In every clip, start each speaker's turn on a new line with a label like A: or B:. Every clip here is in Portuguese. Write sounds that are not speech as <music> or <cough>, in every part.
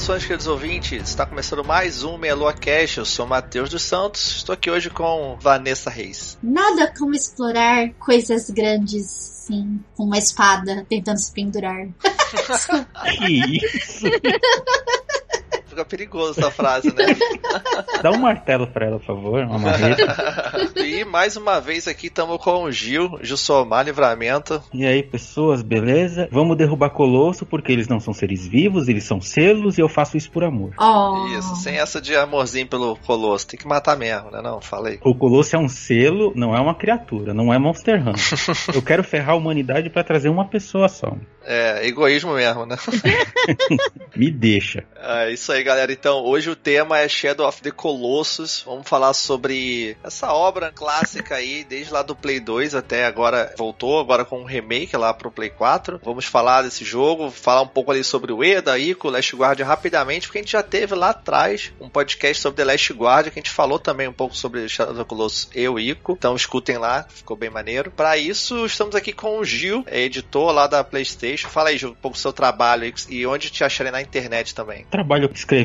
A: Saudações, queridos ouvintes. Está começando mais um Meia Lua Cash. Eu sou Matheus dos Santos. Estou aqui hoje com Vanessa Reis.
B: Nada como explorar coisas grandes, sim, com uma espada tentando se pendurar. <laughs>
C: Que isso?
A: Fica perigoso essa frase, né? <laughs>
C: Dá um martelo pra ela, por favor, uma marreta. <laughs>
A: e mais uma vez aqui estamos com o Gil, Gil Somar Livramento.
C: E aí, pessoas, beleza? Vamos derrubar Colosso porque eles não são seres vivos, eles são selos e eu faço isso por amor.
B: Oh.
A: Isso, sem essa de amorzinho pelo Colosso. Tem que matar mesmo, né? Não, falei.
C: O Colosso é um selo, não é uma criatura, não é Monster Hunter. <laughs> eu quero ferrar a humanidade pra trazer uma pessoa só.
A: É, egoísmo mesmo, né?
C: Me deixa.
A: É isso aí, galera. Então, hoje o tema é Shadow of the Colossus. Vamos falar sobre essa obra clássica aí, desde lá do Play 2 até agora voltou, agora com um remake lá pro Play 4. Vamos falar desse jogo, falar um pouco ali sobre o Eda, Ico, Last Guardian rapidamente, porque a gente já teve lá atrás um podcast sobre The Last Guardian, que a gente falou também um pouco sobre Shadow of the Colossus e o Ico. Então escutem lá, ficou bem maneiro. Para isso, estamos aqui com o Gil, é editor lá da PlayStation. Fala aí, Gil, um pouco do seu trabalho e onde te acharem na internet também.
C: Trabalho escrevendo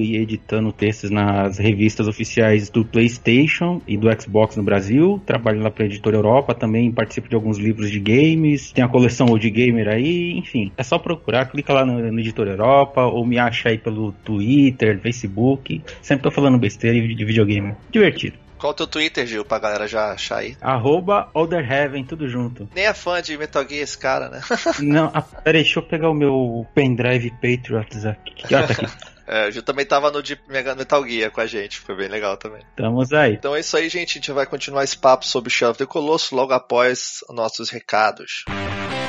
C: e editando textos nas revistas oficiais do PlayStation e do Xbox no Brasil. Trabalho lá para a Editora Europa também, participo de alguns livros de games. Tem a coleção Old Gamer aí, enfim. É só procurar, clica lá no, no Editora Europa ou me acha aí pelo Twitter, Facebook. Sempre tô falando besteira de videogame. Divertido.
A: Qual o teu Twitter, Gil, pra galera já achar aí?
C: Arroba Heaven, tudo junto.
A: Nem é fã de Metal Gear esse cara, né?
C: Não, ah, peraí, deixa eu pegar o meu pendrive Patriots aqui. Ah, tá aqui. <laughs>
A: É, o Gil também tava no Deep Mega Metal Gear com a gente, foi bem legal também.
C: Estamos aí.
A: Então é isso aí, gente. A gente vai continuar esse papo sobre Shadow of the Colossus logo após nossos recados.
B: Muito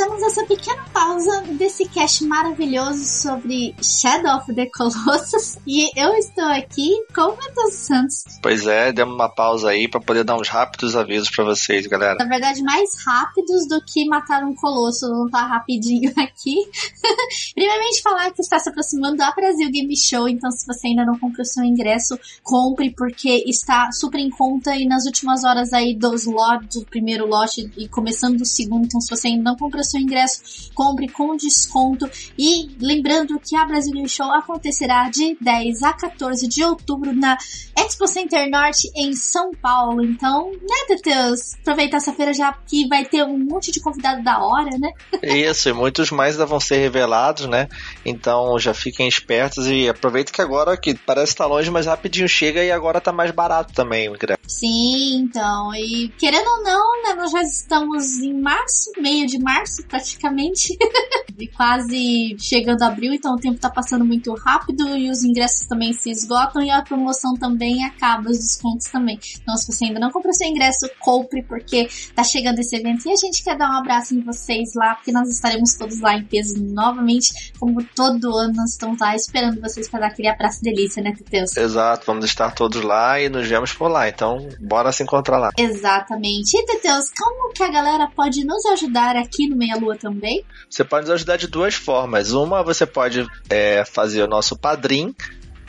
B: fizemos essa pequena pausa desse cast maravilhoso sobre Shadow of the Colossus <laughs> e eu estou aqui com o Matheus Santos.
A: Pois é, demos uma pausa aí pra poder dar uns rápidos avisos pra vocês, galera.
B: Na verdade, mais rápidos do que matar um colosso, não tá rapidinho <laughs> aqui. <laughs> Primeiramente, falar que está se aproximando da Brasil Game Show, então se você ainda não comprou seu ingresso, compre, porque está super em conta e nas últimas horas aí dos lotes, do primeiro lote e começando do segundo, então se você ainda não comprou seu ingresso, compre com desconto. E lembrando que a Brasil Show acontecerá de 10 a 14 de outubro na Expo Center Norte em São Paulo. Então, né, Teteus? Aproveitar essa feira já que vai ter um monte de convidado da hora, né? <laughs>
A: Isso, e muitos mais ainda vão ser revelados, né? Então já fiquem espertos e aproveitem que agora, que parece estar longe, mas rapidinho chega e agora tá mais barato também o ingresso.
B: Sim, então. E querendo ou não, né, nós já estamos em março, meio de março praticamente. <laughs> e quase chegando abril, então o tempo tá passando muito rápido e os ingressos também se esgotam e a promoção também acaba, os descontos também. Então, se você ainda não comprou seu ingresso, compre, porque tá chegando esse evento e a gente quer dar um abraço em vocês lá, porque nós estaremos todos lá em peso novamente, como todo ano nós estamos lá esperando vocês para dar aquele abraço delícia, né, Teteus?
A: Exato, vamos estar todos lá e nos vemos por lá. Então, bora se encontrar lá.
B: Exatamente. E, Teteus, como que a galera pode nos ajudar aqui no Meia Lua também?
A: Você pode nos ajudar de duas formas. Uma, você pode é, fazer o nosso padrim,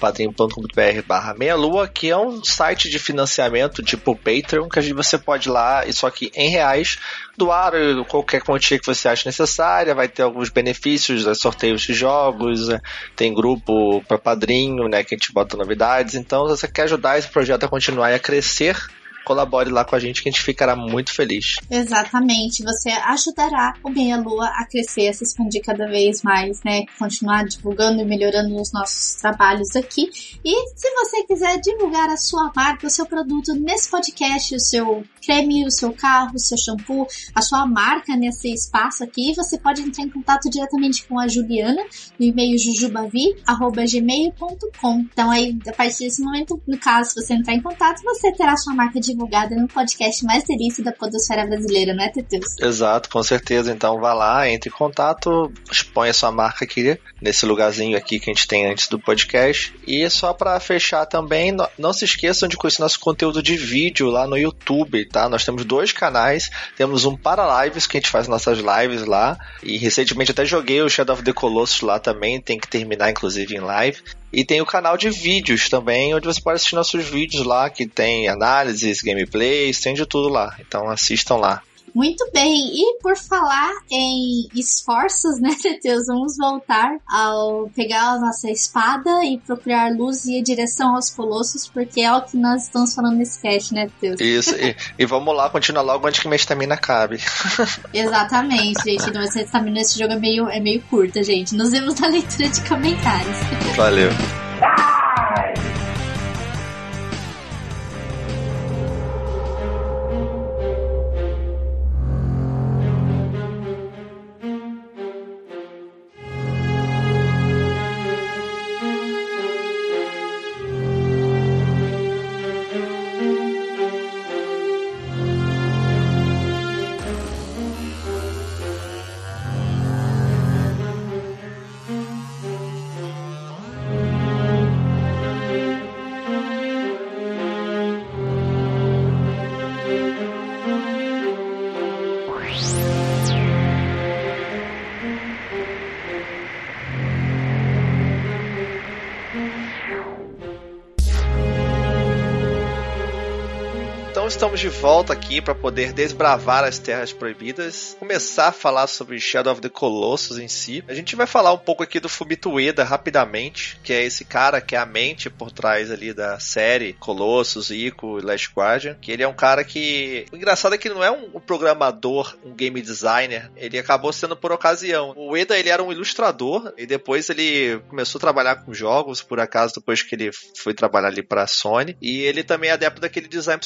A: padrim.com.br barra meia lua, que é um site de financiamento tipo Patreon, que você pode ir lá, e só que em reais, doar qualquer quantia que você acha necessária, vai ter alguns benefícios, né, sorteios de jogos, né, tem grupo para padrinho, né, que a gente bota novidades, então se você quer ajudar esse projeto a continuar e a crescer, colabore lá com a gente que a gente ficará muito feliz.
B: Exatamente, você ajudará o Meia Lua a crescer, a se expandir cada vez mais, né? Continuar divulgando e melhorando os nossos trabalhos aqui. E se você quiser divulgar a sua marca, o seu produto nesse podcast, o seu creme, o seu carro, o seu shampoo, a sua marca nesse espaço aqui, você pode entrar em contato diretamente com a Juliana no e-mail jujubavi@gmail.com. Então aí, a partir desse momento, no caso, se você entrar em contato, você terá sua marca divulgada no podcast mais delícia da podosfera brasileira, não é, Teteus?
A: Exato, com certeza. Então vá lá, entre em contato, expõe a sua marca aqui, nesse lugarzinho aqui que a gente tem antes do podcast. E só para fechar também, não se esqueçam de conhecer nosso conteúdo de vídeo lá no YouTube, tá? Nós temos dois canais, temos um para lives, que a gente faz nossas lives lá, e recentemente até joguei o Shadow of the Colossus lá também, tem que terminar inclusive em live. E tem o canal de vídeos também, onde você pode assistir nossos vídeos lá, que tem análises, gameplays, tem de tudo lá. Então assistam lá.
B: Muito bem, e por falar em esforços, <laughs> né, Teteus, vamos voltar ao pegar a nossa espada e procurar luz e direção aos colossos, porque é o que nós estamos falando nesse cast, né, Teteus?
A: Isso, e, <laughs> e, vamos lá, continuar logo antes que minha estamina cabe. <laughs>
B: Exatamente, gente, nossa estamina nesse jogo é meio, é meio curta, gente. Nos vemos na leitura de comentários.
A: Valeu. Estamos de volta aqui para poder desbravar as terras proibidas, começar a falar sobre Shadow of the Colossus em si. A gente vai falar um pouco aqui do Fumito Ueda rapidamente, que é esse cara que é a mente por trás ali da série Colossus, Ico e Last Guardian, que ele é um cara que... O engraçado é que não é um programador, um game designer, ele acabou sendo por ocasião. O Ueda, ele era um ilustrador e depois ele começou a trabalhar com jogos, por acaso, depois que ele foi trabalhar ali para a Sony, e ele também é adepto daquele design por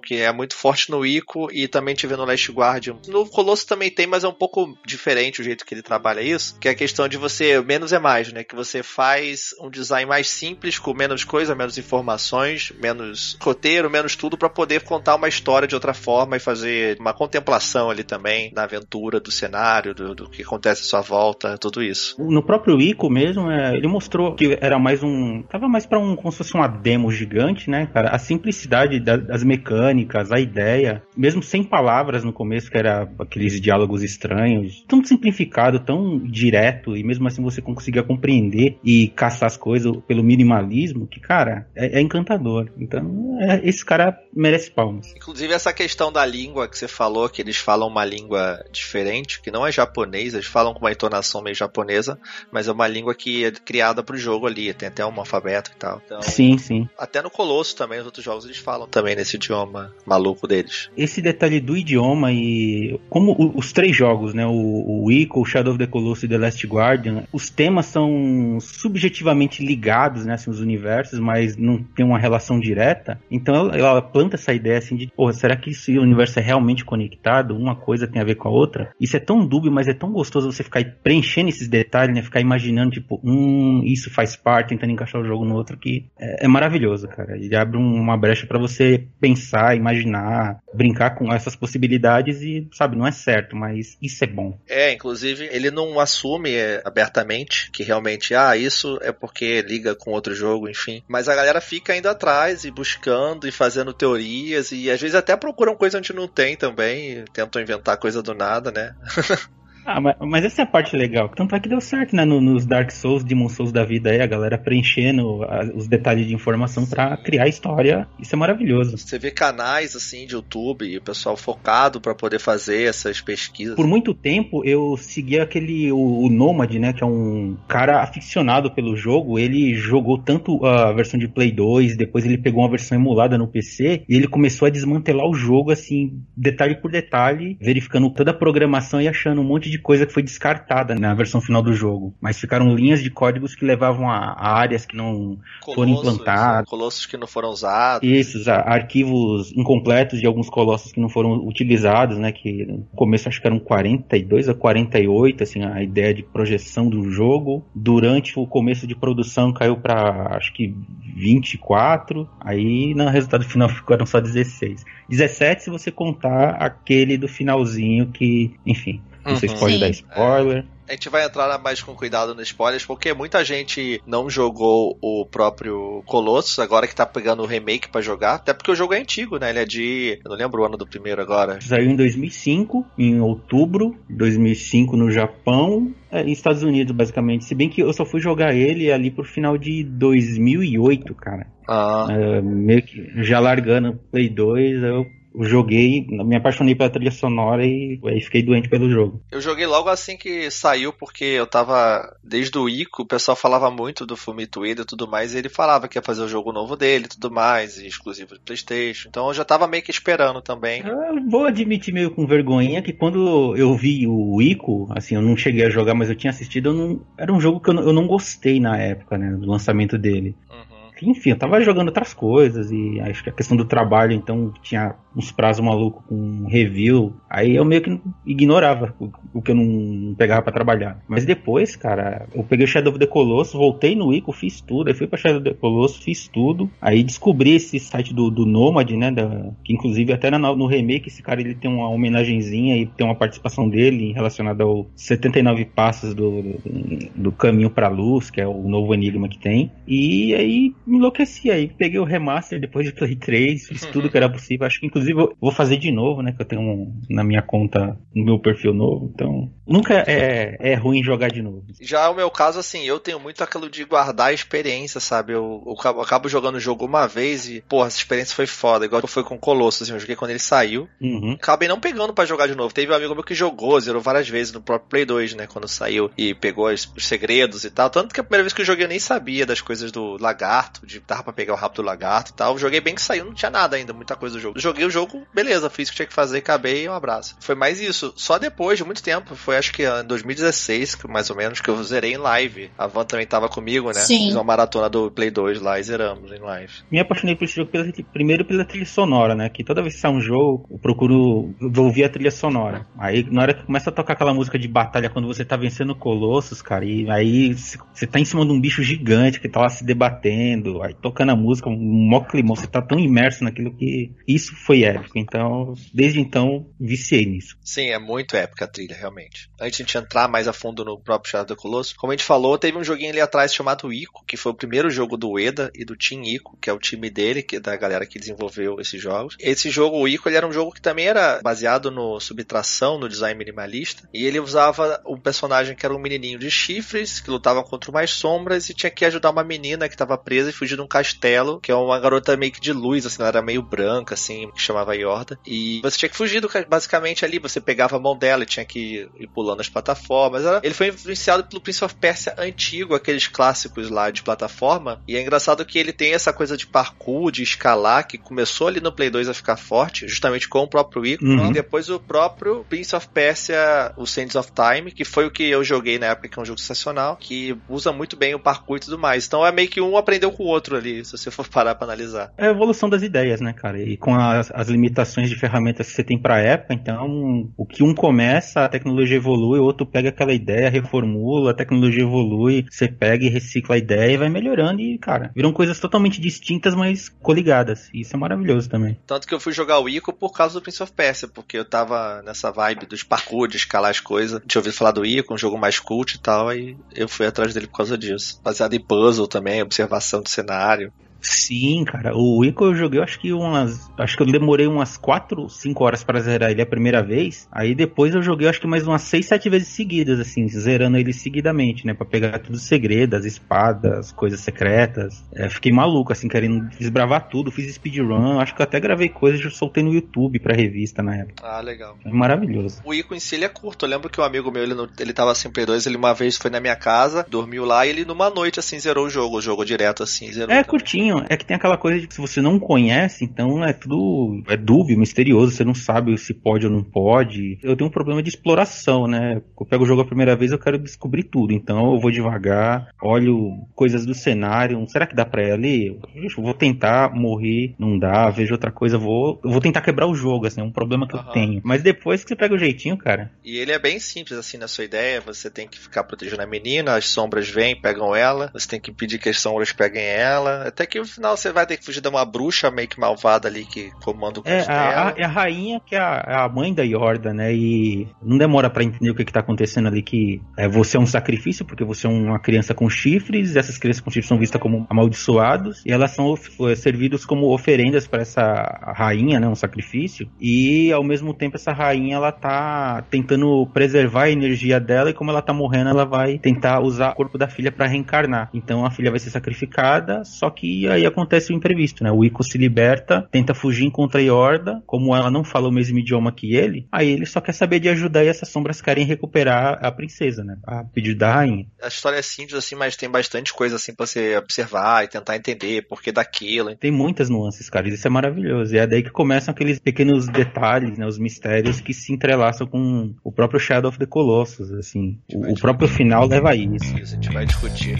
A: que é muito forte no Ico e também tive no Last Guardian. No Colosso também tem, mas é um pouco diferente o jeito que ele trabalha isso, que é a questão de você, menos é mais, né? Que você faz um design mais simples, com menos coisa, menos informações, menos roteiro, menos tudo, para poder contar uma história de outra forma e fazer uma contemplação ali também na aventura do cenário, do, do que acontece à sua volta, tudo isso.
C: No próprio Ico mesmo, é, ele mostrou que era mais um. Tava mais para um. como se fosse uma demo gigante, né, cara? A simplicidade das mecânicas mecânicas, a ideia, mesmo sem palavras no começo, que era aqueles diálogos estranhos, tão simplificado, tão direto, e mesmo assim você conseguia compreender e caçar as coisas pelo minimalismo, que, cara, é, é encantador. Então, é, esse cara merece palmas.
A: Inclusive, essa questão da língua que você falou, que eles falam uma língua diferente, que não é japonês, eles falam com uma entonação meio japonesa, mas é uma língua que é criada pro jogo ali, tem até um alfabeto e tal.
C: Então, sim, sim.
A: Até no Colosso também, os outros jogos, eles falam também nesse idioma idioma maluco deles.
C: Esse detalhe do idioma e como os três jogos, né, o, o Ico, o Shadow of the Colossus e The Last Guardian, os temas são subjetivamente ligados, né, assim, os universos, mas não tem uma relação direta. Então ela, ela planta essa ideia assim de, porra, será que esse universo é realmente conectado? Uma coisa tem a ver com a outra? Isso é tão dúbio, mas é tão gostoso você ficar preenchendo esses detalhes, né, ficar imaginando, tipo, hum, isso faz parte, tentando encaixar o jogo no outro, que é, é maravilhoso, cara. Ele abre uma brecha para você pensar pensar, imaginar, brincar com essas possibilidades e, sabe, não é certo, mas isso é bom.
A: É, inclusive, ele não assume é, abertamente que realmente, ah, isso é porque liga com outro jogo, enfim. Mas a galera fica indo atrás e buscando e fazendo teorias e às vezes até procuram coisa onde não tem também, tentam inventar coisa do nada, né? <laughs>
C: Ah, mas, mas, essa é a parte legal. Tanto é que deu certo, né? nos Dark Souls, Demon Souls da vida aí, a galera preenchendo a, os detalhes de informação para criar história. Isso é maravilhoso.
A: Você vê canais assim de YouTube e o pessoal focado para poder fazer essas pesquisas.
C: Por muito tempo eu seguia aquele o, o Nomad, né? Que é um cara aficionado pelo jogo. Ele jogou tanto a versão de Play 2, depois ele pegou uma versão emulada no PC e ele começou a desmantelar o jogo assim, detalhe por detalhe, verificando toda a programação e achando um monte de coisa que foi descartada na versão final do jogo. Mas ficaram linhas de códigos que levavam a, a áreas que não colossos, foram implantadas.
A: Colossos que não foram usados.
C: Isso, arquivos incompletos de alguns colossos que não foram utilizados, né? Que no começo acho que eram 42 a 48, assim, a ideia de projeção do jogo. Durante o começo de produção caiu para acho que 24, aí no resultado final <laughs> ficaram só 16. 17 se você contar aquele do finalzinho que, enfim, não sei se pode Sim. dar spoiler.
A: A gente vai entrar mais com cuidado nos spoilers, porque muita gente não jogou o próprio Colossus, agora que tá pegando o remake para jogar. Até porque o jogo é antigo, né? Ele é de. Eu não lembro o ano do primeiro agora.
C: Saiu em 2005, em outubro. 2005 no Japão. É, em Estados Unidos, basicamente. Se bem que eu só fui jogar ele ali pro final de 2008, cara. Ah. É, meio que já largando Play 2, eu joguei, me apaixonei pela trilha sonora e aí fiquei doente pelo jogo.
A: Eu joguei logo assim que saiu, porque eu tava, desde o Ico, o pessoal falava muito do Fumito Ueda e tudo mais, e ele falava que ia fazer o jogo novo dele e tudo mais, e exclusivo de Playstation, então eu já tava meio que esperando também.
C: Eu vou admitir meio com vergonha que quando eu vi o Ico, assim, eu não cheguei a jogar, mas eu tinha assistido, eu não, era um jogo que eu não, eu não gostei na época, né, do lançamento dele. Uhum enfim, eu tava jogando outras coisas e acho que a questão do trabalho, então tinha uns prazos malucos com review, aí eu meio que ignorava o, o que eu não pegava para trabalhar. Mas depois, cara, eu peguei o Shadow of the Colossus, voltei no Ico, fiz tudo, aí fui pra Shadow of the Colossus, fiz tudo, aí descobri esse site do, do Nomad, né, da, que inclusive até no, no remake esse cara ele tem uma homenagenzinha e tem uma participação dele relacionada ao 79 passos do, do, do caminho pra luz, que é o novo enigma que tem, e aí me enlouqueci aí. Peguei o remaster depois de Play 3, fiz tudo que era possível. Acho que inclusive eu vou fazer de novo, né? Que eu tenho um, na minha conta, no meu perfil novo. Então, nunca é, é ruim jogar de novo.
A: Já o meu caso, assim, eu tenho muito aquilo de guardar a experiência, sabe? Eu, eu, acabo, eu acabo jogando o jogo uma vez e, porra, essa experiência foi foda. Igual foi com o Colossus, assim, eu joguei quando ele saiu. Uhum. Acabei não pegando para jogar de novo. Teve um amigo meu que jogou, zerou várias vezes no próprio Play 2, né? Quando saiu e pegou os, os segredos e tal. Tanto que a primeira vez que eu joguei eu nem sabia das coisas do lagarto de dava pra pegar o rabo do lagarto e tal. Joguei bem que saiu, não tinha nada ainda, muita coisa do jogo. Joguei o jogo, beleza, fiz o que tinha que fazer, acabei e um abraço. Foi mais isso. Só depois de muito tempo, foi acho que em 2016, mais ou menos, que eu zerei em live. A Van também tava comigo, né? Sim. Fiz uma maratona do Play 2 lá e zeramos em live.
C: Me apaixonei por esse jogo pela, primeiro pela trilha sonora, né? Que toda vez que sai um jogo, eu procuro ouvir a trilha sonora. Aí na hora que começa a tocar aquela música de batalha quando você tá vencendo Colossus, cara, e aí você tá em cima de um bicho gigante que tá lá se debatendo, aí tocando a música, um mó climão, você tá tão imerso naquilo que isso foi épico. Então, desde então, viciei nisso.
A: Sim, é muito épica a trilha, realmente. Antes de a gente entrar mais a fundo no próprio Shadow do Colosso, como a gente falou, teve um joguinho ali atrás chamado Ico, que foi o primeiro jogo do Eda e do Team Ico, que é o time dele, que é da galera que desenvolveu esses jogos. Esse jogo, o Ico, ele era um jogo que também era baseado no subtração, no design minimalista, e ele usava um personagem que era um menininho de chifres, que lutava contra mais sombras e tinha que ajudar uma menina que estava presa e fugir de um castelo, que é uma garota meio que de luz, assim, ela era meio branca, assim, que chamava Yorda. E você tinha que fugir do basicamente ali, você pegava a mão dela e tinha que ir pulando as plataformas. Ele foi influenciado pelo Prince of Persia antigo, aqueles clássicos lá de plataforma. E é engraçado que ele tem essa coisa de parkour, de escalar, que começou ali no Play 2 a ficar forte, justamente com o próprio Ico. Uhum. E depois o próprio Prince of Persia, o Sands of Time, que foi o que eu joguei na época, que é um jogo sensacional, que usa muito bem o parkour e tudo mais. Então é meio que um aprendeu com o outro ali se você for <laughs> parar pra analisar.
C: É a evolução das ideias, né, cara? E com as, as limitações de ferramentas que você tem pra época, então, o que um começa, a tecnologia evolui, o outro pega aquela ideia, reformula, a tecnologia evolui, você pega e recicla a ideia e vai melhorando e, cara, viram coisas totalmente distintas, mas coligadas. E isso é maravilhoso também.
A: Tanto que eu fui jogar o Ico por causa do Prince of Persia, porque eu tava nessa vibe dos parkour, de escalar as coisas. Tinha ouvido falar do Ico, um jogo mais cult e tal, aí eu fui atrás dele por causa disso. Baseado em puzzle também, observação do cenário.
C: Sim, cara. O Ico eu joguei, acho que umas. Acho que eu demorei umas 4, 5 horas para zerar ele a primeira vez. Aí depois eu joguei, acho que mais umas 6, 7 vezes seguidas, assim, zerando ele seguidamente, né? Pra pegar tudo segredo, as espadas, coisas secretas. É, fiquei maluco, assim, querendo desbravar tudo. Fiz speedrun. Acho que eu até gravei coisas eu soltei no YouTube pra revista na época.
A: Ah, legal.
C: É maravilhoso.
A: O Ico em si ele é curto. Eu lembro que um amigo meu, ele, ele tava sem P2, ele uma vez foi na minha casa, dormiu lá e ele numa noite, assim, zerou o jogo. Jogou direto, assim, zerou.
C: É
A: também.
C: curtinho. É que tem aquela coisa de que se você não conhece, então é tudo. É dúbio, misterioso. Você não sabe se pode ou não pode. Eu tenho um problema de exploração, né? Eu pego o jogo a primeira vez, eu quero descobrir tudo. Então eu vou devagar, olho coisas do cenário. Será que dá pra ir ali? Eu vou tentar morrer, não dá. Vejo outra coisa, vou. Vou tentar quebrar o jogo, assim. É um problema que
A: Aham.
C: eu tenho. Mas depois que você pega o jeitinho, cara.
A: E ele é bem simples, assim, na sua ideia. Você tem que ficar protegendo a menina, as sombras vêm, pegam ela. Você tem que impedir que as sombras peguem ela. Até que no final você vai ter que fugir de uma bruxa meio que malvada ali que comanda o
C: É
A: castelo.
C: a, a- é a rainha que é a, é a mãe da Yorda, né? E não demora pra entender o que, que tá acontecendo ali, que é, você é um sacrifício, porque você é uma criança com chifres, e essas crianças com chifres são vistas como amaldiçoados, e elas são eh, servidas como oferendas para essa rainha, né? Um sacrifício. E ao mesmo tempo essa rainha ela tá tentando preservar a energia dela, e como ela tá morrendo, ela vai tentar usar o corpo da filha para reencarnar. Então a filha vai ser sacrificada, só que aí acontece o imprevisto, né? O Ico se liberta, tenta fugir contra a Yorda, como ela não fala o mesmo idioma que ele, aí ele só quer saber de ajudar e essas sombras querem recuperar a princesa, né? A pedido da rainha.
A: A história é simples, assim, mas tem bastante coisa, assim, pra você observar e tentar entender por que daquilo.
C: Tem muitas nuances, cara, isso é maravilhoso. E é daí que começam aqueles pequenos detalhes, né? Os mistérios que se entrelaçam com o próprio Shadow of the Colossus, assim. O, o próprio final leva a isso.
A: Isso, a gente vai discutir.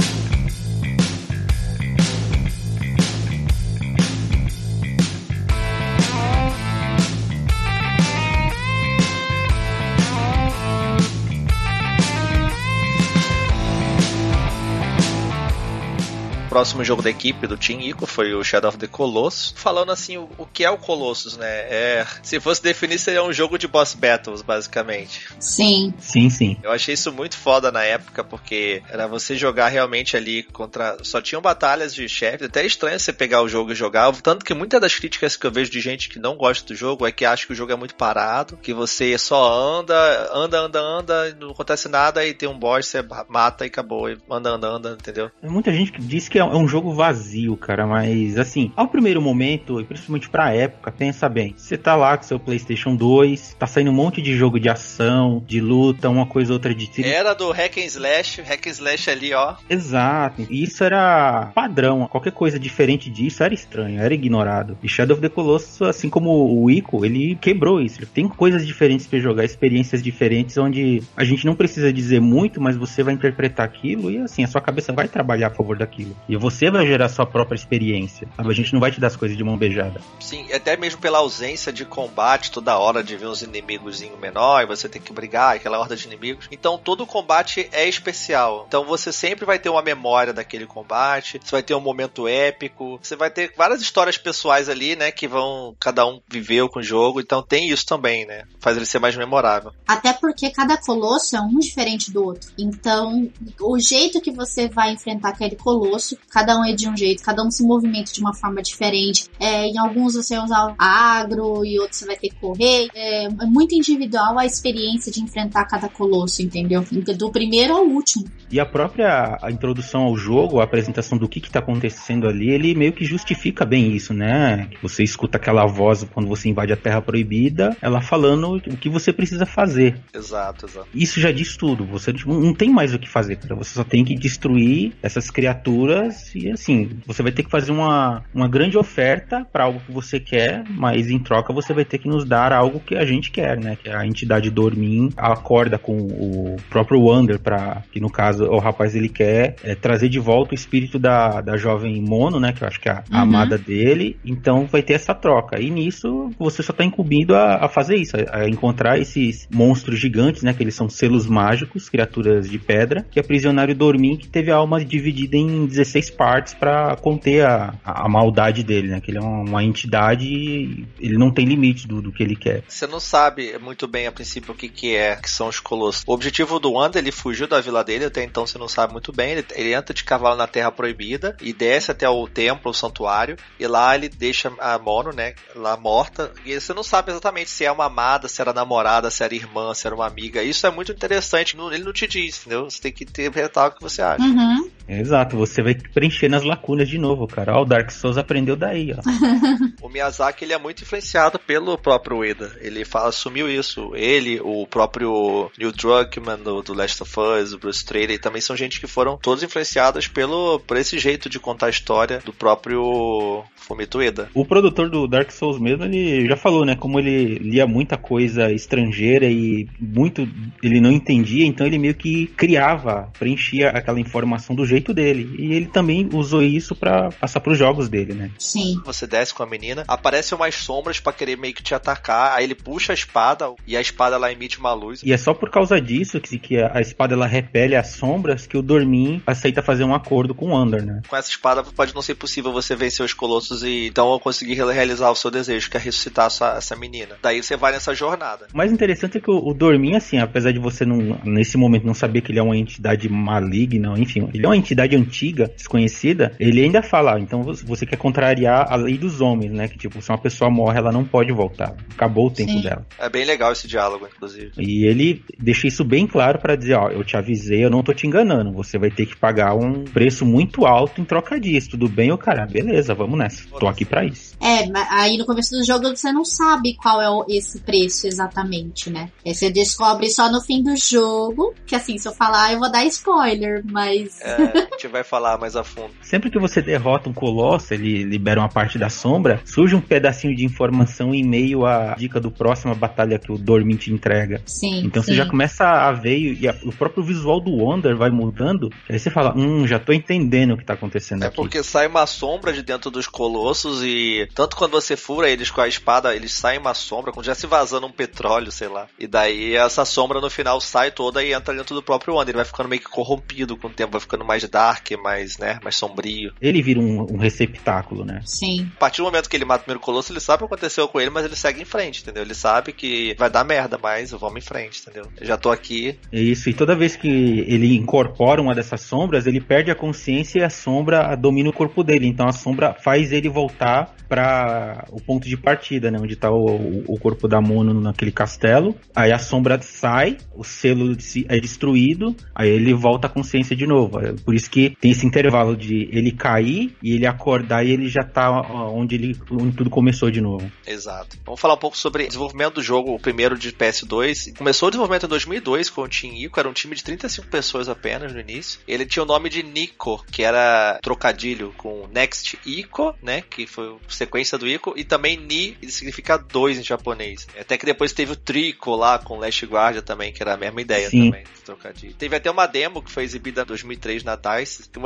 A: Próximo jogo da equipe do Team Ico foi o Shadow of the Colossus. Falando assim, o, o que é o Colossus, né? É, se fosse definir, seria um jogo de boss battles, basicamente.
B: Sim.
C: Sim, sim.
A: Eu achei isso muito foda na época, porque era você jogar realmente ali contra. Só tinham batalhas de chefe. Até é estranho você pegar o jogo e jogar. Tanto que muitas das críticas que eu vejo de gente que não gosta do jogo é que acha que o jogo é muito parado, que você só anda, anda, anda, anda, não acontece nada, e tem um boss, você mata e acabou. E anda, anda, anda, entendeu?
C: Muita gente que diz que é um jogo vazio, cara, mas assim, ao primeiro momento, e principalmente pra época, pensa bem. Você tá lá com seu PlayStation 2, tá saindo um monte de jogo de ação, de luta, uma coisa ou outra de tiro.
A: Era do Hack and Slash, Hack and Slash ali, ó.
C: Exato. E isso era padrão. Qualquer coisa diferente disso era estranho, era ignorado. E Shadow of the Colossus, assim como o Ico, ele quebrou isso. Ele tem coisas diferentes pra jogar, experiências diferentes, onde a gente não precisa dizer muito, mas você vai interpretar aquilo e assim, a sua cabeça vai trabalhar a favor daquilo. E você vai gerar a sua própria experiência. Sabe? A gente não vai te dar as coisas de mão beijada.
A: Sim, até mesmo pela ausência de combate toda hora, de ver uns inimigos menor e você tem que brigar, aquela horda de inimigos. Então todo combate é especial. Então você sempre vai ter uma memória daquele combate, você vai ter um momento épico, você vai ter várias histórias pessoais ali, né, que vão cada um viveu com o jogo. Então tem isso também, né? Faz ele ser mais memorável.
B: Até porque cada colosso é um diferente do outro. Então, o jeito que você vai enfrentar aquele colosso, cada um é de um jeito, cada um se movimenta de uma forma diferente. É, em alguns você vai usar agro e outros você vai ter que correr. É, é muito individual a experiência de enfrentar cada colosso, entendeu? Do primeiro ao último.
C: E a própria a introdução ao jogo, a apresentação do que está acontecendo ali, ele meio que justifica bem isso, né? Você escuta aquela voz quando você invade a Terra Proibida, ela falando o que você precisa fazer.
A: Exato, exato.
C: Isso já diz tudo. Você não tem mais o que fazer, cara. Você só tem que destruir essas criaturas e assim, você vai ter que fazer uma, uma grande oferta para algo que você quer, mas em troca você vai ter que nos dar algo que a gente quer, né? Que é a entidade Dormin acorda com o próprio Wander para que no caso o rapaz ele quer é, trazer de volta o espírito da, da jovem Mono, né? Que eu acho que é a,
B: Uhum.
C: amada dele. Então vai ter essa troca. E nisso você só tá incumbido a, a fazer isso, a, a encontrar esses monstros gigantes, né? Que eles são selos mágicos, criaturas de pedra, que aprisionaram o Dormin, que teve a alma dividida em seis partes para conter a, a, maldade dele, né? Que ele é uma, uma entidade e ele não tem limite do, do que ele quer.
A: Você não sabe muito bem a princípio o que, que é, que são os colossos. O objetivo do Wanda, ele fugiu da vila dele, até então você não sabe muito bem. Ele, ele entra de cavalo na Terra Proibida e desce até o templo, o santuário, e lá ele deixa a Mono, né, lá morta, e você não sabe exatamente se é uma amada, se era namorada, se era irmã, se era uma amiga. Isso é muito interessante, ele não te diz, entendeu? Você tem que interpretar o que você acha.
B: Uhum.
C: Exato, você vai preencher nas lacunas de novo, cara. Ó, o Dark Souls aprendeu daí, ó. <laughs>
A: o Miyazaki, ele é muito influenciado pelo próprio Ueda. Ele fala, assumiu isso. Ele, o próprio Neil Druckmann do, do Last of Us, o Bruce Trader, também são gente que foram todos influenciados pelo, por esse jeito de contar a história do próprio Fumito Ueda.
C: O produtor do Dark Souls mesmo, ele já falou, né, como ele lia muita coisa estrangeira e muito ele não entendia, então ele meio que criava, preenchia aquela informação do jeito dele. E ele também usou isso para passar pros jogos dele, né?
B: Sim.
A: Você desce com a menina, aparecem umas sombras para querer meio que te atacar, aí ele puxa a espada e a espada ela emite uma luz.
C: E é só por causa disso que, que a espada ela repele as sombras que o Dormin aceita fazer um acordo com o Under, né?
A: Com essa espada pode não ser possível você vencer os colossos e então conseguir realizar o seu desejo, que é ressuscitar sua, essa menina. Daí você vai nessa jornada.
C: O mais interessante é que o, o Dormin, assim, apesar de você não, nesse momento não saber que ele é uma entidade maligna, enfim, ele é uma entidade antiga, desconhecida, ele ainda fala, ah, então você quer contrariar a lei dos homens, né? Que tipo, se uma pessoa morre, ela não pode voltar. Acabou o tempo Sim. dela.
A: É bem legal esse diálogo, inclusive.
C: E ele deixa isso bem claro para dizer, ó, eu te avisei, eu não tô te enganando, você vai ter que pagar um preço muito alto em troca disso, tudo bem? O cara, beleza, vamos nessa. Tô aqui para isso.
B: É, aí no começo do jogo você não sabe qual é esse preço exatamente, né? Aí você descobre só no fim do jogo, que assim, se eu falar, eu vou dar spoiler, mas.
A: É, a gente vai falar mais a fundo.
C: Sempre que você derrota um colosso, ele libera uma parte da sombra, surge um pedacinho de informação em meio à dica do próxima batalha que o Dormin te entrega.
B: Sim.
C: Então
B: sim.
C: você já começa a ver e a, o próprio visual do Wonder vai mudando. Aí você fala, hum, já tô entendendo o que tá acontecendo
A: é
C: aqui.
A: É porque sai uma sombra de dentro dos colossos e tanto quando você fura eles com a espada, eles saem uma sombra, como já se vazando um petróleo, sei lá. E daí essa sombra no final sai toda e entra dentro do próprio Wonder. Ele vai ficando meio que corrompido com o tempo, vai ficando mais dark, mais, né, mais sombrio.
C: Ele vira um, um receptáculo, né?
B: Sim.
A: A partir do momento que ele mata o primeiro colosso, ele sabe o que aconteceu com ele, mas ele segue em frente, entendeu? Ele sabe que vai dar merda, mas vamos em frente, entendeu? Eu já tô aqui.
C: Isso, e toda vez que ele incorpora uma dessas sombras, ele perde a consciência e a sombra domina o corpo dele. Então a sombra faz ele voltar para o ponto de partida, né? Onde tá o, o corpo da Mono naquele castelo. Aí a sombra sai, o selo é destruído, aí ele volta à consciência de novo. É por isso que tem esse intervalo de ele cair e ele acordar e ele já tá onde ele onde tudo começou de novo.
A: Exato. Vamos falar um pouco sobre o desenvolvimento do jogo, o primeiro de PS2. Começou o desenvolvimento em 2002 com o Team Ico, era um time de 35 pessoas apenas no início. Ele tinha o nome de Nico, que era trocadilho com Next Ico, né, que foi sequência do Ico, e também Ni, que significa dois em japonês. Até que depois teve o Trico lá com Last Guardia também, que era a mesma ideia Sim. também, trocadilho. Teve até uma demo que foi exibida em 2003 na DICE, que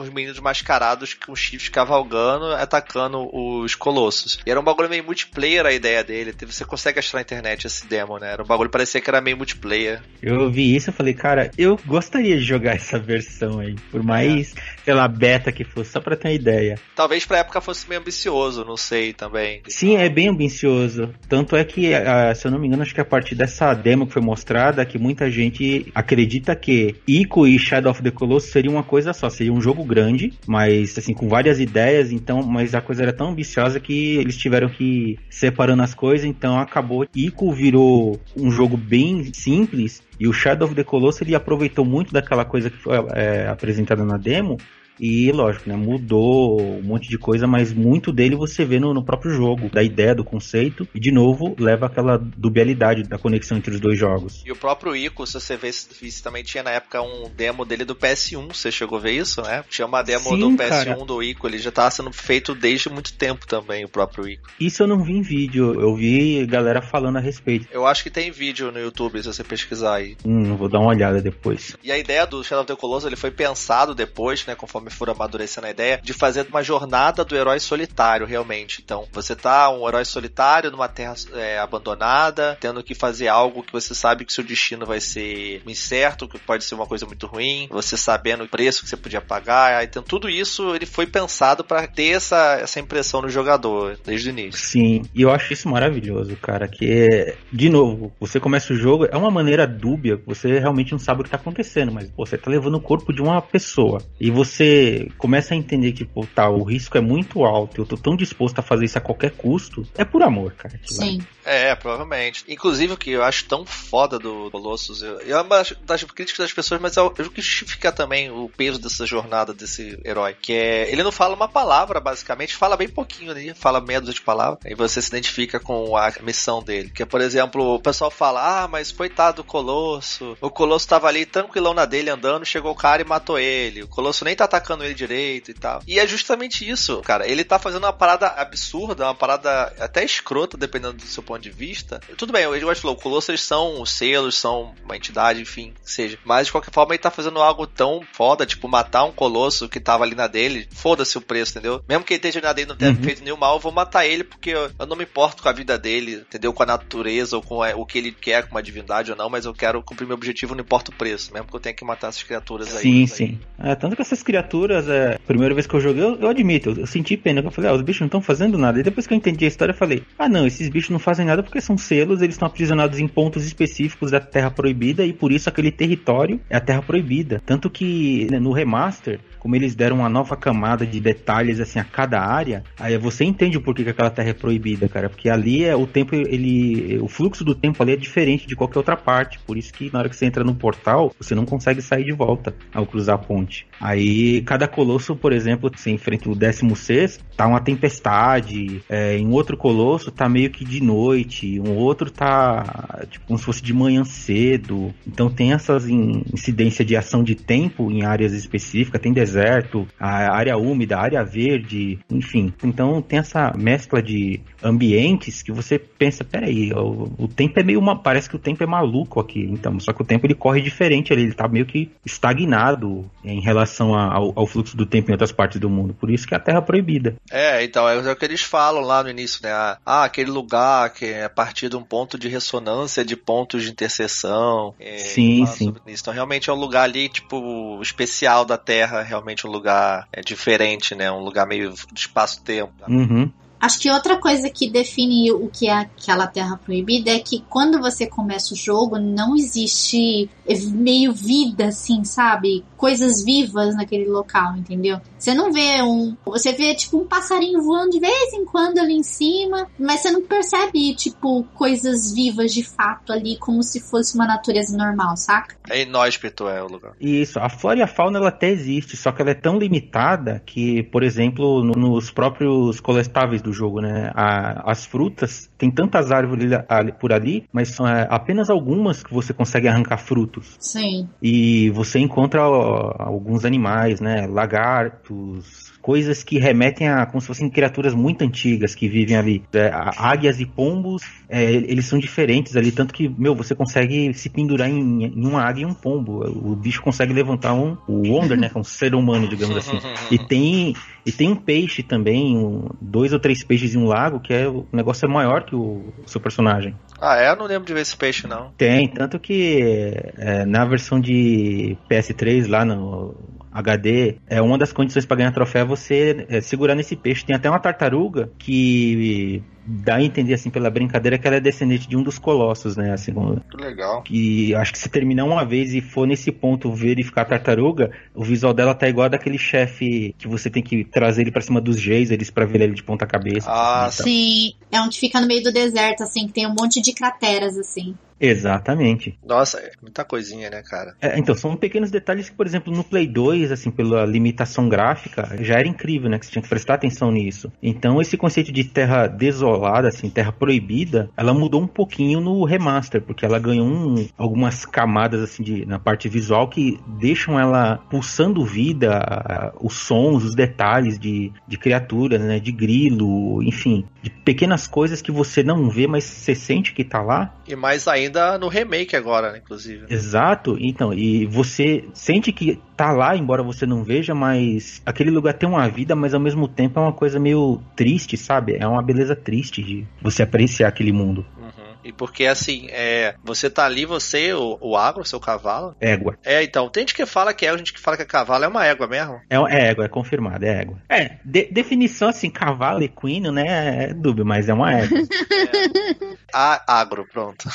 A: os meninos mascarados com chifres cavalgando, atacando os colossos. E era um bagulho meio multiplayer a ideia dele. Você consegue achar na internet esse demo, né? Era um bagulho parecia que era meio multiplayer.
C: Eu vi isso e falei, cara, eu gostaria de jogar <laughs> essa versão aí. Por mais, é. Lá, beta que fosse, só pra ter uma ideia.
A: Talvez pra época fosse meio ambicioso, não sei também.
C: Sim, é bem ambicioso. Tanto é que, se eu não me engano, acho que a partir dessa demo que foi mostrada, que muita gente acredita que Ico e Shadow of the Colossus seria uma coisa só, seria um jogo grande, mas assim, com várias ideias, então, mas a coisa era tão ambiciosa que eles tiveram que ir separando as coisas, então acabou. Ico virou um jogo bem simples, e o Shadow of the Colossus ele aproveitou muito daquela coisa que foi é, apresentada na demo e lógico, né, mudou um monte de coisa, mas muito dele você vê no, no, próprio jogo, da ideia, do conceito, e de novo leva aquela dubialidade da conexão entre os dois jogos.
A: E o próprio Ico, se você vê, se também tinha na época um demo dele do PS1, você chegou a ver isso, né? Tinha uma demo Sim, do PS1 cara. do Ico, ele já estava sendo feito desde muito tempo também, o próprio Ico.
C: Isso eu não vi em vídeo, eu vi galera falando a respeito.
A: Eu acho que tem vídeo no YouTube, se você pesquisar aí.
C: Hum, vou dar uma olhada depois.
A: E a ideia do Shadow of the Colossus, ele foi pensado depois, né, conforme conforme for amadurecendo a ideia, de fazer uma jornada do herói solitário, realmente. Então, você tá um herói solitário numa terra é, abandonada, tendo que fazer algo que você sabe que seu destino vai ser incerto, que pode ser uma coisa muito ruim, você sabendo o preço que você podia pagar. Então, tudo isso ele foi pensado para ter essa, essa impressão no jogador desde o início.
C: Sim, e eu acho isso maravilhoso, cara. Que, de novo, você começa o jogo, é uma maneira dúbia, você realmente não sabe o que tá acontecendo, mas pô, você tá levando o corpo de uma pessoa. E você começa a entender que, pô, tá, o risco é muito alto, eu tô tão disposto a fazer isso a qualquer custo. É por amor, cara.
B: Sim.
A: É, provavelmente. Inclusive, o que eu acho tão foda do Colossus, eu, eu é uma das críticas das pessoas, mas eu, eu que justificar também o peso dessa jornada desse herói. Que é. Ele não fala uma palavra, basicamente, fala bem pouquinho ali, fala meia dúzia de palavras, e você se identifica com a missão dele. Que é, por exemplo, o pessoal fala: Ah, mas coitado do Colosso. O Colosso tava ali tranquilão na dele andando, chegou o cara e matou ele. O Colosso nem tá atacando ele direito e tal. E é justamente isso, cara. Ele tá fazendo uma parada absurda, uma parada até escrota, dependendo do seu ponto de vista. Tudo bem, o Edward falou, eles são selos, são uma entidade, enfim, que seja. Mas de qualquer forma ele tá fazendo algo tão foda, tipo, matar um Colosso que tava ali na dele, foda-se o preço, entendeu? Mesmo que ele esteja na dele não tenha uhum. feito nenhum mal, eu vou matar ele porque eu, eu, não me importo com a vida dele, entendeu? Com a natureza ou com a, o que ele quer, com uma divindade ou não, mas eu quero cumprir meu objetivo, não importa o preço, mesmo que eu tenha que matar essas criaturas aí.
C: Sim, sim. É, tanto que essas criaturas, é, primeira vez que eu joguei, eu, eu admito, eu, eu, senti pena. Eu falei, ah, os bichos não estão fazendo nada. E depois que eu entendi a história, eu falei, ah, não, esses bichos não fazem nada porque são selos, eles estão aprisionados em pontos específicos da Terra Proibida e por isso aquele território é a Terra Proibida. Tanto que né, no remaster, como eles deram uma nova camada de detalhes assim a cada área, aí você entende o porquê que aquela terra é proibida, cara, porque ali é o tempo ele o fluxo do tempo ali é diferente de qualquer outra parte, por isso que na hora que você entra no portal, você não consegue sair de volta ao cruzar a ponte. Aí cada colosso, por exemplo, você enfrenta o 16, tá uma tempestade, é, em outro colosso tá meio que de noite, um outro tá tipo como se fosse de manhã cedo. Então tem essas incidências de ação de tempo em áreas específicas, tem deserto a área úmida, a área verde, enfim. Então tem essa mescla de ambientes que você pensa, peraí, o, o tempo é meio uma, parece que o tempo é maluco aqui, então, só que o tempo ele corre diferente ali, ele tá meio que estagnado em relação a, ao, ao, fluxo do tempo em outras partes do mundo, por isso que é a Terra proibida.
A: É, então, é o que eles falam lá no início, né, ah, aquele lugar que é a partir de um ponto de ressonância de pontos de interseção.
C: É, sim, sim.
A: Então, realmente é um lugar ali, tipo, especial da Terra, realmente um lugar é, diferente, né, um lugar meio de espaço-tempo.
C: Uhum.
B: Acho que outra coisa que define o que é aquela terra proibida é que quando você começa o jogo não existe meio vida, assim, sabe? Coisas vivas naquele local, entendeu? Você não vê um. Você vê, tipo, um passarinho voando de vez em quando ali em cima, mas você não percebe, tipo, coisas vivas de fato ali, como se fosse uma natureza normal, saca?
A: É inóspito é o lugar.
C: Isso, a flora e a fauna ela até existe, só que ela é tão limitada que, por exemplo, no, nos próprios coletáveis do jogo, né? A, as frutas, tem tantas árvores ali, por ali, mas são é, apenas algumas que você consegue arrancar frutos.
B: Sim.
C: E você encontra ó, alguns animais, né? Lagartos, coisas que remetem a como se fossem criaturas muito antigas que vivem ali. É, águias e pombos, é, eles são diferentes ali, tanto que, meu, você consegue se pendurar em, em uma águia e um pombo. O bicho consegue levantar um, o Wonder, né, que é um ser humano, digamos assim. E tem, e tem um peixe também, um, dois ou três peixes em um lago, que é o negócio é maior que o, o seu personagem.
A: Ah, é? Eu não lembro de ver esse peixe, não.
C: Tem, tanto que é, na versão de PS3 lá no HD, é uma das condições para ganhar troféu é você é, segurar nesse peixe. Tem até uma tartaruga que dá a entender, assim, pela brincadeira, que ela é descendente de um dos colossos, né? Assim,
A: Muito legal.
C: Que acho que se terminar uma vez e for nesse ponto verificar a tartaruga, o visual dela tá igual daquele chefe que você tem que trazer ele pra cima dos geysers pra ver ele de ponta cabeça.
A: Ah,
B: assim, sim. É um que fica no meio do deserto, assim, que tem um monte de crateras, assim.
C: Exatamente.
A: Nossa, é muita coisinha, né, cara?
C: É, então, são pequenos detalhes que, por exemplo, no Play 2, assim, pela limitação gráfica, já era incrível, né? Que você tinha que prestar atenção nisso. Então, esse conceito de terra desolada, assim, terra proibida, ela mudou um pouquinho no remaster, porque ela ganhou um, algumas camadas, assim, de, na parte visual que deixam ela pulsando vida, os sons, os detalhes de, de criaturas, né? De grilo, enfim, de pequenas coisas que você não vê, mas você sente que tá lá.
A: E mais ainda no remake agora, né, inclusive.
C: Exato. Então, e você sente que tá lá, embora você não veja, mas aquele lugar tem uma vida, mas ao mesmo tempo é uma coisa meio triste, sabe? É uma beleza triste de você apreciar aquele mundo.
A: Uhum. E porque assim, é, você tá ali, você, o, o agro, seu cavalo.
C: Égua.
A: É, então, tem gente que fala que é, gente que fala que é cavalo, é uma égua mesmo.
C: É, é égua, é confirmado, é égua. É, de, definição assim, cavalo equino, né? É dúbio, mas é uma égua.
A: é. <laughs> A agro, pronto.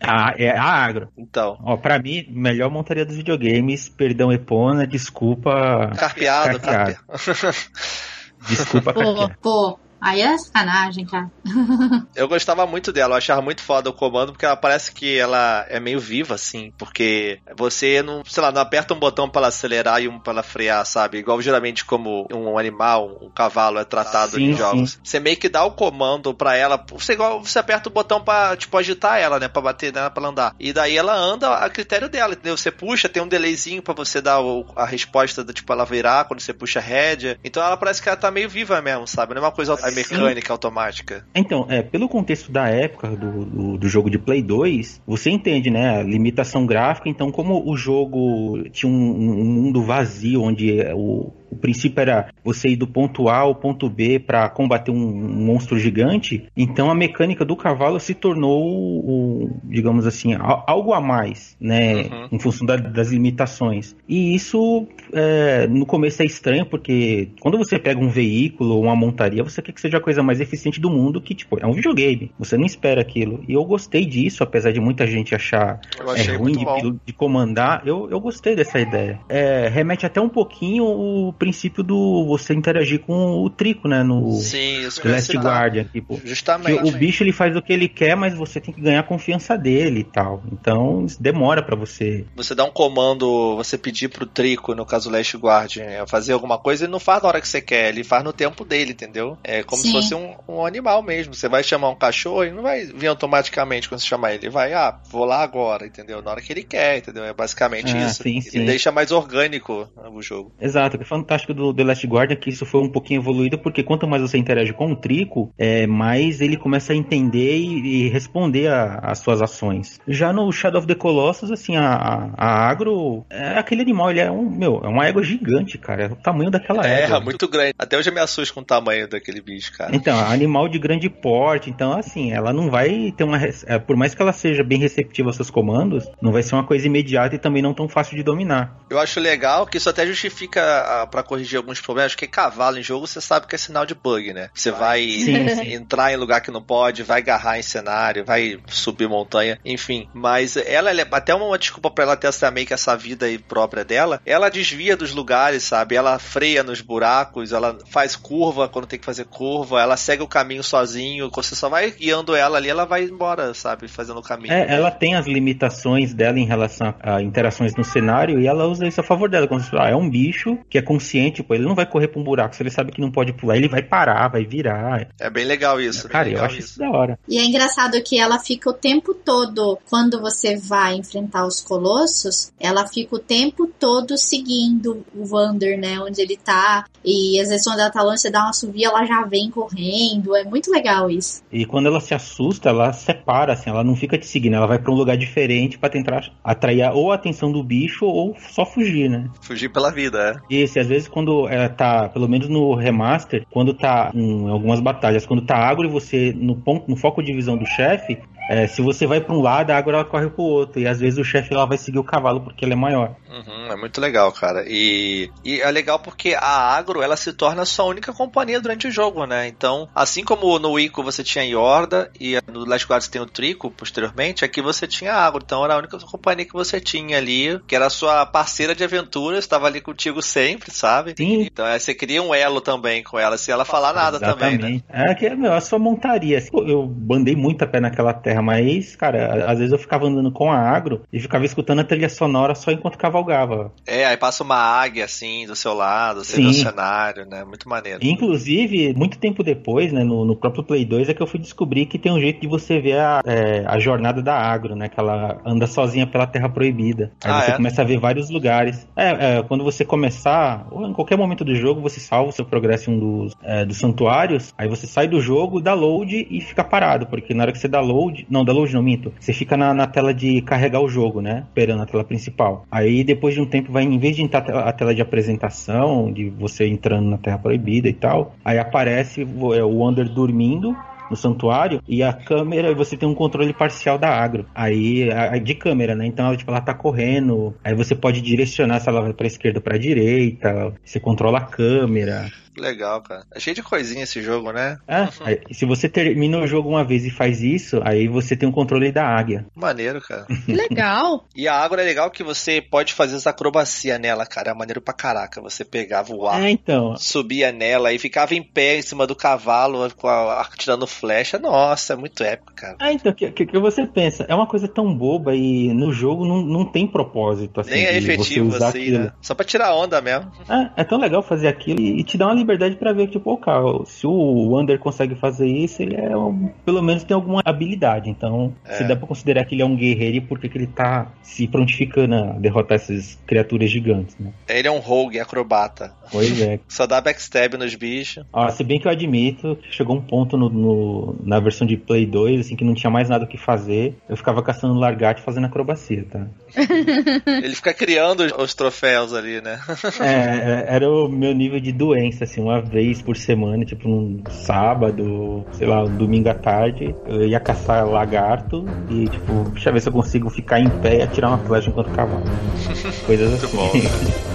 C: A, é a agro.
A: Então.
C: Ó, pra mim, melhor montaria dos videogames, perdão, Epona, desculpa.
A: Carpeado, carpeado. <laughs>
C: Desculpa,
B: pô, pô, Aí é sacanagem, cara. <laughs>
A: eu gostava muito dela, eu achava muito foda o comando, porque ela parece que ela é meio viva, assim, porque você não, sei lá, não aperta um botão para acelerar e um para frear, sabe? Igual geralmente como um animal, um cavalo é tratado sim, em jogos. Sim. Você meio que dá o comando para ela, você igual você aperta o botão para tipo agitar ela, né, para bater nela para andar. E daí ela anda a critério dela, entendeu? Você puxa, tem um delayzinho para você dar o, a resposta do tipo ela virar quando você puxa a rédea. Então ela parece que ela tá meio viva mesmo, sabe? Não é uma coisa a mecânica automática.
C: Então, é, pelo contexto da época do, do, do, jogo de Play 2, você entende, né? A limitação gráfica, então, como o jogo tinha um, um mundo vazio, onde o, o princípio era você ir do ponto A ao ponto B para combater um, um, monstro gigante, então a mecânica do cavalo se tornou, o, digamos assim, algo a mais, né? Uhum. Em função da, das limitações. E isso é, no começo é estranho, porque quando você pega um veículo ou uma montaria, você quer que seja a coisa mais eficiente do mundo, que tipo, é um videogame. Você não espera aquilo. E eu gostei disso, apesar de muita gente achar é, ruim de, de, comandar, eu, eu gostei dessa ideia. É, remete até um pouquinho o princípio do você interagir com o Trico, né? No
A: Sim,
C: Last Guardian. Tipo,
A: Justamente.
C: o bicho ele faz o que ele quer, mas você tem que ganhar a confiança dele e tal. Então, demora para você.
A: Você dá um comando, você pedir pro Trico, no caso Last Guardian, é fazer alguma coisa, ele não faz na hora que você quer, ele faz no tempo dele, entendeu? É como Sim. se fosse um, um, animal mesmo. Você vai chamar um cachorro, ele não vai vir automaticamente quando você chamar ele. Ele vai, ah, vou lá agora, entendeu? Na hora que ele quer, entendeu? É basicamente ah, isso. Sim, sim. deixa mais orgânico o jogo.
C: Exato, o fantástico do The Last Guardian é que isso foi um pouquinho evoluído, porque quanto mais você interage com o Trico, é, mais ele começa a entender e, e responder às suas ações. Já no Shadow of the Colossus, assim, a, a, agro é aquele animal, ele é um, meu, é uma égua gigante, cara. É o tamanho daquela
A: é,
C: égua.
A: É, muito grande. Até hoje eu me assusto com o tamanho daquele bicho, cara.
C: Então, animal de grande porte, então assim, ela não vai ter uma. É, por mais que ela seja bem receptiva aos seus comandos, não vai ser uma coisa imediata e também não tão fácil de dominar.
A: Eu acho legal que isso até justifica para corrigir alguns problemas, porque cavalo em jogo você sabe que é sinal de bug, né? Você vai sim, <laughs> sim. entrar em lugar que não pode, vai agarrar em cenário, vai subir montanha, enfim. Mas ela, ela é até uma desculpa para ela ter essa meio que essa vida aí própria dela. Ela desvia dos lugares, sabe? Ela freia nos buracos, ela faz curva quando tem que fazer curva, ela segue o caminho sozinho, você só vai guiando ela ali, ela vai embora, sabe? Fazendo o caminho.
C: É, ela tem as limitações dela em relação a interações no cenário e ela usa isso a favor dela. Quando você fala, ah, é um bicho que é consciente, pô, ele não vai correr pra um buraco, se ele sabe que não pode pular, ele vai parar, vai virar.
A: É bem legal isso.
C: Cara,
A: legal
C: eu acho isso. isso da hora.
B: E é engraçado que ela fica o tempo todo, quando você vai enfrentar os colossos, ela fica o tempo todo seguindo o Vander, né? Onde ele tá. E às vezes quando ela tá longe, você dá uma subida, ela já vem correndo. É muito legal isso.
C: E quando ela se assusta, ela separa, assim, ela não fica te seguindo, ela vai para um lugar diferente para tentar atrair ou a atenção do bicho ou só fugir, né?
A: Fugir pela vida,
C: é. Isso, e às vezes quando ela tá, pelo menos no remaster, quando tá em algumas batalhas, quando tá agro e você no ponto, no foco de visão do chefe, é, se você vai para um lado, a água ela corre pro outro. E às vezes o chefe lá vai seguir o cavalo porque ele é maior.
A: Uhum, é muito legal, cara. E, e, é legal porque a agro ela se torna a sua única companhia durante o jogo, né? Então, assim como no Ico você tinha Yorda e no Last Guard você tem o Trico posteriormente, aqui você tinha a agro. Então era a única companhia que você tinha ali, que era a sua parceira de aventuras, estava ali contigo sempre, sabe?
C: Sim.
A: Então é, você cria um elo também com ela, se ela falar nada
C: Exatamente.
A: também,
C: né? É que meu, a sua montaria. Eu bandei muito a pé naquela terra, mas, cara, às vezes eu ficava andando com a agro e ficava escutando a trilha sonora só enquanto cavalgava.
A: É, aí passa uma águia assim do seu lado, você vê o cenário, né? Muito maneiro.
C: Inclusive, muito tempo depois, né, no, no, próprio Play 2, é que eu fui descobrir que tem um jeito de você ver a, é, a jornada da agro, né? Que ela anda sozinha pela Terra Proibida. Aí ah, você é? começa a ver vários lugares. É, é, quando você começar, ou em qualquer momento do jogo, você salva o seu progresso em um dos, é, dos santuários, aí você sai do jogo, dá load e fica parado, porque na hora que você dá load, Não, download não, minto. Você fica na, na tela de carregar o jogo, né? Esperando a tela principal. Aí depois de um tempo vai, em vez de entrar a tela de apresentação, de você entrando na Terra Proibida e tal, aí aparece o Wander dormindo no santuário e a câmera, você tem um controle parcial da agro. Aí, a, de câmera, né? Então, ela, tipo, ela tá correndo, aí você pode direcionar se ela vai pra esquerda ou pra direita, você controla a câmera.
A: Legal, cara. É cheio de coisinha esse jogo, né?
C: É, aí, se você termina o jogo uma vez e faz isso, aí você tem um controle da águia.
A: Maneiro, cara. <laughs>
D: Legal.
A: E a água é legal que você pode fazer essa acrobacia nela, cara. É maneiro pra caraca. Você pegava o ar,
C: É, então.
A: subia nela e ficava em pé em cima do cavalo, com a, tirando flecha. Nossa, é muito épico, cara.
C: Ah, então, o que, que, que você pensa? É uma coisa tão boba e no jogo não, não tem propósito, assim,
A: Nem é efetivo
C: usar
A: assim,
C: aquilo.
A: né? Só pra tirar onda mesmo.
C: É, é tão legal fazer aquilo e, e te dá uma liberdade pra ver, tipo, o cara, se o Wander consegue fazer isso, ele é um- pelo menos tem alguma habilidade. Então,
A: É.
C: se dá pra considerar que ele é um guerreiro e porque que ele tá se prontificando a derrotar essas criaturas gigantes, né?
A: Ele é um rogue, acrobata.
C: Pois é. <laughs>
A: Só dá backstab nos bichos.
C: Ó, se bem que eu admito que chegou um ponto no, no- na versão de Play 2, assim, que não tinha mais nada o que fazer. Eu ficava caçando largate fazendo acrobacia, tá? <laughs>
A: Ele fica criando os- os troféus ali, né?
C: É, é, era o meu nível de doença, assim, uma vez por semana, tipo num sábado, sei lá, um domingo à tarde, eu ia caçar lagarto e, tipo, deixa eu ver se eu consigo ficar em pé e atirar uma flecha enquanto cavalo. <laughs> Coisas assim.
A: bom.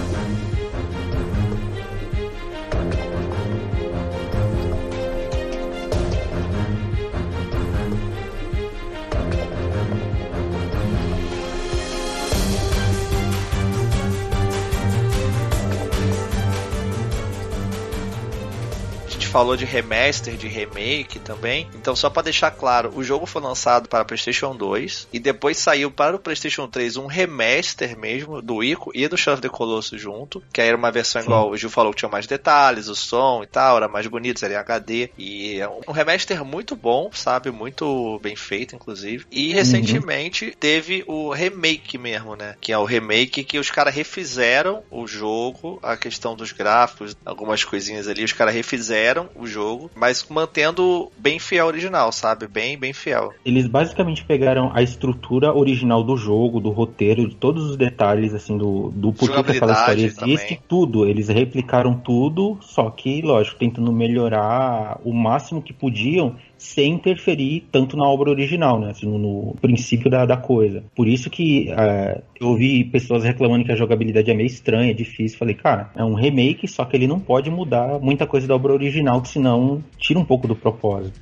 A: A <laughs> falou de remaster, de remake também. Então, só pra deixar claro, o jogo foi lançado para PlayStation 2 e depois saiu para o PlayStation 3 um remaster mesmo do Ico e do Shadow of the Colossus junto, que aí era uma versão
C: Sim.
A: igual o Gil falou que tinha mais detalhes, o som e tal, era mais bonito, era em HD e é um remaster muito bom, sabe, muito bem feito inclusive. E recentemente teve o remake mesmo, né? Que é o remake que os caras refizeram o jogo, a questão dos gráficos, algumas coisinhas ali, os caras refizeram o jogo, mas mantendo bem fiel ao original, sabe? Bem, bem fiel.
C: Eles basicamente pegaram a estrutura original do jogo, do roteiro, de todos os detalhes, assim, do, do porquê que aquela história existe, tudo. Eles replicaram tudo, só que, lógico, tentando melhorar o máximo que podiam sem interferir tanto na obra original, né? Assim, no, no princípio da, da coisa. Por isso que é, eu ouvi pessoas reclamando que a jogabilidade é meio estranha, é difícil. Falei, cara, é um remake, só que ele não pode mudar muita coisa da obra original, que senão tira um pouco do propósito.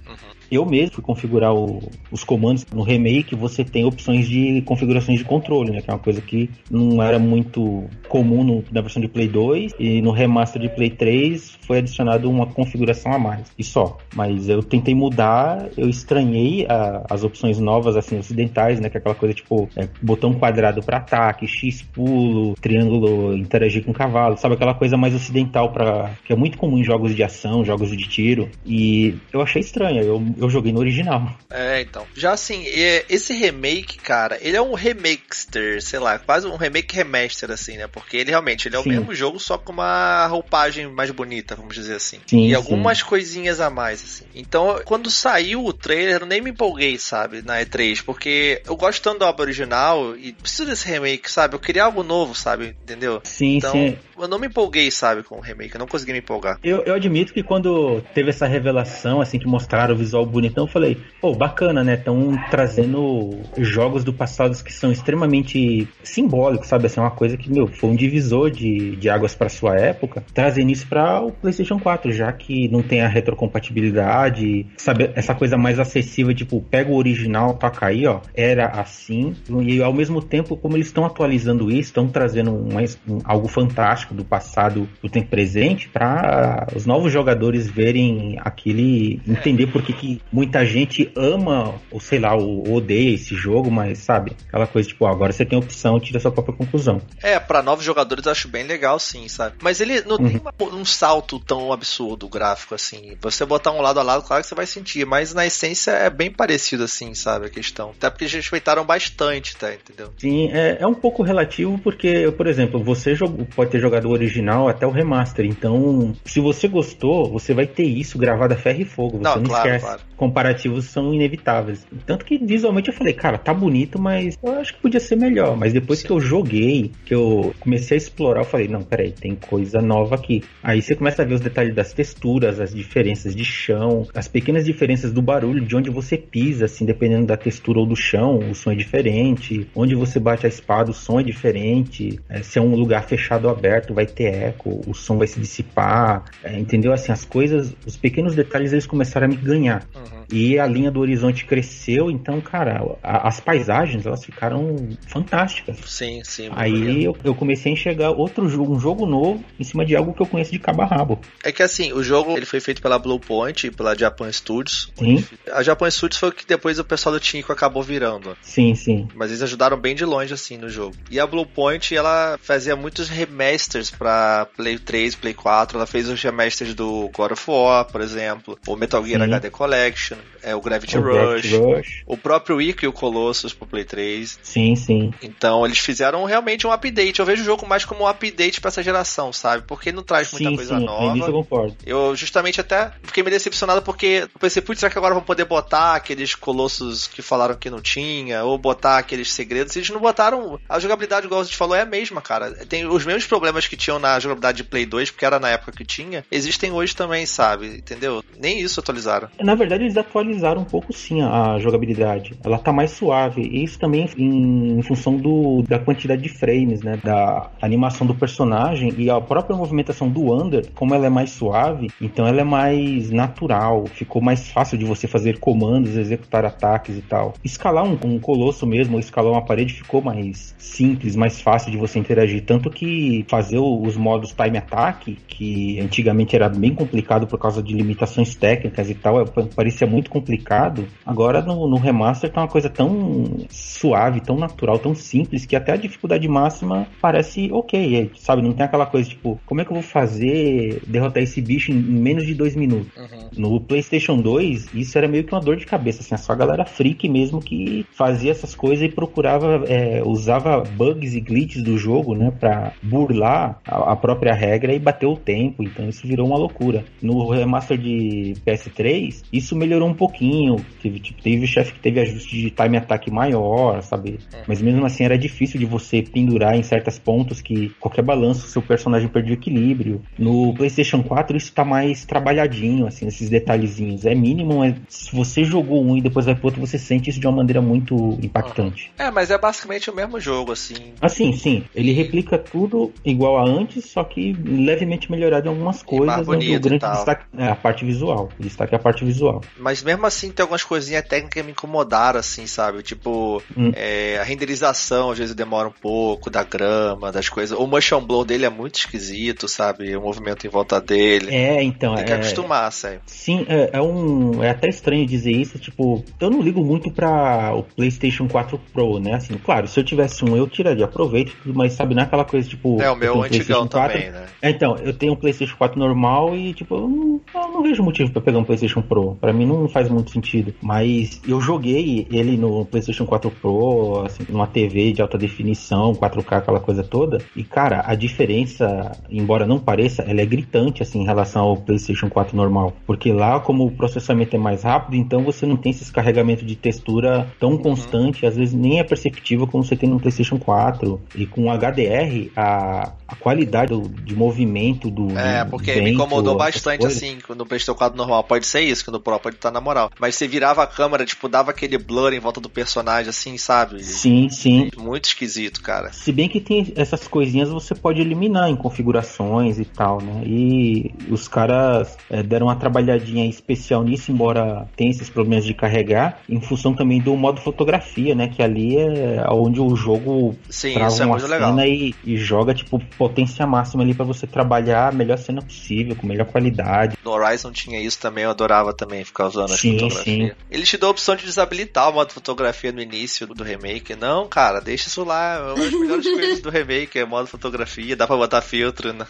C: Eu mesmo fui configurar o- os comandos no remake, você tem opções de configurações de controle, né? Que é uma coisa que não era muito comum no- na versão de Play 2 e no remaster de Play 3 foi adicionado uma configuração a mais. E só. Mas eu tentei mudar, eu estranhei a- as opções novas, assim, ocidentais, né? Que é aquela coisa tipo é, botão quadrado para ataque, X pulo, triângulo interagir com o cavalo, sabe? Aquela coisa mais ocidental para que é muito comum em jogos de ação, jogos de tiro. E eu achei estranho. Eu, eu joguei no original.
A: É, então. Já assim, esse remake, cara, ele é um remakester, sei lá, quase um remake remaster, assim, né? Porque ele realmente ele é o
C: Sim.
A: mesmo jogo, só com uma roupagem mais bonita, vamos dizer assim.
C: Sim,
A: e
C: sim.
A: algumas coisinhas a mais, assim. Então, quando saiu o trailer, eu nem me empolguei, sabe, na E3, porque eu gosto tanto da obra original e preciso desse remake, sabe? Eu queria algo novo, sabe? Entendeu?
C: Sim,
A: Então,
C: sim.
A: eu não me empolguei, sabe, com o remake, eu não consegui me empolgar.
C: Eu, eu admito que quando teve essa revelação, assim, que mostraram o visual bonitão, eu falei, pô, bacana, né? Estão trazendo jogos do passado que são extremamente simbólicos, sabe? Assim, uma coisa que, meu, foi um divisor de, de águas pra sua época, trazendo isso para o PlayStation 4, já que não tem a retrocompatibilidade, sabe? Essa coisa mais acessível, tipo, pega o original, toca aí, ó, era assim, e ao mesmo tempo, como eles estão atualizando isso, estão trazendo um, algo fantástico do passado, do tempo presente, para os novos jogadores verem aquilo e entender por que, que muita gente ama, ou sei lá, ou odeia esse jogo, mas sabe, aquela coisa tipo, agora você tem opção, tira sua própria conclusão.
A: É, pra novos jogadores eu acho bem legal, sim, sabe? Mas ele não tem
C: Uhum.
A: uma- um salto tão absurdo gráfico assim. Você botar um lado a lado, claro que você vai sentir, mas na essência é bem parecido assim, sabe? A questão. Até porque eles respeitaram bastante, tá? Entendeu?
C: Sim, é, é um pouco relativo porque, por exemplo, você jogou- pode ter jogado o original até o remaster. Então, se você gostou, você vai ter isso gravado a ferro e fogo. Você
A: Não,
C: não,
A: claro,
C: esquece.
A: claro.
C: Comparativos são inevitáveis. Tanto que visualmente eu falei, cara, tá bonito, mas eu acho que podia ser melhor. Mas depois Sim. que eu joguei, que eu comecei a explorar, eu falei, não, peraí, tem coisa nova aqui. Aí você começa a ver os detalhes das texturas, as diferenças de chão, as pequenas diferenças do barulho, de onde você pisa, assim, dependendo da textura ou do chão, o som é diferente. Onde você bate a espada, o som é diferente. É, se é um lugar fechado ou aberto, vai ter eco, o som vai se dissipar. É, entendeu? Assim, as coisas, os pequenos detalhes, eles começaram a me ganhar. Uhum. E a linha do horizonte cresceu, então, cara, a, as paisagens elas ficaram fantásticas.
A: Sim, sim.
C: Aí eu, eu, comecei a enxergar outro jogo, um jogo novo, em cima de algo que eu conheço de cabo a rabo.
A: É que assim, o jogo ele foi feito pela Bluepoint e pela Japan Studios.
C: Sim.
A: A Japan Studios foi o que depois o pessoal do Tinko acabou virando.
C: Sim, sim.
A: Mas eles ajudaram bem de longe, assim, no jogo. E a Bluepoint, ela fazia muitos remasters pra Play 3, Play 4. Ela fez os remasters do God of War, por exemplo, o Metal Gear sim. HD Collection é o Gravity, o Rush, Gravity Rush, o próprio Ico e o Colossus pro Play 3.
C: Sim, sim.
A: Então eles fizeram realmente um update. Eu vejo o jogo mais como um update para essa geração, sabe? Porque não traz muita
C: sim,
A: coisa
C: sim,
A: nova.
C: eu concordo.
A: Eu justamente até fiquei meio decepcionado porque eu pensei, putz, será que agora vão poder botar aqueles Colossus que falaram que não tinha? Ou botar aqueles segredos? Eles não botaram. A jogabilidade, igual a gente falou, é a mesma, cara. Tem os mesmos problemas que tinham na jogabilidade de Play 2, porque era na época que tinha, existem hoje também, sabe? Entendeu? Nem isso atualizaram.
C: Na verdade, eles atualizaram um pouco sim a jogabilidade. Ela tá mais suave. E isso também em, em função do, da quantidade de frames, né? Da animação do personagem e a própria movimentação do Under, como ela é mais suave, então ela é mais natural. Ficou mais fácil de você fazer comandos, executar ataques e tal. Escalar um, um colosso mesmo, ou escalar uma parede ficou mais simples, mais fácil de você interagir. Tanto que fazer os modos time attack, que antigamente era bem complicado por causa de limitações técnicas e tal, parecia muito complicado. Agora no, no remaster tá uma coisa tão suave, tão natural, tão simples, que até a dificuldade máxima parece ok, sabe? Não tem aquela coisa tipo, como é que eu vou fazer derrotar esse bicho em, menos de dois minutos? Uhum. No PlayStation 2, isso era meio que uma dor de cabeça, assim, a só galera freak mesmo que fazia essas coisas e procurava, é, usava bugs e glitches do jogo, né, pra burlar a, a própria regra e bater o tempo, então isso virou uma loucura. No remaster de PS3, isso melhorou um pouquinho, teve, tipo, teve chefe que teve ajuste de time attack maior, sabe? É. Mas mesmo assim era difícil de você pendurar em certos pontos que qualquer balanço seu personagem perdia equilíbrio. No PlayStation 4 isso tá mais trabalhadinho, assim, esses detalhezinhos. É mínimo, é, se você jogou um e depois vai pro outro, você sente isso de uma maneira muito impactante.
A: É, mas é basicamente o mesmo jogo, assim.
C: Assim, sim. Ele replica tudo igual a antes, só que levemente melhorado em algumas coisas.
A: Onde o grande
C: destaque é a parte visual. O destaque é a parte visual.
A: Mas mesmo assim tem algumas coisinhas técnicas que me incomodaram, assim, sabe? Tipo, hum. é, a renderização às vezes demora um pouco, da grama, das coisas. O motion blow dele é muito esquisito, sabe? O movimento em volta dele.
C: É, então.
A: Tem que
C: é...
A: acostumar, sério.
C: Sim, é, é, um. É até estranho dizer isso, tipo, eu não ligo muito pra o PlayStation 4 Pro, né? Assim, claro, se eu tivesse um, eu tiraria proveito, mas sabe, não é aquela coisa tipo.
A: É, o meu antigão também, né?
C: É, então, eu tenho um PlayStation 4 normal e, tipo, eu não, eu não vejo motivo para pegar um PlayStation Pro. Para mim não faz muito sentido. Mas eu joguei ele no PlayStation 4 Pro, assim, numa TV de alta definição, 4K, aquela coisa toda. E, cara, a diferença, embora não pareça, ela é gritante, assim, em relação ao PlayStation 4 normal. Porque lá, como o processamento é mais rápido, então você não tem esses carregamentos de textura tão constante, às vezes nem é perceptível como você tem no PlayStation 4. E com HDR, a, a qualidade do, de movimento do.
A: É, porque vento, me incomodou bastante assim, no PlayStation 4 normal. Pode ser isso, que no Pro pode estar na moral. Mas você virava a câmera, tipo, dava aquele blur em volta do personagem, assim, sabe?
C: Sim, sim.
A: Muito esquisito, cara.
C: Se bem que tem essas coisinhas você pode eliminar em configurações e tal, né? E os caras é, deram uma trabalhadinha especial nisso, embora tenha esses problemas de carregar, em função também do modo fotografia, né? Que ali é onde o jogo
A: Sim, trava é uma cena legal.
C: E, e joga, tipo, potência máxima ali para você trabalhar a melhor cena possível, com melhor qualidade.
A: No Horizon tinha isso também, eu adorava também ficar usando
C: sim,
A: as fotografias. Sim. Ele te deu a opção de desabilitar o modo fotografia no início do remake. Não, cara, deixa isso lá. É uma das melhores <laughs> coisas do remake, é modo fotografia, dá pra botar filtro, né?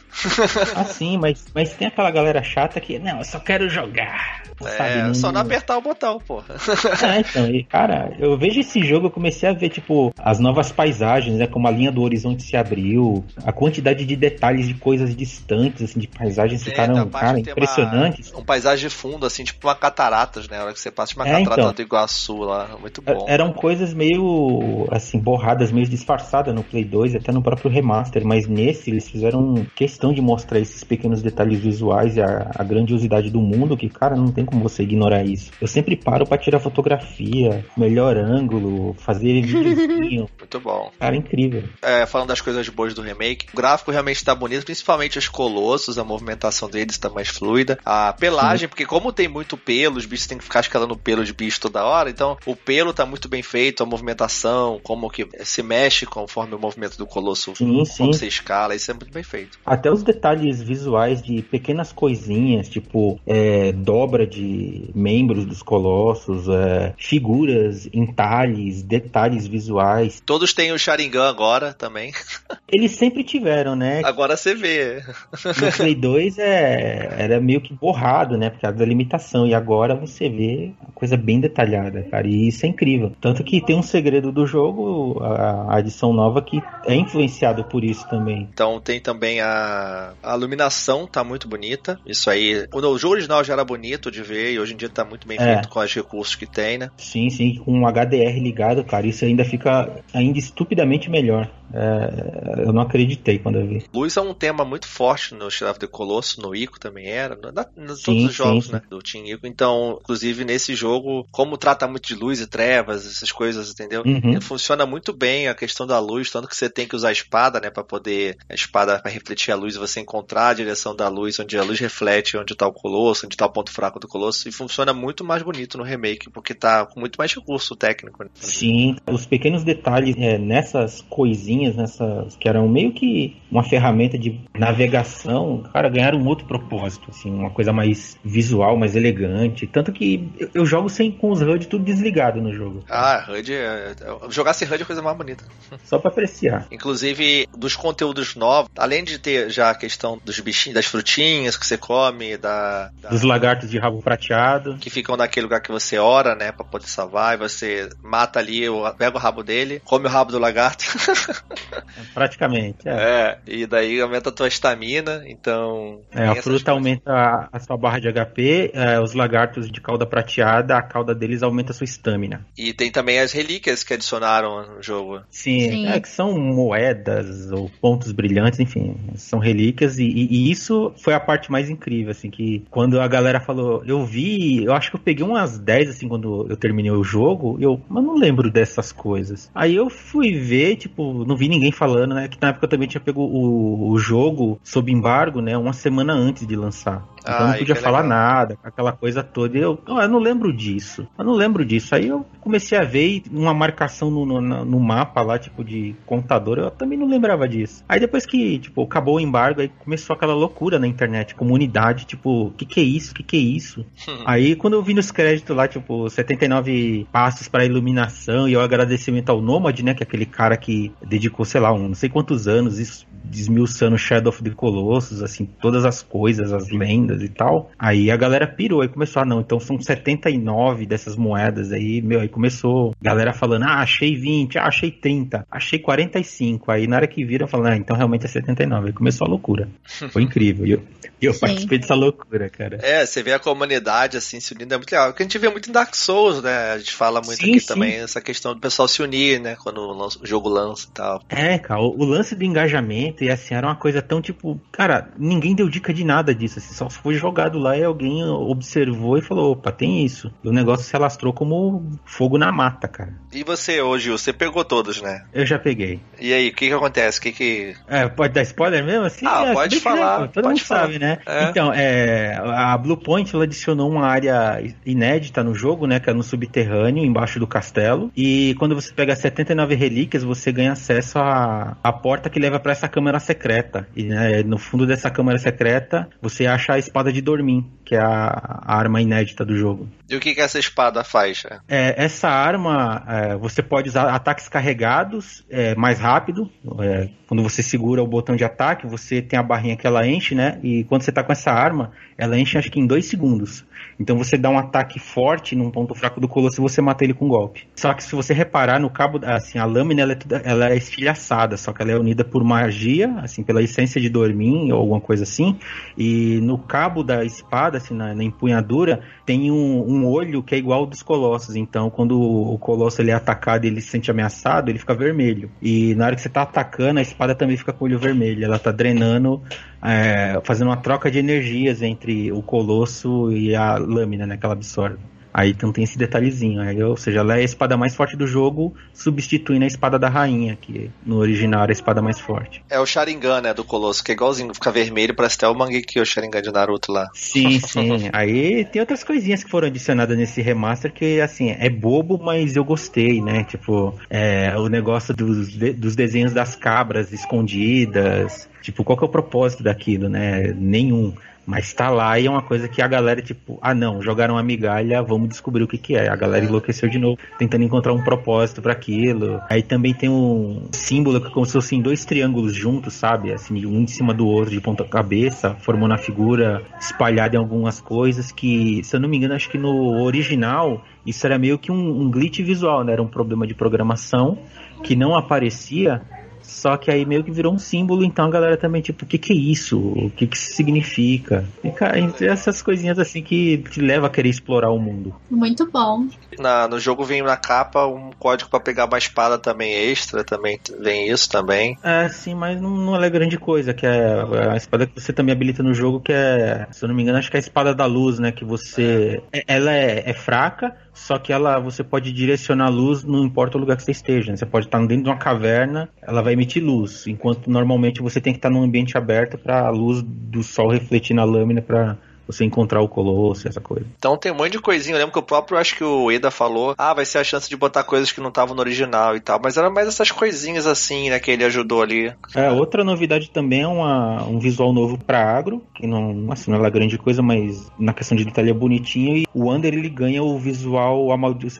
C: ah, sim, mas, mas tem aquela galera chata que, não, eu só quero jogar.
A: É, sabe, só não apertar o botão, porra. <laughs>
C: é, então, e, cara, eu vejo esse jogo, eu comecei a ver, tipo, as novas paisagens, né? Como a linha do horizonte se abriu, a quantidade de detalhes de coisas distantes, assim, de paisagens ficaram, cara, impressionantes.
A: Uma, um paisagem de fundo, assim, tipo uma catarata cataratas, né? A hora que você passa uma
C: É,
A: catarata
C: então.
A: do Iguaçu lá, muito bom.
C: Eram coisas meio, assim, borradas, meio disfarçadas no Play 2 e até no próprio remaster, mas nesse eles fizeram questão de mostrar esses pequenos detalhes visuais e a, a grandiosidade do mundo, que, cara, não tem como você ignorar isso. Eu sempre paro pra tirar fotografia, melhor ângulo, fazer <laughs> videozinho.
A: Muito bom.
C: Cara, incrível.
A: É, falando das coisas boas do remake, o gráfico realmente tá bonito, principalmente os colossos, a movimentação deles tá mais fluida. A pelagem, porque como tem muito pelo, os bichos têm que ficar escalando pelo de bicho toda hora, então o pelo tá muito bem feito, a movimentação, como que se mexe conforme o movimento do colosso,
C: Sim, sim.
A: como você escala, isso é muito bem feito.
C: Até os detalhes visuais de pequenas coisinhas, tipo é, dobra de membros dos colossos, é, figuras, entalhes, detalhes visuais.
A: Todos têm o Sharingan agora também. <laughs>
C: Eles sempre tiveram, né?
A: Agora você vê.
C: No Play 2 é, era meio que borrado, né? Por causa da limitação. E agora você vê uma coisa bem detalhada, cara. E isso é incrível. Tanto que tem um segredo do jogo, a, a edição nova, que é influenciado por isso também.
A: Então tem também a, a iluminação, tá muito bonita. Isso aí. O, o jogo original já era bonito de ver e hoje em dia tá muito bem
C: É.
A: feito com os recursos que tem, né?
C: Sim, sim, com um HDR ligado, cara, isso ainda fica ainda estupidamente melhor. É, eu não acreditei quando eu vi.
A: Luz é um tema muito forte no Shadow of the Colossus, no Ico também era, na, em
C: Sim,
A: todos os jogos,
C: sim.
A: né, do Team Ico. Então, inclusive nesse jogo, como trata muito de luz e trevas, essas coisas, entendeu?
C: Uhum.
A: Funciona muito bem a questão da luz, tanto que você tem que usar a espada, né, para poder a espada para refletir a luz e você encontrar a direção da luz, onde a luz reflete onde tá o colosso, onde tá o ponto fraco do colosso, e funciona muito mais bonito no remake, porque tá com muito mais recurso técnico. Né?
C: Sim, os pequenos detalhes é, nessas coisinhas, nessas que eram meio que uma ferramenta de navegação, cara, ganharam um outro propósito, assim, uma coisa mais visual, mais elegante. Tanto que eu, eu jogo sem com os HUD tudo desligado no jogo,
A: Ah, HUD, é, é- jogar sem HUD é a coisa mais bonita. <laughs>
C: só pra apreciar.
A: Inclusive, dos conteúdos novos, além de ter já a questão dos bichinhos, das frutinhas que você come, da, da-
C: Dos lagartos de rabo prateado.
A: que ficam naquele lugar que você ora, né, Pra poder salvar, e você mata ali, pega o rabo dele, come o rabo do lagarto. <laughs> <laughs>
C: Praticamente, é.
A: é, e daí aumenta a tua estamina, então.
C: É, a fruta
A: coisas.
C: aumenta a, a sua barra de HP, é, os lagartos de cauda prateada, a cauda deles aumenta a sua estamina.
A: E tem também as relíquias que adicionaram no jogo.
C: Sim,
B: Sim.
C: É, que são moedas ou pontos brilhantes, enfim, são relíquias e, e- e isso foi a parte mais incrível, assim, que quando a galera falou, eu vi, eu acho que eu peguei umas 10, assim, quando eu terminei o jogo, eu, mas não lembro dessas coisas. Aí eu fui ver, tipo, não vi ninguém falando, né, que na época eu também tinha pego o, o jogo sob embargo, né, uma semana antes de lançar. Então eu
A: Ah,
C: não podia
A: que
C: falar
A: legal.
C: nada, aquela coisa toda. Eu, "Ah, eu não lembro disso. Eu não lembro disso. Aí eu comecei a ver uma marcação no, no, no mapa lá, tipo, de contador. Eu também não lembrava disso. Aí depois que, tipo, acabou o embargo, aí começou aquela loucura na internet, comunidade, tipo, o que que é isso? O que que é isso? Aí quando eu vi nos créditos lá, tipo, 79 passos para iluminação e o agradecimento ao Nômade, né, que é aquele cara que dedicou, sei lá, um, não sei quantos anos isso desmiuçando Shadow of the Colossus, assim, todas as coisas, as lendas e tal. Aí a galera pirou, aí começou, ah não, então são 79 dessas moedas aí, meu, aí começou galera falando, ah, achei 20, ah, achei 30, achei 45. Aí na hora que viram, falaram, ah, então realmente é 79. Aí começou a loucura. <laughs> Foi incrível. E eu, e <laughs> eu
B: Sim.
C: participei dessa loucura, cara.
A: É, você vê a comunidade assim se unindo, é muito legal. Porque a gente vê muito em Dark Souls, né? A gente fala muito
C: Sim,
A: aqui
C: sim.
A: também, essa questão do pessoal se unir, né? Quando o o jogo lança e tal.
C: É, cara, o, o lance do engajamento e assim, era uma coisa tão tipo, cara, ninguém deu dica de nada disso, assim, só foi jogado lá e alguém observou e falou, opa, tem isso. E o negócio se alastrou como fogo na mata, cara.
A: E você hoje, você pegou todos, né?
C: Eu já peguei.
A: E aí, o que que acontece? O que que...
C: É, pode dar spoiler mesmo? Assim,
A: Ah,
C: é,
A: pode
C: que,
A: falar,
C: né, todo
A: pode
C: mundo
A: falar.
C: sabe, né?
A: É.
C: Então, é, a Blue Point ela adicionou uma área inédita no jogo, né? Que é no subterrâneo, embaixo do castelo. E quando você pega 79 relíquias, você ganha acesso à, à porta que leva pra essa câmara secreta. E né, no fundo dessa câmara secreta, você acha a espada de Dormin, que é a, a arma inédita do jogo.
A: E o que que essa espada faz? né?
C: É, essa arma, é, você pode usar ataques carregados é, mais rápido. É, quando você segura o botão de ataque, você tem a barrinha que ela enche, né? E quando você tá com essa arma, ela enche acho que em dois segundos. Então você dá um ataque forte num ponto fraco do colosso e você mata ele com um golpe. Só que se você reparar no cabo, assim, a lâmina ela é, toda- ela é estilhaçada, só que ela é unida por magia, assim, pela essência de Dormin ou alguma coisa assim. E no cabo da espada, assim, na, na empunhadura, tem um, um, olho que é igual ao dos colossos. Então, quando o colosso ele é atacado e ele se sente ameaçado, ele fica vermelho. E na hora que você tá atacando, a espada também fica com o olho vermelho. Ela tá drenando, é, fazendo uma troca de energias entre o colosso e a lâmina, né, que ela absorve. Aí então tem esse detalhezinho, aí, ou seja, ela é a espada mais forte do jogo, substituindo a espada da rainha, que no original era a espada mais forte.
A: É o Sharingan, né, do Colosso, que é igualzinho, fica vermelho, parece até o Mangekyo, o Sharingan de Naruto lá.
C: Sim, <laughs> sim. aí tem outras coisinhas que foram adicionadas nesse remaster que, assim, é bobo, mas eu gostei, né? Tipo, é, o negócio dos, de, dos desenhos das cabras escondidas. Tipo, qual que é o propósito daquilo, né? Nenhum. Mas tá lá e é uma coisa que a galera, tipo, ah não, jogaram uma migalha, vamos descobrir o que que é. A galera enlouqueceu de novo, tentando encontrar um propósito para aquilo. Aí também tem um símbolo que é como se fossem dois triângulos juntos, sabe? Assim, um em cima do outro, de ponta cabeça, formando a figura espalhada em algumas coisas que, se eu não me engano, acho que no original isso era meio que um, um glitch visual, né? Era um problema de programação que não aparecia só que aí meio que virou um símbolo, então a galera também, tipo, o que que é isso? O que que isso significa? E, cara, essas coisinhas assim que te leva a querer explorar o mundo.
B: Muito bom.
A: Na, no jogo vem na capa um código para pegar uma espada também extra, também vem isso também.
C: É, sim, mas não, não é grande coisa, que é a espada que você também habilita no jogo, que é, se eu não me engano, acho que é a espada da luz, né? Que você. É. Ela é, é fraca, só que ela você pode direcionar a luz não importa o lugar que você esteja. Né? Você pode estar dentro de uma caverna, ela vai emitir luz, enquanto normalmente você tem que estar num ambiente aberto para a luz do sol refletir na lâmina para você encontrar o Colosso, essa coisa.
A: Então tem um monte de coisinha. Eu lembro que o próprio, acho que o Eda falou, ah, vai ser a chance de botar coisas que não estavam no original e tal. Mas era mais essas coisinhas assim, né, que ele ajudou ali.
C: É, outra novidade também é uma, um visual novo pra agro, que não, assim, não é grande coisa, mas na questão de detalhe é bonitinho. E o Under, ele ganha o visual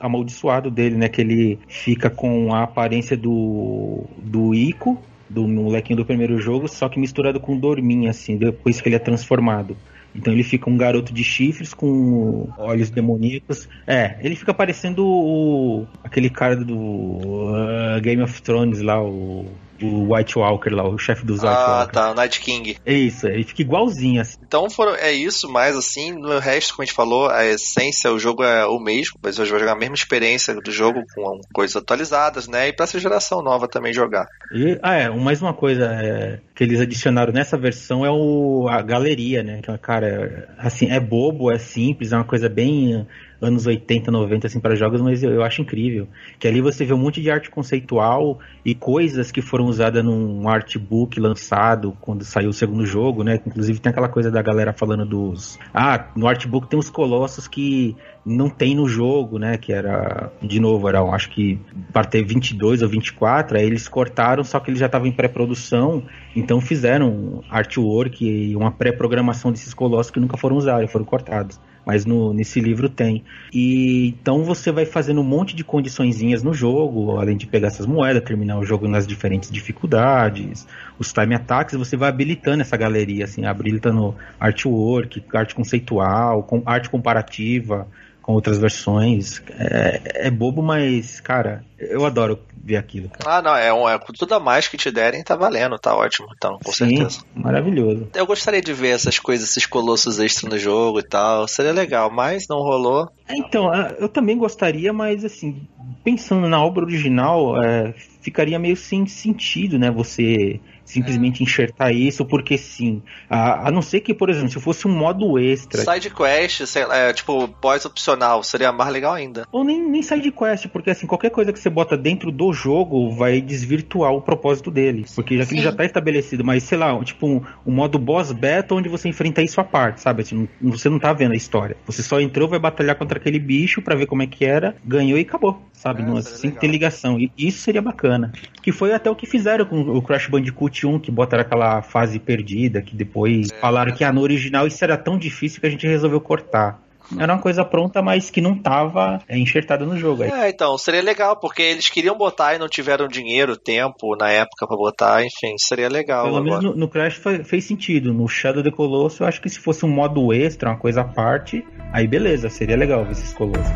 C: amaldiçoado dele, né, que ele fica com a aparência do, do Ico, do molequinho do primeiro jogo, só que misturado com Dormin, assim, depois que ele é transformado. Então ele fica um garoto de chifres com olhos demoníacos. É, ele fica parecendo o, aquele cara do uh, Game of Thrones lá, o o White Walker lá, o chefe dos White
A: ah,
C: Walker.
A: Ah, tá, o Night King.
C: É isso, ele fica igualzinho assim.
A: Então foram, é isso, mas assim, no resto, como a gente falou, a essência, o jogo é o mesmo, mas eu vou jogar a mesma experiência do jogo com coisas atualizadas, né? E pra essa geração nova também jogar.
C: E, ah, é, mais uma coisa é, que eles adicionaram nessa versão é o, a galeria, né? Que, cara, assim, é bobo, é simples, é uma coisa bem anos 80, 90 assim para jogos, mas eu, eu, acho incrível. Que ali você vê um monte de arte conceitual e coisas que foram usadas num artbook lançado quando saiu o segundo jogo, né? Inclusive tem aquela coisa da galera falando dos ah, no artbook tem uns colossos que não tem no jogo, né? Que era, de novo, era, acho que para ter 22 ou 24, aí eles cortaram, só que ele já estava em pré-produção, então fizeram artwork e uma pré-programação desses colossos que nunca foram usados, foram cortados mas no, nesse livro tem. E então você vai fazendo um monte de condiçõezinhas no jogo, além de pegar essas moedas, terminar o jogo nas diferentes dificuldades, os time attacks, você vai habilitando essa galeria, assim, habilitando artwork, arte conceitual, com, arte comparativa, com outras versões. É, é bobo, mas, cara, eu adoro ver aquilo.
A: Cara. Ah, não, é, um, é tudo a mais que te derem, tá valendo, tá ótimo, então, com Sim, certeza.
C: Maravilhoso.
A: Eu gostaria de ver essas coisas, esses colossos extras no jogo e tal. Seria legal, mas não rolou.
C: É, então, eu também gostaria, mas assim, pensando na obra original, é, ficaria meio sem sentido, né? Você simplesmente enxertar isso porque sim. A, a não ser que, por exemplo, se fosse um modo extra.
A: Side quest, sei lá, é, tipo, pós opcional, seria mais legal ainda.
C: Ou nem, nem side quest, porque assim, qualquer coisa que você bota dentro do jogo vai desvirtuar o propósito dele. Porque já que ele já tá estabelecido, mas sei lá, tipo um, um, modo boss battle onde você enfrenta isso à parte, sabe? Assim, não, você não tá vendo a história. Você só entrou, vai batalhar contra aquele bicho para ver como é que era, ganhou e acabou, sabe? É, não, sem ter ligação. E isso seria bacana. Que foi até o que fizeram com o Crash Bandicoot 1, que botaram aquela fase perdida, que depois é, falaram que ah, no original isso era tão difícil que a gente resolveu cortar. Era uma coisa pronta, mas que não estava é, enxertada no jogo. Aí.
A: É, então, seria legal, porque eles queriam botar e não tiveram dinheiro, tempo na época para botar, enfim, seria legal.
C: Pelo menos no, no, Crash foi, fez sentido. No Shadow the Colossus, eu acho que se fosse um modo extra, uma coisa à parte, aí beleza, seria legal ver esses Colossos.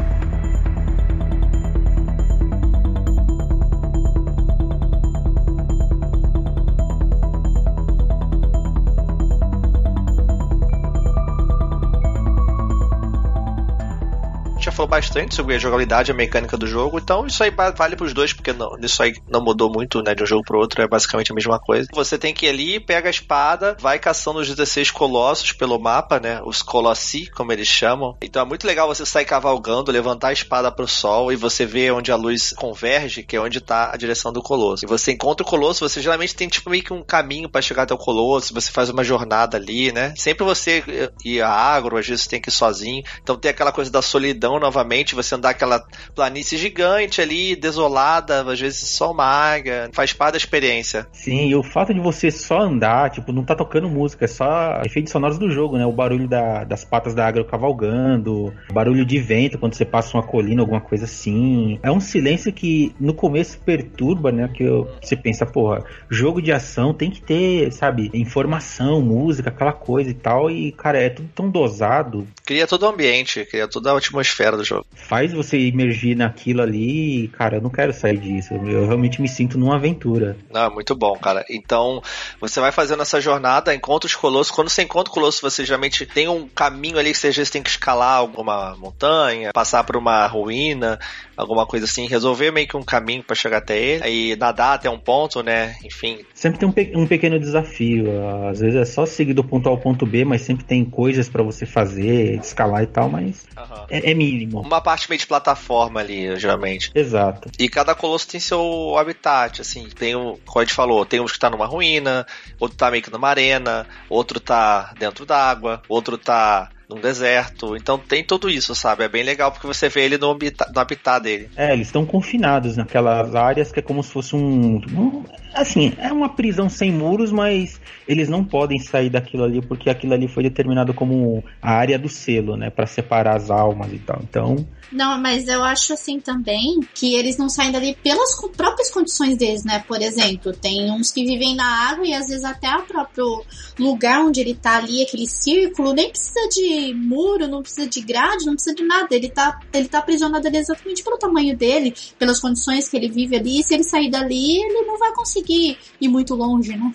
A: Falou bastante sobre a jogabilidade, a mecânica do jogo, então isso aí vale pros dois, porque não, isso aí não mudou muito, né, de um jogo pro outro, é basicamente a mesma coisa. Você tem que ir ali, pega a espada, vai caçando os 16 colossos pelo mapa, né, os colossi, como eles chamam. Então é muito legal você sair cavalgando, levantar a espada pro sol e você vê onde a luz converge, que é onde tá a direção do colosso. E você encontra o colosso, você geralmente tem tipo meio que um caminho para chegar até o colosso, você faz uma jornada ali, né? Sempre você ir a agro, às vezes você tem que ir sozinho. Então tem aquela coisa da solidão novamente, você andar aquela planície gigante ali, desolada, às vezes só uma águia, faz parte da experiência.
C: Sim, e o fato de você só andar, tipo, não tá tocando música, é só efeitos sonoros do jogo, né? O barulho da, das patas da água cavalgando, barulho de vento quando você passa uma colina, alguma coisa assim. É um silêncio que no começo perturba, né? Que eu, você pensa, porra, jogo de ação tem que ter, sabe, informação, música, aquela coisa e tal. E, cara, é tudo tão dosado.
A: Cria todo o ambiente, cria toda a atmosfera do jogo.
C: Faz você imergir naquilo ali e, cara, eu não quero sair disso. Eu realmente me sinto numa aventura.
A: Ah, muito bom, cara. Então, você vai fazendo essa jornada, encontra os colossos. Quando você encontra o colosso, você geralmente tem um caminho ali que você às vezes tem que escalar alguma montanha, passar por uma ruína, alguma coisa assim, resolver meio que um caminho para chegar até ele, aí nadar até um ponto, né? Enfim.
C: Sempre tem um, pe um pequeno desafio. Às vezes é só seguir do ponto A ao ponto B, mas sempre tem coisas para você fazer, escalar e tal, mas uhum. é, é, mínimo.
A: Uma parte meio de plataforma ali, geralmente.
C: Exato.
A: E cada colosso tem seu habitat, assim. Tem o, como a gente falou, tem uns que tá numa ruína, outro tá meio que numa arena, outro tá dentro d'água, outro tá num deserto. Então tem tudo isso, sabe? É bem legal porque você vê ele no, habitat, no habitat dele.
C: É, eles estão confinados naquelas áreas que é como se fosse um, um. Assim, é uma prisão sem muros, mas eles não podem sair daquilo ali porque aquilo ali foi determinado como a área do selo, né? para separar as almas e tal. Então
B: não, mas eu acho assim também que eles não saem dali pelas próprias condições deles, né? Por exemplo, tem uns que vivem na água e às vezes até o próprio lugar onde ele tá ali, aquele círculo, nem precisa de muro, não precisa de grade, não precisa de nada. Ele tá, ele tá aprisionado ali exatamente pelo tamanho dele, pelas condições que ele vive ali. E se ele sair dali, ele não vai conseguir ir muito longe, né?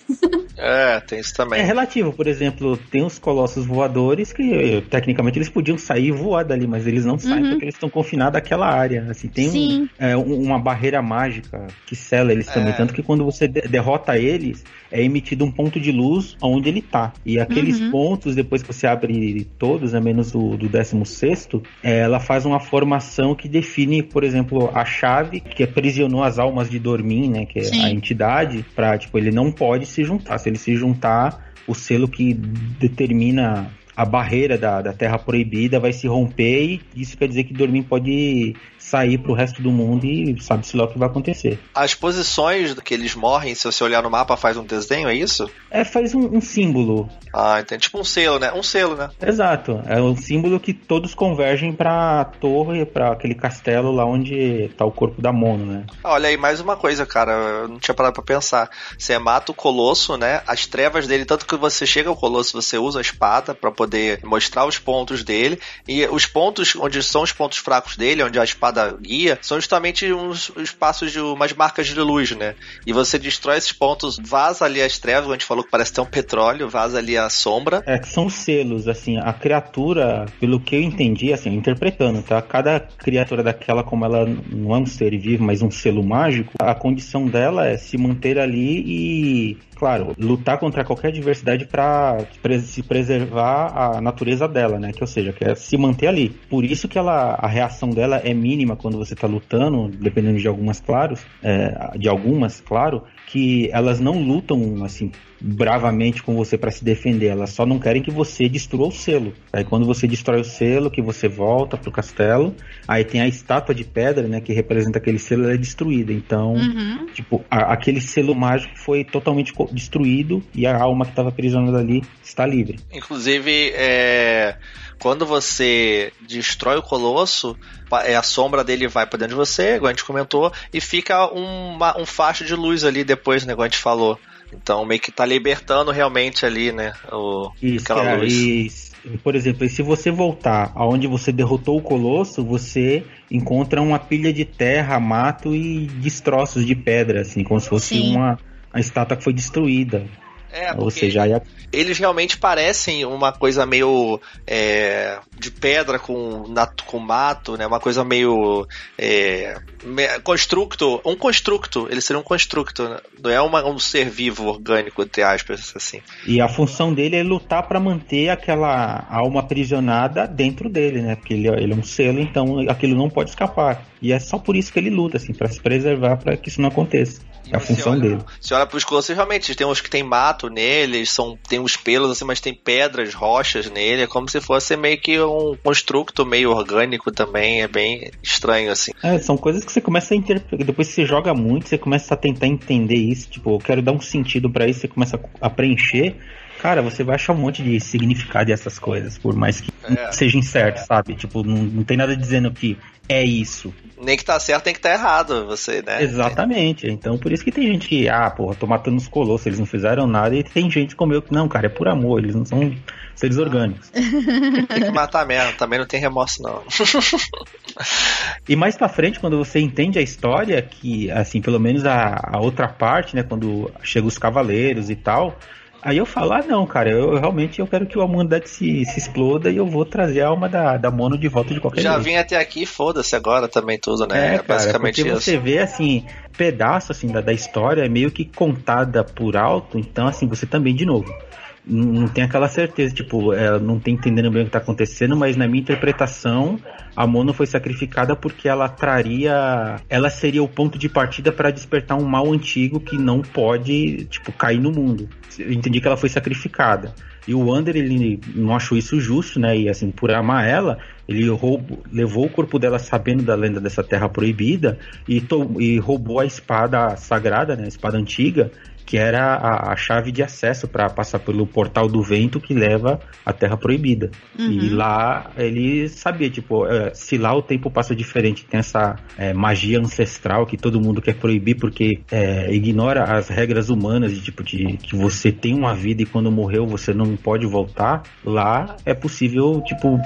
A: é, tem isso também.
C: É relativo, por exemplo, tem os colossos voadores que tecnicamente eles podiam sair e voar dali, mas eles não saem uhum. porque eles estão confinados àquela área. Assim, tem um, é, uma barreira mágica que sela eles também. É. Tanto que quando você de derrota eles, é emitido um ponto de luz onde ele tá. E aqueles uhum. pontos, depois que você abre todos, né, menos o do 16, é, ela faz uma formação que define, por exemplo, a chave que aprisionou as almas de Dormin, né, que é Sim. a entidade, pra, tipo, ele não pode se juntar. Se ele se juntar, o selo que determina a barreira da, da Terra Proibida vai se romper e isso quer dizer que Dormin pode sair pro resto do mundo e sabe-se lá o que vai acontecer.
A: As posições que eles morrem, se você olhar no mapa, faz um desenho, é isso?
C: É, faz um, um símbolo.
A: Ah, então tipo um selo, né? Um selo, né?
C: Exato. É um símbolo que todos convergem pra torre, para aquele castelo lá onde tá o corpo da Mono, né?
A: Olha aí, mais uma coisa, cara. Eu não tinha parado pra pensar. Você mata o Colosso, né? As trevas dele, tanto que você chega ao Colosso, você usa a espada para poder mostrar os pontos dele. E os pontos onde são os pontos fracos dele, onde a espada guia são justamente uns espaços de umas marcas de luz, né? E você destrói esses pontos, vaza ali as trevas, a gente falou que parece ter um petróleo, vaza ali a sombra.
C: É, que são selos, assim, a criatura, pelo que eu entendi, assim, interpretando, tá? Cada criatura daquela, como ela não é um ser vivo, mas um selo mágico, a condição dela é se manter ali e claro, lutar contra qualquer adversidade para se preservar a natureza dela, né? Que ou seja, que é se manter ali. Por isso que ela, a reação dela é mínima quando você está lutando, dependendo de algumas, claros, é, de algumas, claro, que elas não lutam assim bravamente com você para se defender, elas só não querem que você destrua o selo. Aí quando você destrói o selo, que você volta pro castelo, aí tem a estátua de pedra, né, que representa aquele selo, ela é destruída. Então, uhum. tipo, a, aquele selo mágico foi totalmente destruído e a alma que estava aprisionada ali está livre.
A: Inclusive, é quando você destrói o colosso, é, a sombra dele vai para dentro de você, igual a gente comentou, e fica uma, um facho de luz ali depois, né, igual a gente falou. Então meio que tá libertando realmente ali, né? O,
C: Isso, aquela luz. E, por exemplo, se você voltar aonde você derrotou o colosso, você encontra uma pilha de terra, mato e destroços de pedra, assim, como se fosse Sim. uma a estátua que foi destruída.
A: É, Ou seja, eles realmente parecem uma coisa meio é, de pedra com, com mato, né? Uma coisa meio. É, constructo. Um constructo. Ele seria um constructo. Né? Não é uma, um ser vivo orgânico, entre aspas, assim.
C: E a função dele é lutar para manter aquela alma aprisionada dentro dele, né? Porque ele, ele é um selo, então aquilo não pode escapar. E é só por isso que ele luta, assim, para se preservar para que isso não aconteça. É a função
A: olha,
C: dele.
A: Você olha pros colossos, realmente, tem uns que tem mato neles, são, tem uns pelos assim, mas tem pedras, rochas nele. É como se fosse meio que um construto meio orgânico também. É bem estranho, assim.
C: É, são coisas que você começa a interpretar. Depois que você joga muito, você começa a tentar entender isso. Tipo, eu quero dar um sentido para isso, você começa a preencher cara, você vai achar um monte de significado dessas coisas, por mais que é, seja incerto, é. sabe? Tipo, não, não tem nada dizendo que é isso.
A: Nem que tá certo, tem que tá errado, você, né?
C: Exatamente. Então, por isso que tem gente que, ah, porra, tô matando os colossos, eles não fizeram nada, e tem gente como eu que, não, cara, é por amor, eles não são seres orgânicos. <laughs>
A: tem que matar mesmo, também não tem remorso, não. <laughs>
C: e mais pra frente, quando você entende a história, que, assim, pelo menos a, a outra parte, né, quando chegam os cavaleiros e tal, Aí eu falo, ah não, cara, eu, realmente eu quero que a humanidade se, se exploda e eu vou trazer a alma da, da Mono de volta de qualquer
A: Já
C: jeito.
A: vim até aqui, foda-se agora também tudo, né?
C: É, é basicamente porque isso. você vê, assim, pedaço, assim, da, da história meio que contada por alto, então, assim, você também, de novo, não tem aquela certeza, tipo, ela não tem entendendo bem o que está acontecendo, mas na minha interpretação, a Mono foi sacrificada porque ela traria, ela seria o ponto de partida para despertar um mal antigo que não pode, tipo, cair no mundo. Eu entendi que ela foi sacrificada. E o Wander, ele não achou isso justo, né? E assim, por amar ela, ele roubou, levou o corpo dela sabendo da lenda dessa terra proibida e, e roubou a espada sagrada, né? A espada antiga, que era a, a chave de acesso para passar pelo portal do vento que leva à Terra Proibida. Uhum. E lá ele sabia, tipo, é, se lá o tempo passa diferente, tem essa é, magia ancestral que todo mundo quer proibir porque é, ignora as regras humanas de tipo de que você tem uma vida e quando morreu você não pode voltar. Lá é possível, tipo,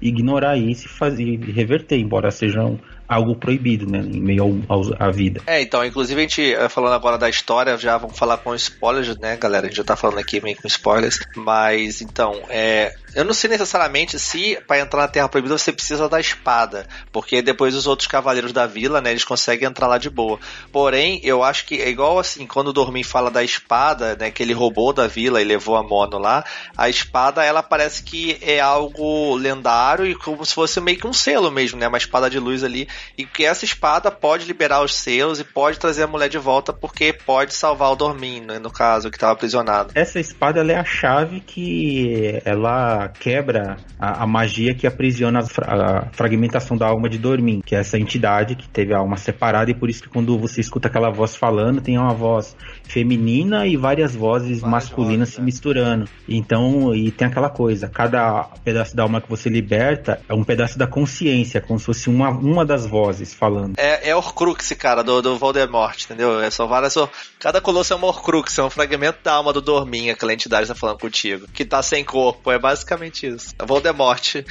C: ignorar isso e fazer e reverter, embora sejam algo proibido, né? Em meio ao, ao, à vida.
A: É, então, inclusive a gente, eh, falando agora da história, já vamos falar com spoilers, né, galera? A gente já tá falando aqui meio com spoilers. Mas, então, é, eu não sei necessariamente se para entrar na Terra Proibida você precisa da espada, porque depois os outros cavaleiros da vila, né, eles conseguem entrar lá de boa. Porém, eu acho que é igual assim, quando o Dormin fala da espada, né, que ele roubou da vila e levou a Mono lá, a espada ela parece que é algo lendário e como se fosse meio que um selo mesmo, né, uma espada de luz ali, e que essa espada pode liberar os selos e pode trazer a mulher de volta porque pode salvar o Dormin, né, no caso, que estava aprisionado.
C: Essa espada é a chave que ela quebra a, a magia que aprisiona a, fra a, fragmentação da alma de Dormin, que é essa entidade que teve a alma separada e por isso que quando você escuta aquela voz falando, tem uma voz feminina e várias vozes várias masculinas vozes, se é. misturando. Então, e tem aquela coisa, cada pedaço da alma que você liberta é um pedaço da consciência, como se fosse uma, uma das vozes falando.
A: É, é Horcrux, cara, do, do Voldemort, entendeu? É só várias. Cada colosso é uma Horcrux, é um fragmento da alma do Dormin, aquela entidade tá falando contigo. Que tá sem corpo, é basicamente isso. É Voldemort.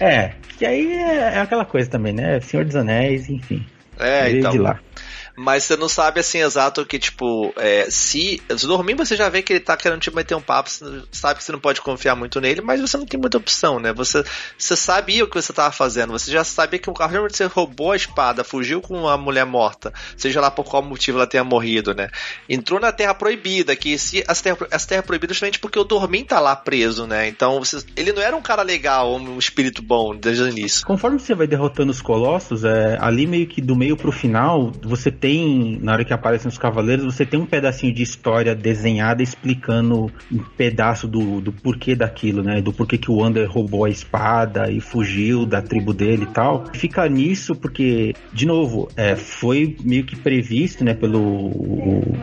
C: É, que aí é, é aquela coisa também, né? Senhor dos Anéis, enfim.
A: É, então. De lá. Mas você não sabe assim exato que, tipo, é, se. Dormir, você já vê que ele tá querendo te meter um papo, você sabe que você não pode confiar muito nele, mas você não tem muita opção, né? Você, você sabia o que você tava fazendo, você já sabia que o carro você roubou a espada, fugiu com a mulher morta, seja lá por qual motivo ela tenha morrido, né? Entrou na Terra Proibida, que se as terra, as terra Proibida justamente porque o Dormin tá lá preso, né? Então você, ele não era um cara legal, um espírito bom desde o início.
C: Conforme você vai derrotando os colossos, é, ali meio que do meio pro final, você tem tem, na hora que aparecem os cavaleiros, você tem um pedacinho de história desenhada explicando um pedaço do, do porquê daquilo, né? Do porquê que o Wander roubou a espada e fugiu da tribo dele e tal. Fica nisso porque, de novo, é, foi meio que previsto, né, pelo. O,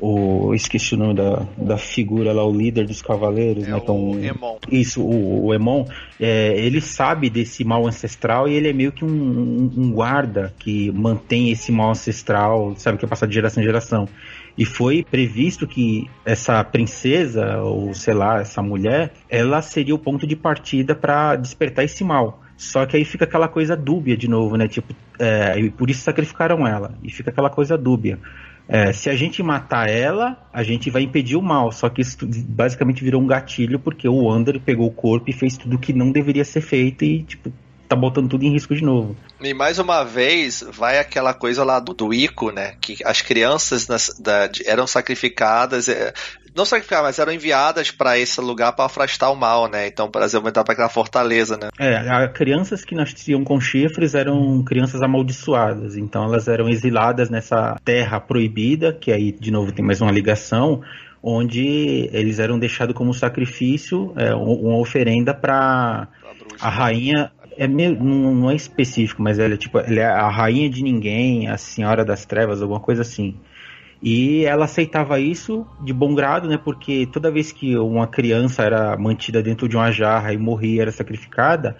C: o esqueci o nome da, da figura lá, o líder dos cavaleiros, é né? Então, Emon. Isso, o, o Emon, é, ele sabe desse mal ancestral e ele é meio que um, um, guarda que mantém esse mal ancestral, sabe, que é passado de geração em geração. E foi previsto que essa princesa, ou sei lá, essa mulher, ela seria o ponto de partida para despertar esse mal. Só que aí fica aquela coisa dúbia de novo, né? Tipo, é, por isso sacrificaram ela. E fica aquela coisa dúbia é, se a gente matar ela, a gente vai impedir o mal. Só que isso basicamente virou um gatilho porque o Wander pegou o corpo e fez tudo que não deveria ser feito e, tipo, tá botando tudo em risco de novo.
A: E mais uma vez, vai aquela coisa lá do, do Ico, né? Que as crianças nas, da, eram sacrificadas, é, não sacrificadas, mas eram enviadas para esse lugar para afastar o mal, né? Então, por exemplo, para aquela fortaleza, né?
C: É, crianças que nasciam com chifres eram crianças amaldiçoadas, então elas eram exiladas nessa terra proibida, que aí, de novo, tem mais uma ligação, onde eles eram deixados como sacrifício, é, uma oferenda para a rainha é meio, não, não, é específico, mas ela é tipo, ela é a rainha de ninguém, a senhora das trevas, alguma coisa assim. E ela aceitava isso de bom grado, né? Porque toda vez que uma criança era mantida dentro de uma jarra e morria, era sacrificada,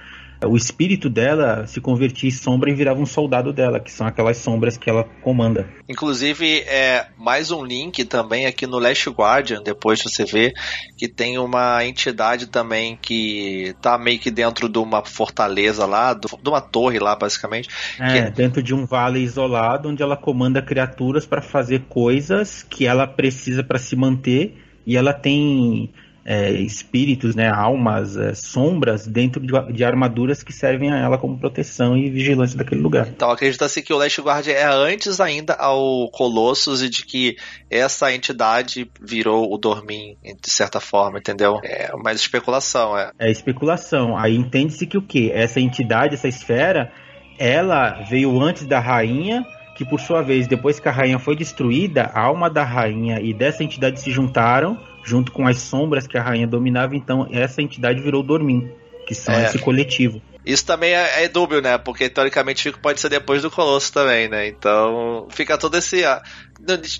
C: o espírito dela se convertia em sombra e virava um soldado dela, que são aquelas sombras que ela comanda.
A: Inclusive, é mais um link também aqui no Last Guardian, depois você vê, que tem uma entidade também que tá meio que dentro de uma fortaleza lá, de uma torre lá, basicamente.
C: É, que... dentro de um vale isolado, onde ela comanda criaturas para fazer coisas que ela precisa para se manter, e ela tem é, espíritos, né, almas, é, sombras dentro de, de, armaduras que servem a ela como proteção e vigilância daquele lugar.
A: Então acredita-se que o Last Guard é antes ainda ao Colossus e de que essa entidade virou o Dormin de certa forma, entendeu? É mais especulação, é.
C: É especulação. Aí entende-se que o que? Essa entidade, essa esfera, ela veio antes da rainha que por sua vez, depois que a rainha foi destruída, a alma da rainha e dessa entidade se juntaram junto com as sombras que a rainha dominava, então essa entidade virou Dormin, que são é. esse coletivo.
A: Isso também é, é, dúbio, né? Porque teoricamente pode ser depois do Colosso também, né? Então fica todo esse. Ah,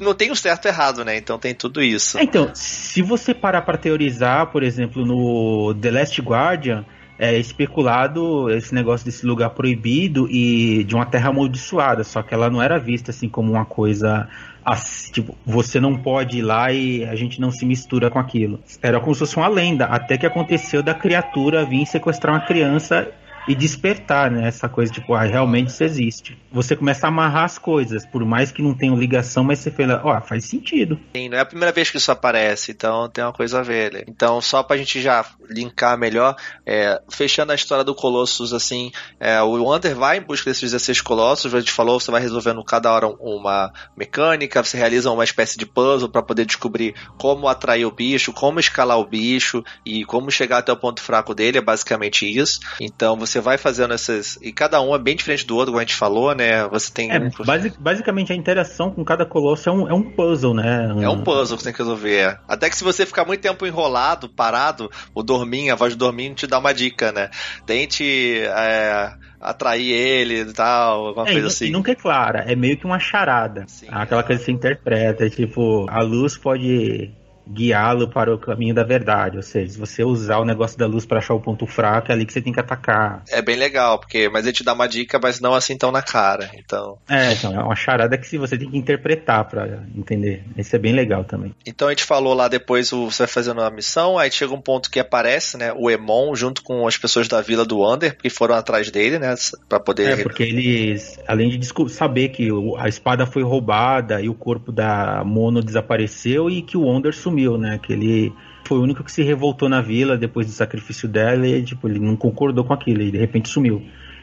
A: não tem o certo e errado, né? Então tem tudo isso.
C: É, então, se você parar para teorizar, por exemplo, no The Last Guardian, é especulado esse negócio desse lugar proibido e de uma terra amaldiçoada, só que ela não era vista assim como uma coisa assim, tipo, você não pode ir lá e a gente não se mistura com aquilo. Era como se fosse uma lenda, até que aconteceu da criatura vir sequestrar uma criança e despertar, né? Essa coisa, tipo, ah, realmente isso existe. Você começa a amarrar as coisas, por mais que não tenha ligação, mas você fala, ó, oh, faz sentido.
A: Sim, não é a primeira vez que isso aparece, então tem uma coisa a ver. Então, só pra gente já linkar melhor, é, fechando a história do Colossus, assim, é, o Wander vai em busca desses 16 Colossus, a gente falou, você vai resolvendo cada hora uma mecânica, você realiza uma espécie de puzzle para poder descobrir como atrair o bicho, como escalar o bicho e como chegar até o ponto fraco dele, é basicamente isso. Então, você vai fazendo essas. E cada um é bem diferente do outro, como a gente falou, né? Você tem.
C: É, um... basic, basicamente a interação com cada colosso é um, é um puzzle, né?
A: É um puzzle que você tem que resolver. É. Até que se você ficar muito tempo enrolado, parado, o Dorminho, a voz do Dorminho te dá uma dica, né? Tente. É atrair ele e tal, alguma é, coisa assim. E
C: nunca é clara, é meio que uma charada. Sim, Aquela é. coisa que você interpreta, tipo, a luz pode guiá-lo para o caminho da verdade. Ou seja, se você usar o negócio da luz para achar o ponto fraco, é ali que você tem que atacar.
A: É bem legal, porque mas ele te dá uma dica, mas não assim tão na cara. Então.
C: É, então, é uma charada que você tem que interpretar para entender. Isso é bem legal também.
A: Então a gente falou lá depois, você vai fazendo a missão, aí chega um ponto que aparece, né, o Emon junto com as pessoas da vila do Under, que foram atrás dele, né, para poder
C: É, porque eles, além de saber que a espada foi roubada e o corpo da Mono desapareceu e que o Under sumiu sumiu, né? Que ele foi o único que se revoltou na vila depois do sacrifício dela e, tipo, ele não concordou com aquilo e de repente sumiu.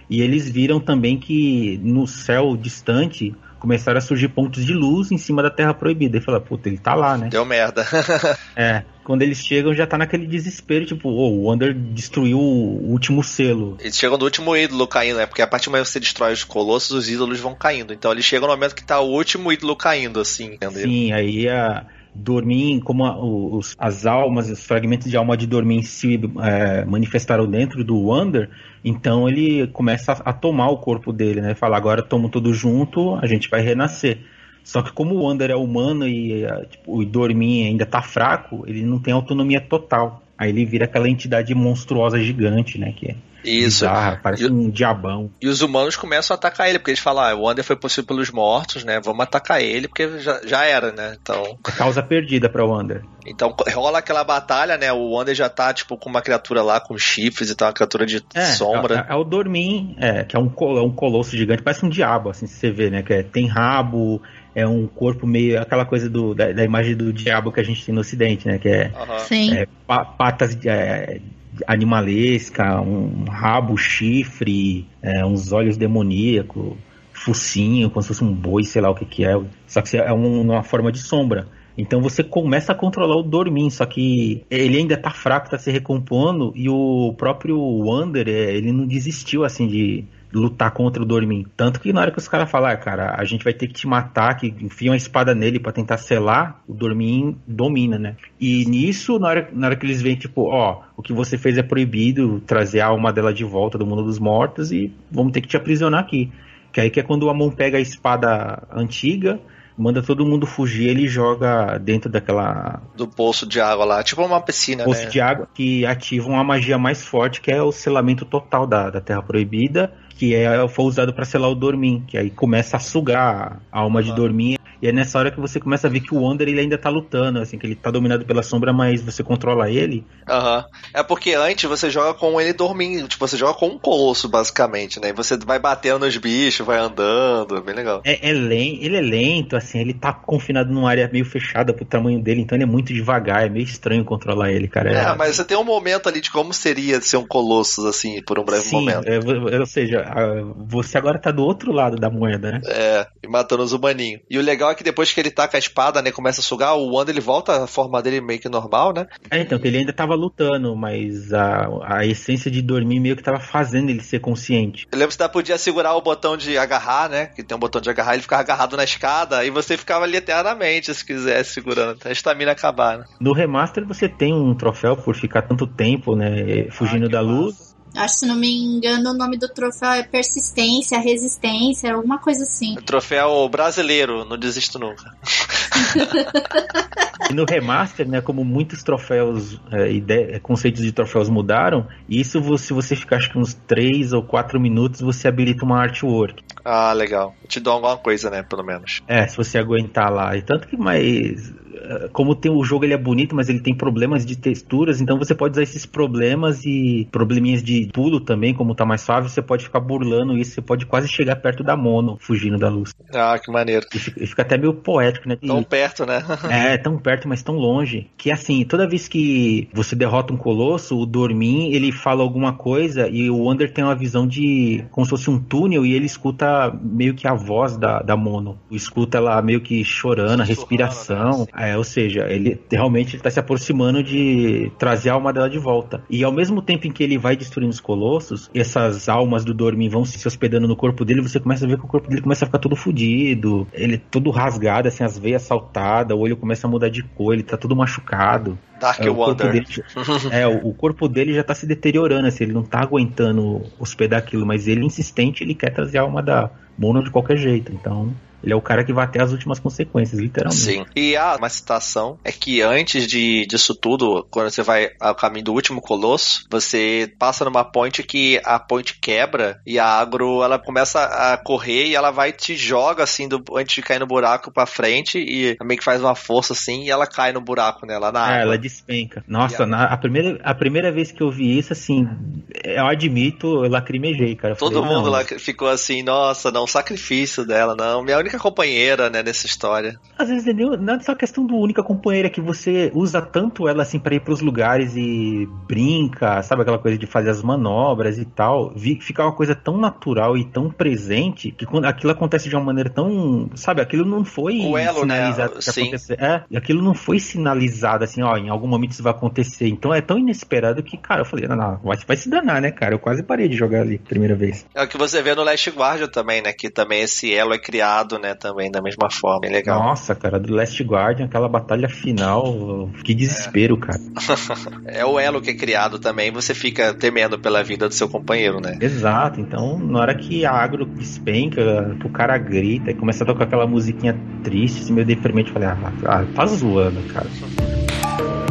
C: E eles viram também que no céu distante começaram a surgir pontos de luz em cima da Terra Proibida. E fala, puta, ele tá lá, né?
A: Deu merda. <laughs>
C: é. Quando eles chegam, já tá naquele desespero, tipo, oh, o Wander destruiu o último selo.
A: Eles chegam no último ídolo caindo, né? Porque a partir do momento que você destrói os colossos, os ídolos vão caindo. Então eles chegam no momento que tá o último ídolo caindo, assim.
C: Entendeu? Sim, aí a, Dormin, como a, os, as almas, os fragmentos de alma de Dormin se é, manifestaram dentro do Wander, então ele começa a, a, tomar o corpo dele, né? Fala, agora tomo tudo junto, a gente vai renascer. Só que como o Wander é humano e é, tipo, o Dormin ainda tá fraco, ele não tem autonomia total. Aí ele vira aquela entidade monstruosa gigante, né? Que é
A: Isso.
C: bizarra, parece
A: E o-
C: um diabão.
A: E os humanos começam a atacar ele, porque eles falam, ah, o Wander foi possível pelos mortos, né? Vamos atacar ele, porque já, já era, né? Então,
C: É causa perdida pra Wander.
A: então rola aquela batalha, né? O Wander já tá, tipo, com uma criatura lá com chifres e tal, uma criatura de
C: É,
A: sombra.
C: É, é o Dormin, é, que é um, col- é um colosso gigante, parece um diabo, assim, se você vê, né? Que é- tem rabo, é um corpo meio. aquela coisa do, da, da imagem do diabo que a gente tem no ocidente, né? Que é.
B: Sim.
C: é pa- patas de, é, animalesca, um rabo, chifre, é, uns olhos demoníacos, focinho, como se fosse um boi, sei lá o que que é. Só que é um- uma forma de sombra. Então você começa a controlar o Dormin, só que ele ainda tá fraco, tá se recompondo, e o próprio Wander, é, ele não desistiu assim de lutar contra o Dormin. Tanto que na hora que os caras falam, ah, cara, a gente vai ter que te matar, que enfia uma espada nele pra tentar selar, o Dormin domina, né? E nisso, na hora, na hora que eles veem, tipo, ó, o que você fez é proibido, trazer a alma dela de volta do mundo dos mortos e vamos ter que te aprisionar aqui. Que aí que é quando o Amon pega a espada antiga, manda todo mundo fugir, ele joga dentro daquela
A: Do poço de água lá, tipo uma piscina,
C: poço
A: né?
C: de água que ativa uma magia mais forte, que é o selamento total da, da Terra Proibida, que é, foi usado para selar o Dormin, que aí começa a sugar a alma de
A: Ah.
C: Dormin. E é nessa hora que você começa a ver que o Wander ele ainda tá lutando, assim, que ele tá dominado pela sombra, mas você controla ele.
A: Aham. É porque antes você joga com ele dormindo, tipo, você joga com um colosso, basicamente, né? E você vai batendo nos bichos, vai andando, é bem legal.
C: É, é len- ele é lento, assim, ele tá confinado numa área meio fechada pro tamanho dele, então ele é muito devagar, é meio estranho controlar ele, cara.
A: É, mas você tem um momento ali de como seria ser um colossus, assim, por um breve
C: Sim,
A: momento.
C: é, ou seja, você agora tá do outro lado da moeda, né?
A: É, e matando os humaninhos. E o legal é que depois que ele tá com a espada, né, começa a sugar, o Wanda ele volta à forma dele meio que normal, né?
C: É, então, que ele ainda tava lutando, mas a, a essência de dormir meio que tava fazendo ele ser consciente.
A: Eu lembro que você podia segurar o botão de agarrar, né? Que tem um botão de agarrar, ele ficava agarrado na escada e você ficava ali eternamente, se quisesse, segurando, até a estamina acabar, né?
C: No remaster você tem um troféu por ficar tanto tempo, né, fugindo
A: Ah,
C: da
A: massa.
B: Acho que, se não me engano, o nome do troféu é persistência, resistência, alguma coisa assim.
A: Troféu brasileiro, não desisto nunca.
C: E no remaster, né, como muitos troféus, é, ide- é, conceitos de troféus mudaram, isso se você ficar acho que uns 3 ou 4 minutos, você habilita uma artwork.
A: Ah, legal. Te dou alguma coisa, né, pelo menos.
C: É, se você aguentar lá. E tanto que mais. Eh, Como tem o jogo ele é bonito, mas ele tem problemas de texturas, então você pode usar esses problemas e probleminhas de pulo também, como tá mais suave, você pode ficar burlando isso, você pode quase chegar perto da mono, fugindo da luz.
A: Ah, que maneiro.
C: E fica, fica até meio poético, né? E-
A: Tão perto, né? <laughs>
C: é, tão perto, mas tão longe. Que assim, toda vez que você derrota um colosso, o Dormin, ele fala alguma coisa e o Wander tem uma visão de como se fosse um túnel e ele escuta meio que a voz da, da Mono. Escuta ela meio que chorando, a
A: Sussurrando,
C: respiração.
A: né?
C: É, ou seja, ele realmente está se aproximando de trazer a alma dela de volta. E ao mesmo tempo em que ele vai destruindo os colossos, essas almas do Dormin vão se hospedando no corpo dele, você começa a ver que o corpo dele começa a ficar todo fudido, ele todo rasgado, assim, as veias saltadas, o olho começa a mudar de cor, ele tá todo machucado.
A: Dark
C: É, o, corpo
A: Wonder.
C: dele, <laughs> é, o, o corpo dele já tá se deteriorando, assim, ele não tá aguentando hospedar aquilo, mas ele insistente, ele quer trazer a alma da Mono de qualquer jeito, então ele é o cara que vai até as últimas consequências, literalmente.
A: Sim. E há uma citação é que antes de, disso tudo, quando você vai ao caminho do último colosso, você passa numa ponte que a ponte quebra e a agro ela começa a correr e ela vai te joga assim do, antes de cair no buraco pra frente e meio que faz uma força assim e ela cai no buraco, né? Lá na
C: É,
A: água.
C: ela despenca. Nossa,
A: a-
C: na- a, primeira, a primeira vez que eu vi isso, assim, eu admito, eu lacrimejei, cara.
A: Todo
C: falei,
A: mundo lá ficou assim, nossa, não, sacrifício dela, não. Minha única companheira, né, nessa história.
C: Às vezes não é- só questão do única companheira que você usa tanto ela assim pra ir pros lugares e brinca, sabe aquela coisa de fazer as manobras e tal. Fica uma coisa tão natural e tão presente que quando aquilo acontece de uma maneira tão, sabe, aquilo não foi
A: O elo, né?
C: sinalizado ia
A: Sim.
C: É, aquilo não foi sinalizado assim, ó, em algum momento isso vai acontecer. Então é tão inesperado que, cara, eu falei, não, não, vai, vai se danar, né, cara? Eu quase parei de jogar ali primeira vez.
A: É o que você vê no Last Guardian também, né? Que também esse elo é criado, né? Também da mesma forma. Bem legal.
C: Nossa, cara, do Last Guardian, aquela batalha final, que desespero, cara. <laughs>
A: É o elo que é criado também. Você fica temendo pela vida do seu companheiro, né?
C: Exato, então na hora que a agro despenca, que o cara grita e começa a tocar aquela musiquinha triste, assim, meio deprimente, eu falei, ah, ah, tá zoando, cara. <laughs>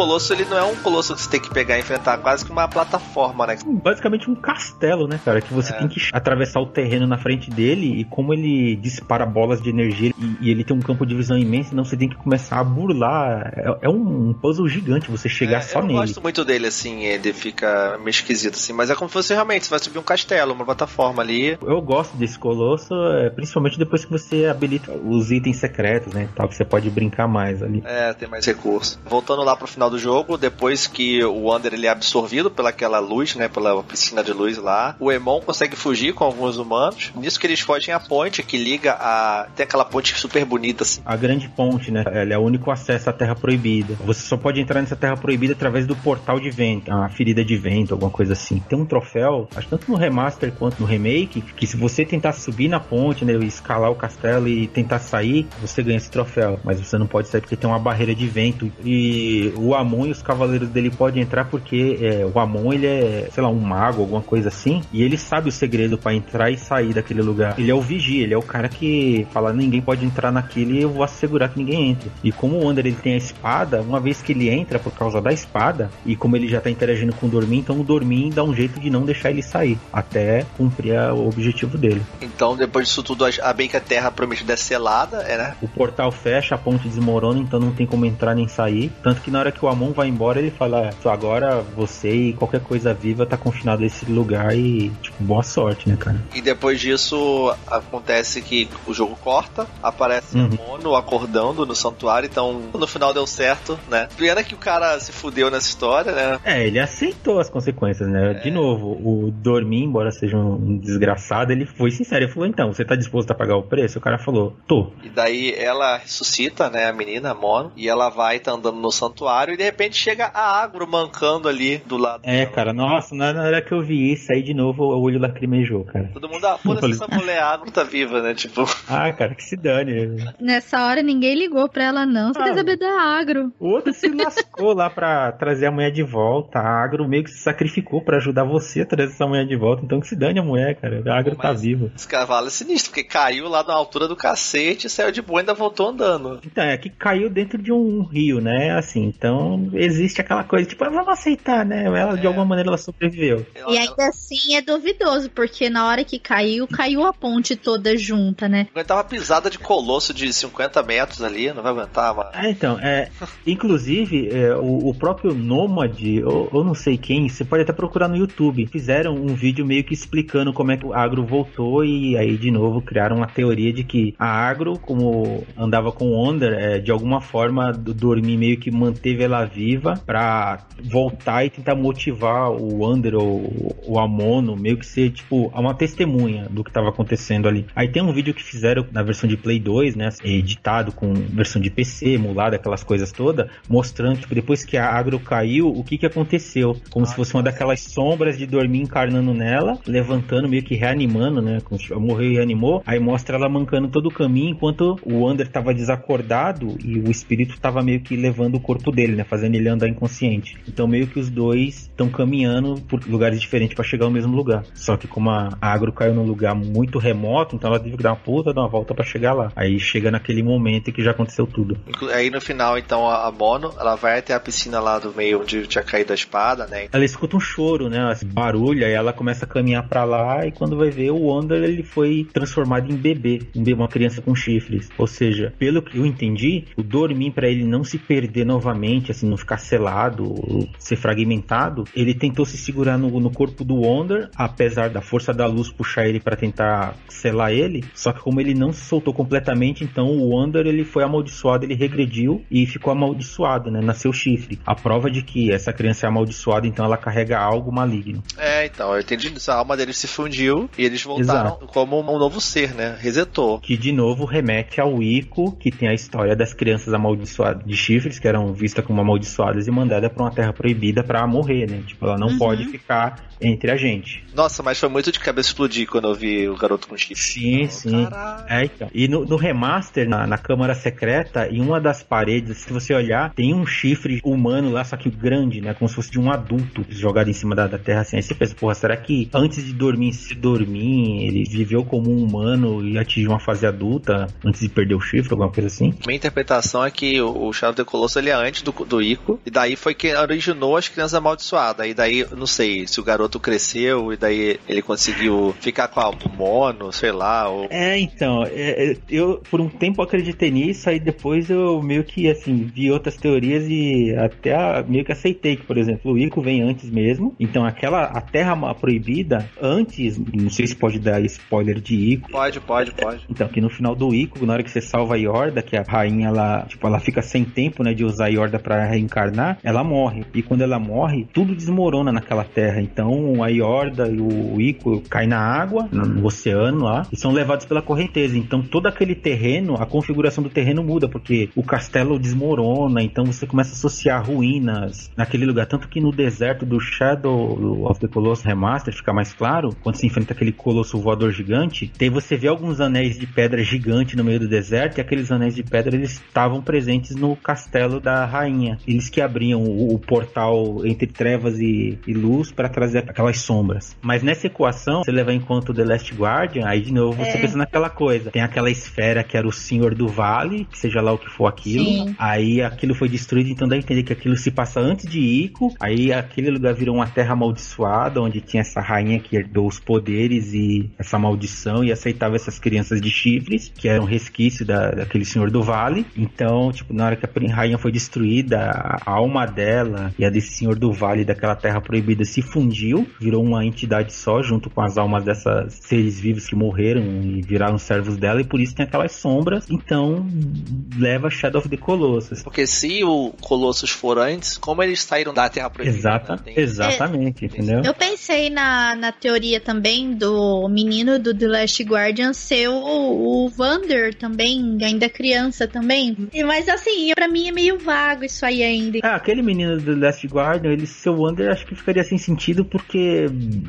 A: colosso, ele não é um colosso que você tem que pegar e enfrentar, quase que uma plataforma, né?
C: Basicamente um castelo, né, cara? Que você é. tem que atravessar o terreno na frente dele e como ele dispara bolas de energia e, e ele tem um campo de visão imenso, então você tem que começar a burlar. É, é um, puzzle gigante você chegar é, só
A: eu
C: nele.
A: Eu gosto muito dele, assim, ele fica meio esquisito, assim, mas é como se fosse realmente, você vai subir um castelo, uma plataforma ali.
C: Eu gosto desse colosso, é, principalmente depois que você habilita os itens secretos, né, tal, que você pode brincar mais ali.
A: É, tem mais recursos. Voltando lá pro final do jogo, depois que o Wander ele é absorvido pelaquela luz, né, pela piscina de luz lá, o Emon consegue fugir com alguns humanos. Nisso que eles fogem a ponte que liga a tem aquela ponte super bonita assim.
C: A grande ponte, né? Ela é o único acesso à Terra Proibida. Você só pode entrar nessa Terra Proibida através do portal de vento, a ferida de vento, alguma coisa assim. Tem um troféu, acho tanto no remaster quanto no remake, que se você tentar subir na ponte, né, escalar o castelo e tentar sair, você ganha esse troféu. Mas você não pode sair porque tem uma barreira de vento. E o Amon e os cavaleiros dele podem entrar porque é, o Amon ele é, sei lá, um mago, alguma coisa assim, e ele sabe o segredo para entrar e sair daquele lugar. Ele é o vigia, ele é o cara que fala ninguém pode entrar naquele e eu vou assegurar que ninguém entre. E como o Wander ele tem a espada, uma vez que ele entra por causa da espada, e como ele já tá interagindo com o Dormin, então o Dormin dá um jeito de não deixar ele sair, até cumprir o objetivo dele.
A: Então, depois disso tudo, a bem que a Terra prometida é selada, é, né?
C: O portal fecha, a ponte desmorona, então não tem como entrar nem sair. Tanto que na hora que o Amon vai embora, ele fala: agora você e qualquer coisa viva tá confinado nesse lugar e, tipo, boa sorte, né, cara?
A: E depois disso, acontece que o jogo corta, aparece uhum. a Mono acordando no santuário, então no final deu certo, né? Pena que o cara se fudeu nessa história, né?
C: É, ele aceitou as consequências, né? É. De novo, o Dormir, embora seja um desgraçado, ele foi sincero, ele falou, então, você tá disposto a pagar o preço? O cara falou, tô.
A: E daí ela ressuscita, né, a menina, a Mono, e ela vai, tá andando no santuário, e de repente chega a Agro mancando ali do lado
C: É, dela. cara, nossa, na hora que eu vi isso aí de novo, o olho lacrimejou, cara.
A: Todo mundo, ah, foda-se, essa mulher Agro tá viva, né, tipo...
C: Ah, cara, que se dane.
D: Nessa hora ninguém ligou pra ela, não. Você ah, quer saber da Agro.
C: O outro se lascou lá pra trazer a mulher de volta. A Agro meio que se sacrificou pra ajudar você a trazer essa mulher de volta. Então que se dane a mulher, cara. A Agro Pô, tá viva.
A: Esse cavalo é sinistro, porque caiu lá na altura do cacete, saiu de boa e ainda voltou andando.
C: Então, é que caiu dentro de um rio, né? Assim, então existe aquela coisa, tipo, ah, vamos aceitar, né? Ela, é. de alguma maneira, ela sobreviveu.
D: E ainda assim é duvidoso, porque na hora que caiu, caiu a ponte toda junta, né?
A: Aguentava pisada de colosso de 50 metros ali, não vai aguentar, mano.
C: É, então, é, inclusive, é, o, o, próprio Nômade, ou, ou, não sei quem, você pode até procurar no YouTube, fizeram um vídeo meio que explicando como é que o agro voltou e aí, de novo, criaram uma teoria de que a agro, como andava com o Onder, é, de alguma forma, dormir meio que manteve ela viva pra voltar e tentar motivar o Under ou o Amono, meio que ser, tipo, uma testemunha do que estava acontecendo ali. Aí tem um vídeo que fizeram na versão de Play 2, né, editado com versão de PC, emulado, aquelas coisas todas, mostrando, tipo, depois que a agro caiu, o que que aconteceu. Como ah, se fosse uma daquelas sombras de dormir encarnando nela, levantando, meio que reanimando, né, morreu e reanimou, aí mostra ela mancando todo o caminho, enquanto o Under tava desacordado e o espírito tava meio que levando o corpo dele, né, fazendo ele andar inconsciente. Então meio que os dois estão caminhando por lugares diferentes para chegar ao mesmo lugar. Só que como a agro caiu num lugar muito remoto, então ela teve que dar uma puta, dar uma volta para chegar lá. Aí chega naquele momento que já aconteceu tudo.
A: Aí no final, então, a Mono, ela vai até a piscina lá do meio onde tinha caído a espada, né?
C: Ela escuta um choro, né? Esse barulho, aí ela começa a caminhar para lá e quando vai ver, o Wonder ele foi transformado em bebê, uma criança com chifres. Ou seja, pelo que eu entendi, o Dormin para ele não se perder novamente, assim, não ficar selado, ser fragmentado, ele tentou se segurar no, no corpo do Wonder, apesar da força da luz puxar ele para tentar selar ele. Só que como ele não se soltou completamente, então o Wander ele foi amaldiçoado, ele regrediu e ficou amaldiçoado, né? Nasceu chifre. A prova de que essa criança é amaldiçoada, então ela carrega algo maligno.
A: É, então, eu entendi isso. A alma dele se fundiu e eles voltaram Exato. como um novo ser, né? Resetou.
C: Que de novo remete ao Ico, que tem a história das crianças amaldiçoadas de chifres, que eram vistas como amaldiçoadas e mandadas para uma terra proibida para morrer, né? Tipo, ela não uhum. pode ficar entre a gente.
A: Nossa, mas foi muito de cabeça explodir quando eu vi o garoto com chifre.
C: Sim, oh, sim. É, então. E no, no remaster, na, na, câmara secreta, em uma das paredes, se você olhar, tem um chifre humano lá, só que grande, né? Como se fosse de um adulto jogado em cima da, da terra assim. Aí você pensa, porra, será que antes de dormir, se dormir, ele viveu como um humano e atingiu uma fase adulta antes de perder o chifre, alguma coisa assim?
A: Minha interpretação é que o Shadow of the Colossus ele é antes do, do Ico, e daí foi que originou as crianças amaldiçoadas. E daí, não sei, se o garoto cresceu e daí ele conseguiu ficar com a mono, sei lá. Ou...
C: É, então, é, é, eu por um tempo acreditei nisso, aí depois eu meio que, assim, vi outras teorias e até meio que aceitei que, por exemplo, o Ico vem antes mesmo. Então, aquela, a Terra Proibida, antes, não sei se pode dar spoiler de Ico.
A: Pode, pode, pode.
C: Então, que no final do Ico, na hora que você salva a Yorda, que a rainha, ela, tipo, ela fica sem tempo, né, de usar a Yorda para reencarnar, ela morre. E quando ela morre, tudo desmorona naquela terra. Então, a Yorda e o Ico caem na água, no oceano lá, e são levados pela correnteza. Então, todo aquele terreno, a configuração do terreno muda, porque o castelo desmorona, então você começa a associar ruínas naquele lugar. Tanto que no deserto do Shadow of the Colossus Remaster, fica mais claro, quando se enfrenta aquele colosso voador gigante, tem você vê alguns anéis de pedra gigante no meio do deserto, e aqueles anéis de pedra eles estavam presentes no castelo da rainha. Eles que abriam o, o portal entre trevas e, e luz para trazer aquelas sombras. Mas nessa equação, você levar em conta o The Last Guardian, aí de novo você é. pensa naquela coisa. Tem aquela esfera que era o Senhor do Vale, que seja lá o que for aquilo. Sim. Aí aquilo foi destruído, então dá a entender que aquilo se passa antes de Ico. Aí aquele lugar virou uma terra amaldiçoada, onde tinha essa rainha que herdou os poderes e essa maldição e aceitava essas crianças de chifres, que eram resquício da, daquele Senhor do Vale. Então, tipo, na hora que a rainha foi destruída, a alma dela e a desse Senhor do Vale, daquela terra proibida, se fundiu, virou uma entidade só, junto com as almas dessas seres vivos que morreram e viraram servos dela, e por isso tem aquelas sombras. Então, leva Shadow of the Colossus.
A: Porque se o Colossus for antes, como eles saíram da Terra Proibida?
C: Exata, né? Exatamente, é, entendeu?
D: Eu pensei na, na teoria também do menino do The Last Guardian ser o, o Vander também, ainda criança também. Mas assim, para mim é meio vago isso aí ainda.
C: Ah, aquele menino do Last Guardian, ele ser o Wander, acho que ficaria sem sentido porque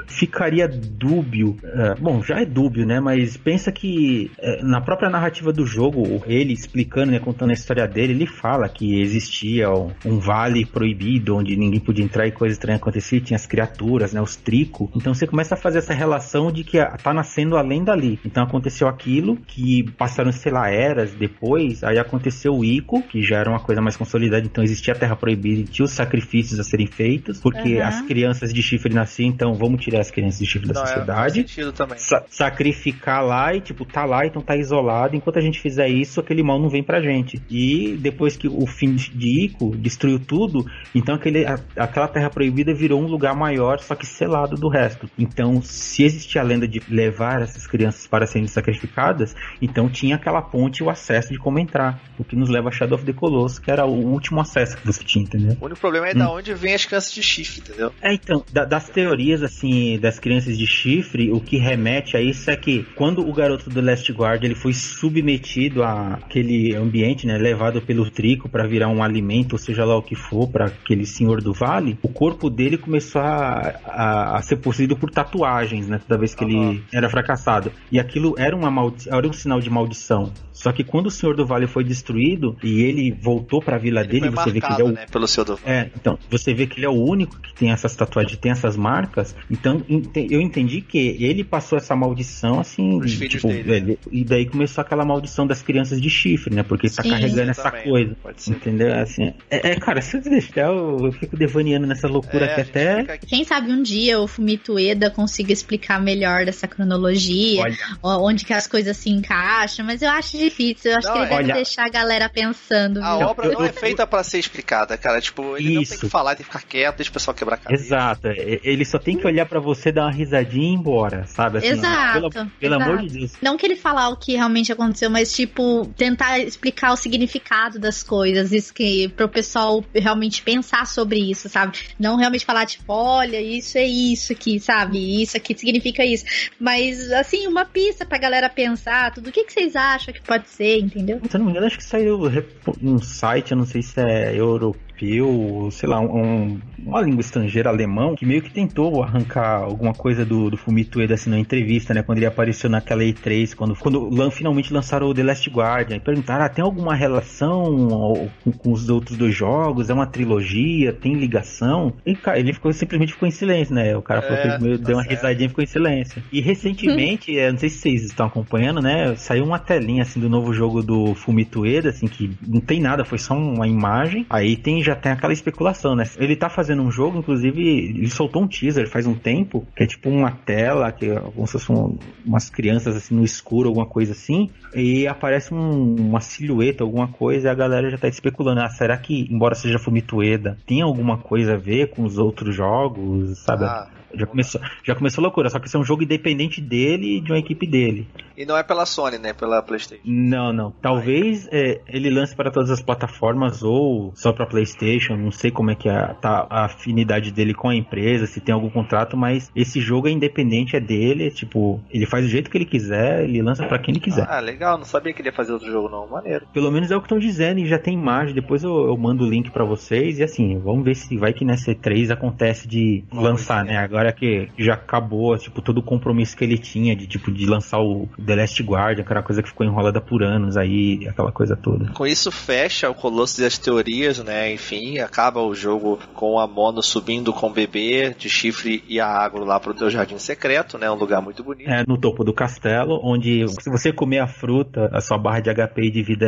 C: ficaria dúbio. É, bom, já é dúbio, né? Mas pensa que é, na própria narrativa do jogo, ele explicando, né, contando a história dele, ele fala que existia um, um vale proibido onde ninguém podia entrar e coisas estranhas aconteciam, tinha as criaturas, né, os trico. Então você começa a fazer essa relação de que tá nascendo além dali. Então aconteceu aquilo que passaram, sei lá, eras depois, aí aconteceu o Ico, que já era uma coisa mais consolidada, então existia a Terra Proibida e tinha os sacrifícios a serem feitos, porque uhum. as crianças de chifre nasciam, então vamos tirar as crianças de chifre da Não, é, sociedade.
A: É,
C: sa sacrificar lá e, tipo, tá lá, então tá isolado. Enquanto a gente fizer isso, aquele mal não vem pra gente. E depois que o fim de Ico destruiu tudo, então aquele, a, aquela Terra Proibida virou um lugar maior, só que selado do resto. Então, se existia a lenda de levar essas crianças para serem sacrificadas, então tinha aquela ponte e o acesso de como entrar. O que nos leva a Shadow of the Colossus, que era o último acesso que você tinha, entendeu?
A: O único problema é hum. da onde vem as crianças de chifre, entendeu?
C: É, então, da, das teorias, assim, das crianças de chifre, o que remete a isso é que quando o garoto do Last Guard ele foi submetido àquele ambiente, né, levado pelo trico para virar um alimento, ou seja lá o que for, para aquele senhor do vale, o corpo dele começou a, a, a ser possuído por tatuagens, né, toda vez que uhum. ele era fracassado. E aquilo era, uma maldi era um sinal de maldição. Só que quando o Senhor do Vale foi destruído e ele voltou para a vila ele dele, você marcado, vê que ele é o...
A: né, pelo Vale.
C: É, então, você vê que ele é o único que tem essas tatuagens, tem essas marcas. Então, eu entendi que ele passou essa maldição assim, tipo, ele, e daí começou aquela maldição das crianças de chifre, né? Porque ele tá Sim, carregando essa também. coisa. Entendeu? Assim, é, é, cara, se eu deixar, eu, eu fico devaneando nessa loucura é, que até.
D: Quem sabe um dia o Fumito Eda consiga explicar melhor dessa cronologia, Olha. onde que as coisas se encaixam, mas eu acho difícil. Eu acho não, que ele deve deixar a galera pensando.
A: A viu? obra não é feita para ser explicada, cara. Tipo, ele Isso. não tem que falar, tem que ficar quieto, deixa o pessoal quebrar a cabeça.
C: Exato. Ele só tem que olhar para você, dar uma risadinha e ir embora, sabe?
D: Assim, Exato. Pelo, pelo Exato. amor de Deus. Não que ele falar o que realmente aconteceu, mas, tipo, tentar explicar o significado das coisas. Isso que, pro pessoal realmente pensar sobre isso, sabe? Não realmente falar, tipo, olha, isso é isso aqui, sabe? Isso aqui significa isso. Mas, assim, uma pista pra galera pensar, tudo o que, que vocês acham que pode ser, entendeu?
C: Se eu não me engano, acho que saiu um site, eu não sei se é é, euro europeu, sei lá, um, uma língua estrangeira, alemão, que meio que tentou arrancar alguma coisa do, do Fumito Ueda assim na entrevista, né? Quando ele apareceu naquela E3, quando, quando finalmente lançaram o The Last Guardian, e perguntaram: ah, tem alguma relação com, com, os outros dois jogos? É uma trilogia? Tem ligação? E cara, ele ficou simplesmente ficou em silêncio, né? O cara é, falou deu uma risadinha e ficou em silêncio. E recentemente, não sei se vocês estão acompanhando, né? Saiu uma telinha assim do novo jogo do Fumito Ueda, assim, que não tem nada, foi só uma imagem. Aí tem já tem aquela especulação, né? Ele tá fazendo um jogo, inclusive, ele soltou um teaser faz um tempo, que é tipo uma tela, que é como se fossem umas crianças assim no escuro, alguma coisa assim, e aparece um, uma silhueta, alguma coisa, e a galera já tá especulando, ah, será que, embora seja Fumitueda, tem alguma coisa a ver com os outros jogos, sabe? Ah. Já começou, já começou loucura, só que isso é um jogo independente dele e de uma equipe dele.
A: E não é pela Sony, né? Pela PlayStation.
C: Não, não. Talvez é, ele lance para todas as plataformas ou só para PlayStation. Não sei como é que é, tá a afinidade dele com a empresa, se tem algum contrato, mas esse jogo é independente, é dele. É, tipo, ele faz do jeito que ele quiser, ele lança para quem ele quiser.
A: Ah, legal. Não sabia que ele ia fazer outro jogo, não. Maneiro.
C: Pelo menos é o que estão dizendo e já tem imagem. Depois eu, eu mando o link para vocês. E assim, vamos ver se vai que nessa E3 acontece de lançar, né? Agora agora que já acabou, tipo, todo o compromisso que ele tinha de, tipo, de lançar o The Last Guardian, aquela coisa que ficou enrolada por anos aí, aquela coisa toda.
A: Com isso fecha o Colosso das Teorias, né? Enfim, acaba o jogo com a Mono subindo com o bebê de chifre e a água lá pro teu jardim secreto, né? Um lugar muito bonito.
C: É, no topo do castelo, onde se você comer a fruta, a sua barra de HP e de vida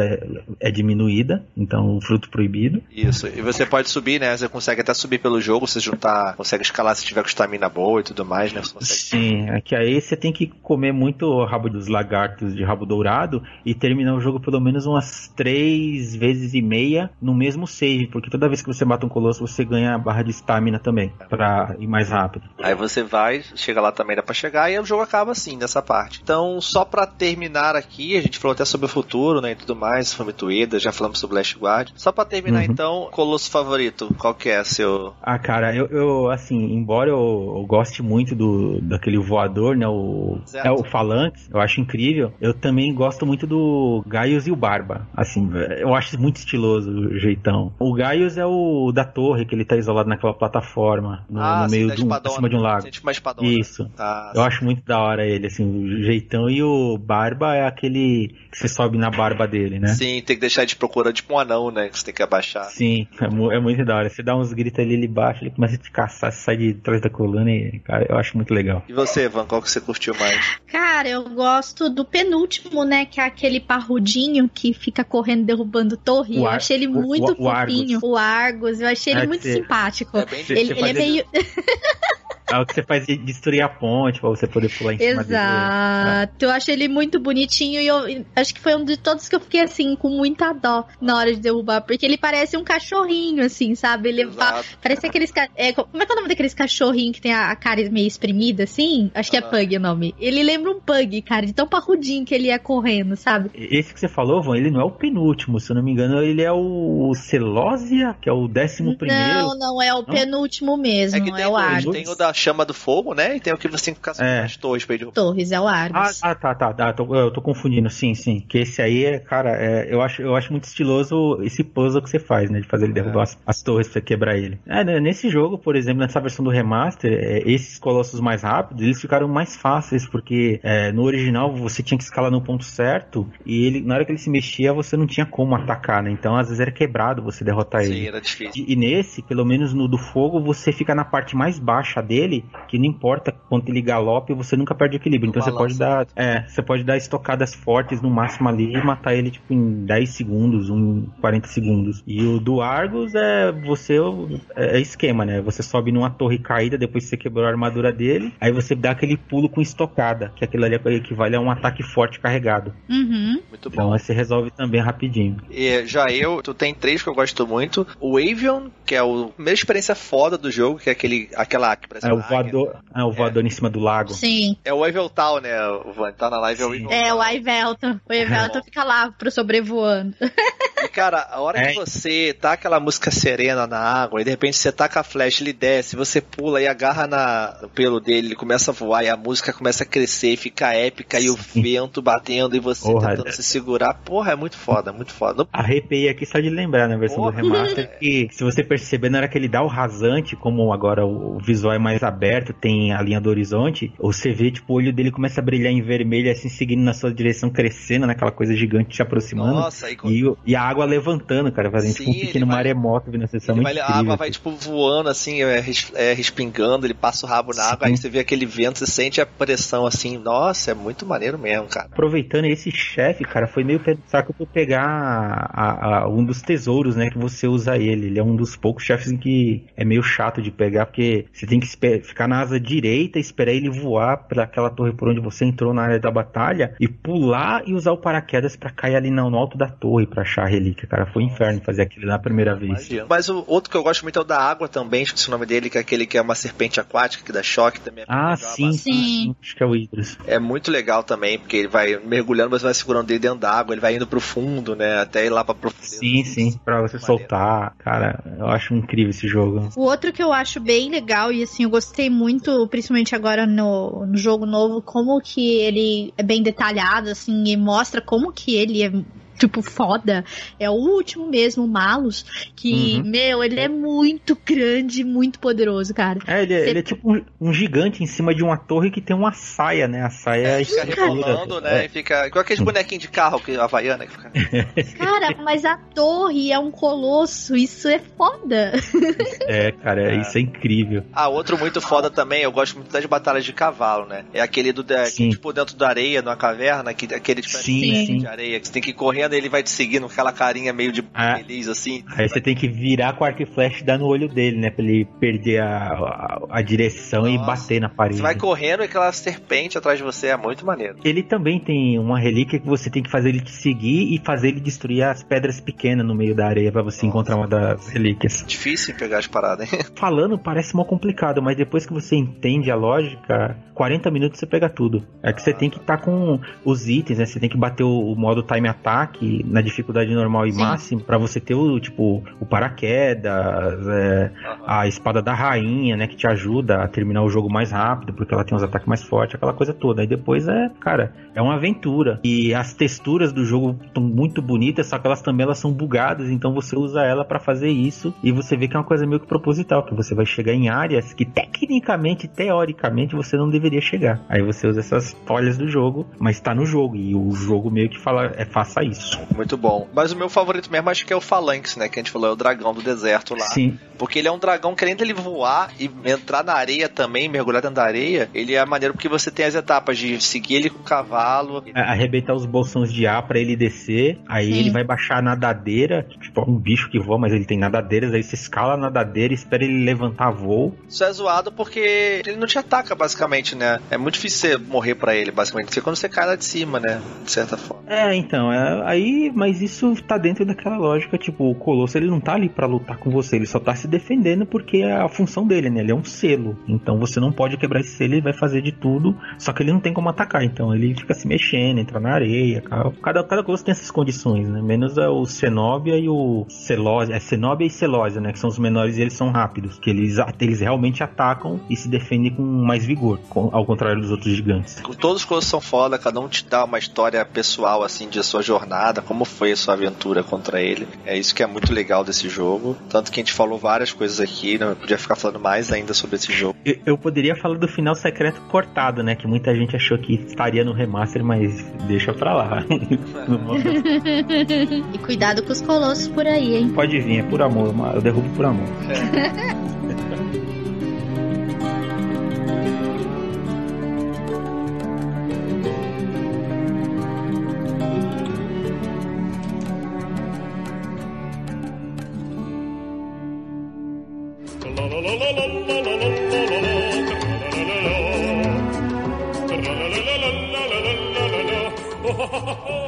C: é, é diminuída, então fruto proibido.
A: Isso, e você pode subir, né? Você consegue até subir pelo jogo, você juntar, consegue escalar se tiver com estamina boa e tudo mais, né?
C: Sim, é que aí você tem que comer muito rabo dos lagartos de rabo dourado e terminar o jogo pelo menos umas três vezes e meia no mesmo save, porque toda vez que você mata um colosso você ganha a barra de estamina também, pra ir mais rápido.
A: Aí você vai, chega lá também, dá pra chegar e o jogo acaba assim, nessa parte. Então, só pra terminar aqui, a gente falou até sobre o futuro, né, e tudo mais, Famitueda, já falamos sobre Last Guard. Só pra terminar uhum. então, colosso favorito, qual que é seu...
C: Ah, cara, eu, eu assim, embora eu eu gosto muito do daquele voador, né? O, é o Falanx, eu acho incrível. Eu também gosto muito do Gaius e o Barba. Assim, eu acho muito estiloso o jeitão. O Gaius é o da torre, que ele tá isolado naquela plataforma, no, ah, no meio de um, cima de um lago. Isso. Ah, eu sim. acho muito da hora ele, assim, o jeitão. E o Barba é aquele que você sobe na barba dele, né?
A: Sim, tem que deixar de procurar tipo um anão, né? Que você tem que abaixar.
C: Sim, é, é muito da hora. Você dá uns gritos ali, ele baixa, ele começa a te caçar, você sai de trás da coluna e, cara, eu acho muito legal.
A: E você, Van, qual que você curtiu mais?
D: Cara, eu gosto do penúltimo, né? Que é aquele parrudinho que fica correndo derrubando torre. eu achei ele muito o, o, fofinho. O Argus. o Argus. Eu achei ele é muito simpático. É bem ele, ele é meio. <laughs>
C: É o que você faz de destruir a ponte pra você poder pular em cima
D: Exato. dele. Exato. Eu acho ele muito bonitinho e eu acho que foi um de todos que eu fiquei assim, com muita dó na hora de derrubar. Porque ele parece um cachorrinho, assim, sabe? Ele parece aqueles. É, como é que é o nome daqueles cachorrinhos que tem a, a cara meio espremida, assim? Acho que é Pug o nome. Ele lembra um Pug, cara, de tão parrudinho que ele ia correndo, sabe?
C: Esse que você falou, Van, ele não é o penúltimo, se eu não me engano, ele é o Celósia, que é o décimo primeiro.
D: Não, não, é o não? penúltimo mesmo. É, que
A: tem
D: é o
A: Argus. Tem o da chama do fogo, né? E tem o que você tem que ficar é. as torres ele
D: Torres, é o Argus.
C: Ah, ah tá, tá, tá. Tô, eu tô confundindo, sim, sim. Que esse aí é, cara, é, eu, acho, eu acho muito estiloso esse puzzle que você faz, né? De fazer ele derrubar é. as, as, torres pra quebrar ele. É, né, nesse jogo, por exemplo, nessa versão do remaster, é, esses colossos mais rápidos, eles ficaram mais fáceis, porque é, no original você tinha que escalar no ponto certo e ele, na hora que ele se mexia, você não tinha como atacar, né? Então às vezes era quebrado você derrotar sim, ele.
A: Sim, era difícil.
C: E, e nesse, pelo menos no do fogo, você fica na parte mais baixa dele que não importa quanto ele galope, você nunca perde equilíbrio. Então você pode dar, é, você pode dar estocadas fortes no máximo ali e matar ele tipo em 10 segundos, em 40 segundos. E o do Argus é você é, é esquema, né? Você sobe numa torre caída depois que você quebrou a armadura dele, aí você dá aquele pulo com estocada, que aquilo ali equivale a um ataque forte carregado.
D: Uhum.
A: Muito bom.
C: Então você resolve também rapidinho.
A: E já eu, tu tem três que eu gosto muito. O Avion, que é a mesma experiência foda do jogo, que é aquele, aquela que
C: parece É o voador, é o voador é. em cima do lago.
D: Sim.
A: É o Eveltal, né? O Van tá na live, é o Eveltal.
D: É, o Eveltal. O Eveltal fica lá pro sobrevoando. <laughs>
A: E, cara, a hora é. que você tá aquela música serena na água e de repente você taca a flecha, ele desce, você pula e agarra na, no pelo dele, ele começa a voar e a música começa a crescer e fica épica e o vento batendo e você Porra, tentando se segurar. Porra, é muito foda, muito foda.
C: Arrepiei aqui só de lembrar na versão Porra. do remaster que, se você perceber, na hora que ele dá o rasante, como agora o visual é mais aberto, tem a linha do horizonte, você vê, tipo, o olho dele começa a brilhar em vermelho, assim, seguindo na sua direção, crescendo, naquela coisa gigante se aproximando. Nossa, aí, e, e, a água levantando, cara, fazendo Sim, tipo um pequeno vai, maremoto vindo na sessão.
A: Vai, a água vai, tipo, voando, assim, é, é, respingando, ele passa o rabo na Sim. água, aí você vê aquele vento, você sente a pressão, assim, nossa, é muito maneiro mesmo, cara.
C: Aproveitando esse chefe, cara, foi meio saco pra pegar a, a, um dos tesouros, né, que você usa ele. Ele é um dos poucos chefes em que é meio chato de pegar, porque você tem que ficar na asa direita, esperar ele voar para aquela torre por onde você entrou na área da batalha e pular e usar o paraquedas para cair ali no, alto da torre para achar a relíquia, cara. Foi um inferno fazer aquilo na primeira vez.
A: Imagina. Mas o outro que eu gosto muito é o da água também, esqueci o nome dele, que é aquele que é uma serpente aquática que dá choque também. É
C: ah, sim, sim, sim, Acho que é o Idris.
A: É muito legal também, porque ele vai mergulhando, mas vai segurando ele dentro da água, ele vai indo pro fundo, né? Até ir lá pra profundidade.
C: Sim, sim, pra você soltar. Cara, eu acho incrível esse jogo.
D: O outro que eu acho bem legal, e assim, eu gostei muito, principalmente agora no, no jogo novo, como que ele é bem detalhado, assim, e mostra como que ele é tipo, foda. É o último mesmo, Malus, que, uhum. meu, ele é muito grande, muito poderoso, cara.
C: É, ele, é, Você... ele é tipo um, um, gigante em cima de uma torre que tem uma saia, né? A saia é,
A: fica rebolando, né? É. E fica igual aqueles bonequinhos de carro, que a Havaiana que fica. <laughs>
D: Cara, mas a torre é um colosso, isso é foda.
C: É, cara, é. <laughs> isso é incrível.
A: Ah, outro muito foda também, eu gosto muito das batalhas de cavalo, né? É aquele do, é, que, tipo, dentro da areia, numa caverna, que, aquele tipo,
C: sim, sim.
A: de areia, que você tem que ir correndo ele vai te seguindo com aquela carinha meio de ah, feliz, assim.
C: Aí você tem que virar com arco e flash e dar no olho dele, né? Pra ele perder a, a, a direção Nossa. e bater na parede. Você
A: vai correndo e aquela serpente atrás de você é muito maneiro.
C: Ele também tem uma relíquia que você tem que fazer ele te seguir e fazer ele destruir as pedras pequenas no meio da areia para você Nossa. encontrar uma das relíquias.
A: Difícil pegar as paradas, hein? <laughs>
C: Falando parece mal complicado, mas depois que você entende a lógica, 40 minutos você pega tudo. É que você tem que estar tá com os itens, né? Você tem que bater o, o modo time attack na dificuldade normal e Sim. máxima para você ter o tipo o paraquedas, é, a espada da rainha, né, que te ajuda a terminar o jogo mais rápido porque ela tem uns ataques mais fortes, aquela coisa toda. Aí depois é, cara, é uma aventura e as texturas do jogo estão muito bonitas, só que elas também elas são bugadas, então você usa ela para fazer isso e você vê que é uma coisa meio que proposital, que você vai chegar em áreas que tecnicamente, teoricamente você não deveria chegar. Aí você usa essas folhas do jogo, mas tá no jogo e o jogo meio que fala é faça isso.
A: Muito bom. Mas o meu favorito mesmo acho que é o Phalanx, né? Que a gente falou, é o dragão do deserto lá.
C: Sim.
A: Porque ele é um dragão, querendo ele voar e entrar na areia também, mergulhar dentro da areia, ele é maneiro porque você tem as etapas de seguir ele com o cavalo.
C: É, arrebentar os bolsões de ar para ele descer, aí Sim. ele vai baixar a nadadeira, tipo um bicho que voa, mas ele tem nadadeiras, aí você escala a nadadeira e espera ele levantar voo.
A: Isso é zoado porque ele não te ataca, basicamente, né? É muito difícil você morrer para ele, basicamente. Porque quando você cai lá de cima, né? De certa forma.
C: É, então, é, aí, mas isso tá dentro daquela lógica, tipo, o Colosso ele não tá ali para lutar com você, ele só tá se defendendo porque é a função dele, né? Ele é um selo. Então você não pode quebrar esse selo, ele vai fazer de tudo, só que ele não tem como atacar, então ele fica se mexendo, entra na areia, cada, cada Colosso tem essas condições, né? Menos o Cenobia e o Celósia, é Cenobia e Celósia, né? Que são os menores e eles são rápidos, que eles, eles realmente atacam e se defendem com mais vigor, ao contrário dos outros gigantes.
A: Todos os Colossos são foda, cada um te dá uma história pessoal, assim, de sua jornada, como foi a sua aventura contra ele. É isso que é muito legal desse jogo. Tanto que a gente falou várias coisas aqui, não podia ficar falando mais ainda sobre esse jogo.
C: Eu, eu poderia falar do final secreto cortado, né? Que muita gente achou que estaria no remaster, mas deixa pra lá. <laughs> <laughs>
D: e cuidado com os colossos por aí, hein?
C: Pode vir, é por amor, eu derrubo por amor. É. <laughs>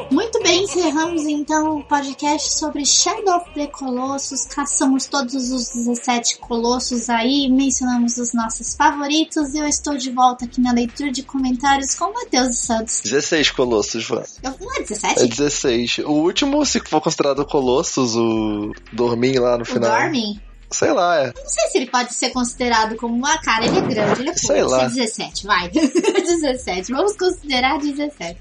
B: Muito bem, encerramos então o podcast sobre Shadow of the Colossus. Caçamos todos os 17 colossos aí, mencionamos os nossos favoritos. E eu estou de volta aqui na leitura de comentários com o Matheus Santos.
A: 16 colossos, Juan.
B: Não é 17?
A: É 16. O último, se for considerado colossos, o Dormin lá no final.
B: O Dormin?
A: Sei lá, é.
B: Não sei se ele pode ser considerado como uma cara, ele é grande, ele é
A: Sei lá.
B: É 17, vai. <laughs> 17, vamos considerar 17.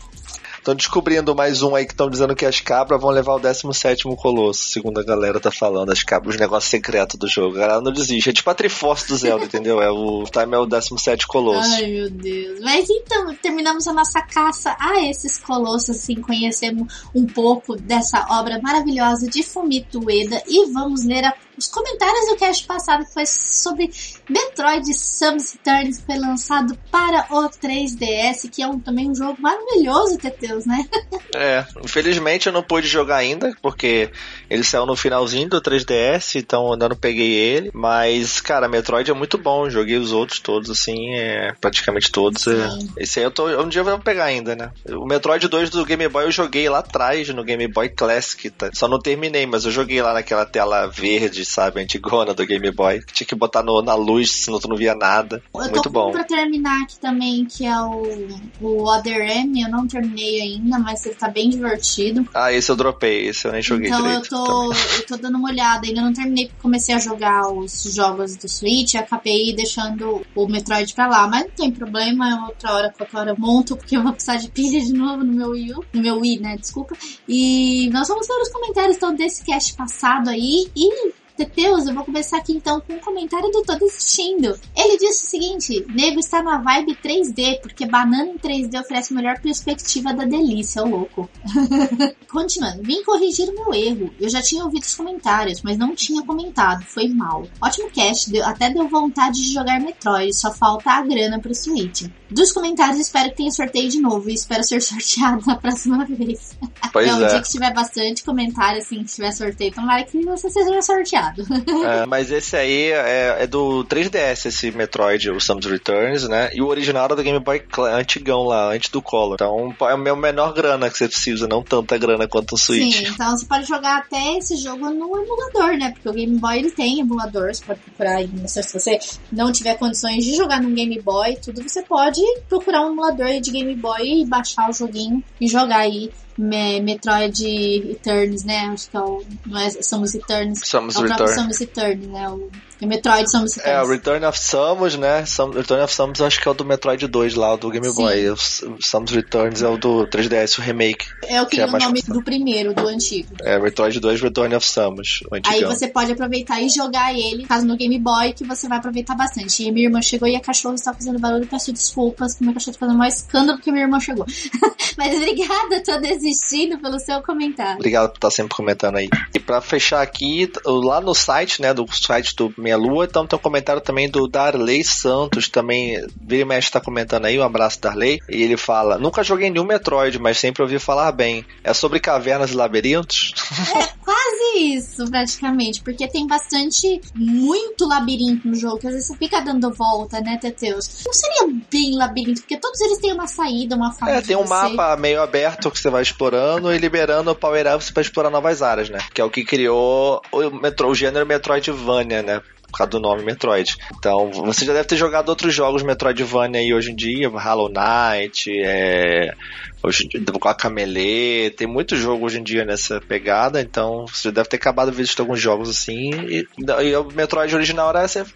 A: Estão descobrindo mais um aí que estão dizendo que as cabras vão levar o 17 Colosso, segundo a galera tá falando, as cabras, os negócios secretos do jogo. A galera não desiste. É tipo a Triforce do Zelda, entendeu? É o Time é o 17 Colosso.
B: Ai, meu Deus. Mas então, terminamos a nossa caça a esses colossos, assim, conhecemos um pouco dessa obra maravilhosa de Fumito Ueda e vamos ler a- os comentários do cast passado que foi sobre Metroid Samus Returns, que foi lançado para o 3DS, que é um, também um jogo maravilhoso, Teteus, né? <laughs>
A: É, infelizmente eu não pude jogar ainda, porque ele saiu no finalzinho do 3DS, então eu ainda não peguei ele. Mas, cara, Metroid é muito bom, joguei os outros todos, assim, é, praticamente todos. é. Esse aí eu tô. Um dia eu vou pegar ainda, né? O Metroid 2 do Game Boy eu joguei lá atrás, no Game Boy Classic, tá? Só não terminei, mas eu joguei lá naquela tela verde, sabe, antigona do Game Boy. Tinha que botar no- na luz, senão tu não via nada.
B: Eu
A: muito
B: tô
A: bom.
B: pra terminar aqui também, que é o, o Other M. Eu não terminei ainda, mas ele tá bem divertido.
A: Ah, esse eu dropei, esse eu nem joguei
B: então eu
A: direito.
B: tô,
A: também.
B: eu tô dando uma olhada. Ainda não terminei porque comecei a jogar os jogos do Switch acabei deixando o Metroid pra lá. Mas não tem problema, é outra hora, qualquer hora eu monto, porque eu vou precisar de pilha de novo no meu Wii, U, no meu Wii, né? Desculpa. E nós vamos ler os comentários então desse cast passado aí. E Teteus, eu vou começar aqui então com um comentário do Tô Desistindo. Ele disse o seguinte: Nego está na vibe 3D, porque banana em 3D oferece melhor perspectiva da delícia, ô louco. <laughs> Continuando, vim corrigir o meu erro. Eu já tinha ouvido os comentários, mas não tinha comentado. Foi mal. Ótimo cast, deu- até deu vontade de jogar Metroid, só falta a grana pro Switch. Dos comentários, espero que tenha sorteio de novo e espero ser <laughs> sorteado na próxima vez.
A: Pois
B: é, um
A: é.
B: dia que tiver bastante comentário, assim, que tiver sorteio, tomara que você seja sorteado.
A: É, <laughs> mas esse aí é, é do 3DS, esse Metroid, o Samus Returns, né? E o original era do Game Boy antigão lá, antes do Color. Então é meu menor grana que você precisa, não tanta grana quanto o Switch.
B: Sim, então você pode jogar até esse jogo no emulador, né? Porque o Game Boy ele tem emulador, você pode procurar aí. Se você não tiver condições de jogar num Game Boy, tudo, você pode procurar um emulador de Game Boy e baixar o joguinho e jogar aí Metroid Returns, né? Acho que é o. Não é Samus Returns.
A: Samus
B: é o
A: Return.
B: Samus Returns, né? O, o Metroid Samus
A: É, o
B: Returns.
A: Return of Samus, né? Sam- Return of Samus acho que é o do Metroid 2 lá, o do Game
B: Sim.
A: Boy. O Samus Returns é o do 3DS, o remake.
B: É o que
A: que é
B: é o nome do primeiro, do antigo.
A: É, Metroid 2 Return of Samus,
B: Aí você pode aproveitar e jogar ele, caso no Game Boy, que você vai aproveitar bastante. E minha irmã chegou e a cachorra está fazendo barulho, peço desculpas, que meu cachorro tá fazendo mais escândalo porque minha irmã chegou. <laughs> Mas obrigada, tô desistindo pelo seu comentário.
A: Obrigado por estar sempre comentando aí. E pra fechar aqui, lá no site, né, do site do Meia Lua, então tem um comentário também do Darley Santos, também, vira e mexe tá comentando aí, um abraço Darley, e ele fala, nunca joguei nenhum Metroid, mas sempre ouvi falar bem. É sobre cavernas e labirintos? <laughs>
B: Quase isso, praticamente, porque tem bastante, muito labirinto no jogo, que às vezes você fica dando volta, né, Teteus? Não seria bem labirinto, porque todos eles têm uma saída, uma forma
A: É, tem um mapa meio aberto que você vai explorando e liberando power-ups pra explorar novas áreas, né? Que é o que criou o, metro, o gênero Metroidvania, né? Por causa do nome Metroid. Então, você já deve ter jogado outros jogos Metroidvania aí hoje em dia, Hollow Knight, é, hoje, em dia, a Camelê, tem muito jogo hoje em dia nessa pegada, então você deve ter acabado de visitar alguns jogos assim. E, e o Metroid original era essa,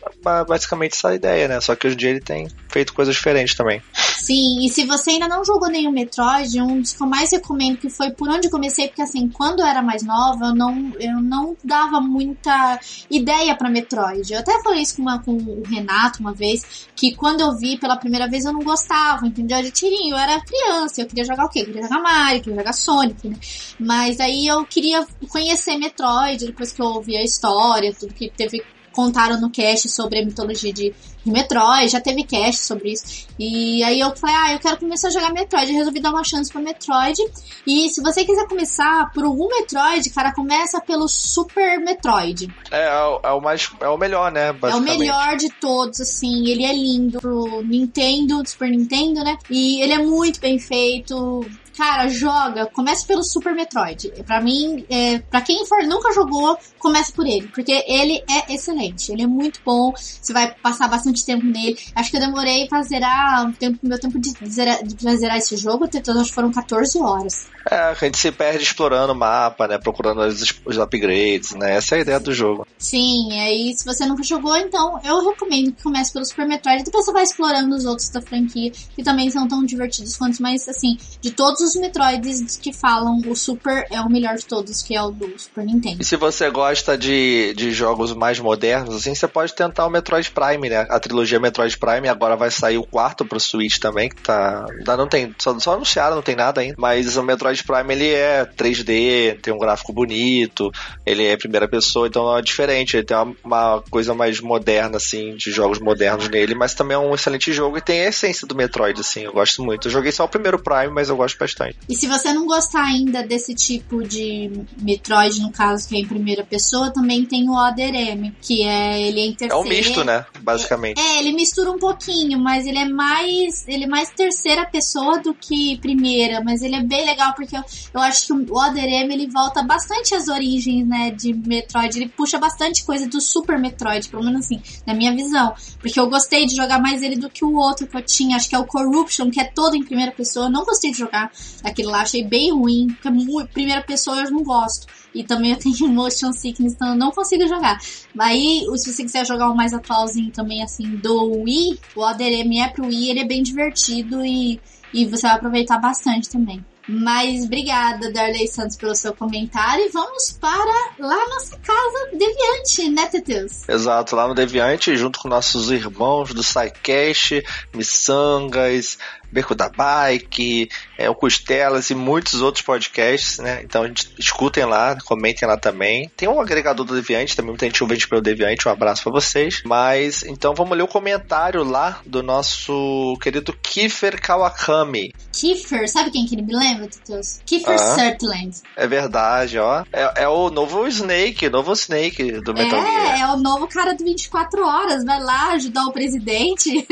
A: basicamente essa ideia, né? Só que hoje em dia ele tem feito coisas diferentes também.
B: Sim, e se você ainda não jogou nenhum Metroid, um dos que eu mais recomendo, que foi por onde comecei, porque assim, quando eu era mais nova, eu não, eu não dava muita ideia pra Metroid. Eu até falei isso com, uma, com o Renato uma vez, que quando eu vi pela primeira vez eu não gostava, entendeu? De tirinho, eu era criança, eu queria jogar o quê? Eu queria jogar Mario, queria jogar Sonic, né? Mas aí eu queria conhecer Metroid, depois que eu ouvi a história, tudo que teve contaram no cast sobre a mitologia de, de Metroid, já teve cast sobre isso. E aí eu falei, ah, eu quero começar a jogar Metroid. Eu resolvi dar uma chance pro Metroid. E se você quiser começar por algum Metroid, cara, começa pelo Super Metroid.
A: É, é, o- é o mais. É o melhor, né?
B: É o melhor de todos, assim. Ele é lindo pro Nintendo, Super Nintendo, né? E ele é muito bem feito. Cara, joga, começa pelo Super Metroid. Pra mim, é, pra quem for nunca jogou, começa por ele, porque ele é excelente, ele é muito bom, você vai passar bastante tempo nele. Acho que eu demorei pra zerar um tempo, meu tempo de zerar, de zerar esse jogo, acho que foram 14 horas.
A: É, a gente se perde explorando o mapa, né? Procurando os, os upgrades, né? Essa é a ideia do jogo.
B: Sim, aí se você nunca jogou, então eu recomendo que comece pelo Super Metroid, depois você vai explorando os outros da franquia, que também são tão divertidos quanto, mas assim, de todos os Metroids que falam, o Super é o melhor de todos, que é o do Super Nintendo.
A: E se você gosta de, de jogos mais modernos, assim, você pode tentar o Metroid Prime, né? A trilogia Metroid Prime, agora vai sair o quarto pro Switch também, que tá. Ainda não tem. Só, só anunciaram, não tem nada ainda. Mas o Metroid Prime ele é 3D, tem um gráfico bonito, ele é primeira pessoa, então é diferente. Ele tem uma, uma coisa mais moderna, assim, de jogos modernos nele, mas também é um excelente jogo e tem a essência do Metroid, assim, eu gosto muito. Eu joguei só o primeiro Prime, mas eu gosto bastante.
B: E se você não gostar ainda desse tipo de Metroid, no caso, que é em primeira pessoa, também tem o Other M, que é ele é em terceira.
A: É um misto, né? Basicamente.
B: É, ele mistura um pouquinho, mas ele é mais. Ele é mais terceira pessoa do que primeira, mas ele é bem legal porque eu, eu acho que o Other M ele volta bastante às origens, né, de Metroid. Ele puxa bastante coisa do Super Metroid, pelo menos assim, na minha visão. Porque eu gostei de jogar mais ele do que o outro que eu tinha, acho que é o Corruption, que é todo em primeira pessoa. Eu não gostei de jogar aquele lá, achei bem ruim, porque muito, primeira pessoa eu não gosto. E também eu tenho <laughs> motion sickness, então eu não consigo jogar. Aí, se você quiser jogar o mais atualzinho também, assim, do Wii, o Other M é pro Wii, ele é bem divertido e, e você vai aproveitar bastante também. Mas obrigada, Darley Santos, pelo seu comentário. E vamos para lá nossa casa Deviante, né, Teteus?
A: Exato, lá no Deviante, junto com nossos irmãos do SciCast, Missangas, Beco da Bike, é, o Costelas e muitos outros podcasts, né? Então escutem lá, comentem lá também. Tem um agregador do Deviante, também muita gente ouve pelo Deviante, um abraço para vocês. Mas então vamos ler o comentário lá do nosso querido Kiefer Kawakami.
B: Kiefer, sabe quem que ele me lembra, Tutus? Kiefer ah, Sutherland.
A: É verdade, ó. É, é, o novo Snake, novo Snake do Metal
B: é,
A: Gear.
B: É, é o novo cara do 24 horas, vai lá ajudar o presidente.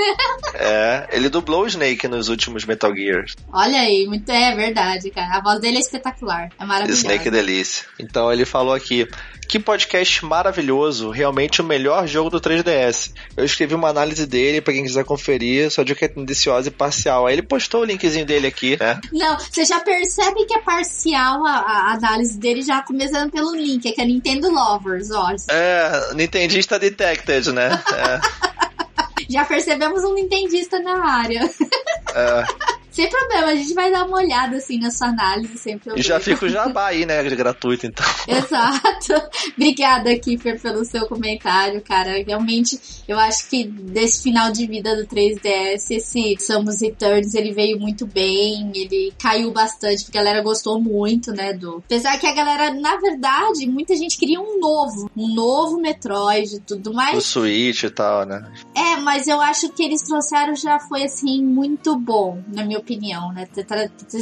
A: é, ele dublou o Snake nos últimos Metal Gears.
B: Olha aí, muito é verdade, cara. A voz dele é espetacular, é maravilhosa.
A: Snake delícia. Então ele falou aqui: que podcast maravilhoso, realmente o melhor jogo do 3DS. Eu escrevi uma análise dele para quem quiser conferir, só digo que é tendenciosa e parcial. Aí ele postou o linkzinho dele aqui, né?
B: Não, você já percebe que é parcial a, a análise dele já começando pelo link, é que é Nintendo Lovers, ó.
A: É, Nintendista Detected, né? <laughs> É.
B: Já percebemos um nintendista na área.
A: É.
B: Sem problema, a gente vai dar uma olhada assim na sua análise sem problema.
A: E já fica o jabá aí, né? Gratuito, então. <laughs>
B: Exato. Obrigada, Kiffer, pelo seu comentário, cara. Realmente, eu acho que desse final de vida do 3DS, esse Samus Returns, ele veio muito bem, ele caiu bastante, porque a galera gostou muito, né, do... Apesar que a galera, na verdade, muita gente queria um novo, um novo Metroid e tudo mais.
A: O Switch e tal, né?
B: É, mas eu acho que eles trouxeram já foi, assim, muito bom, na minha opinião, né?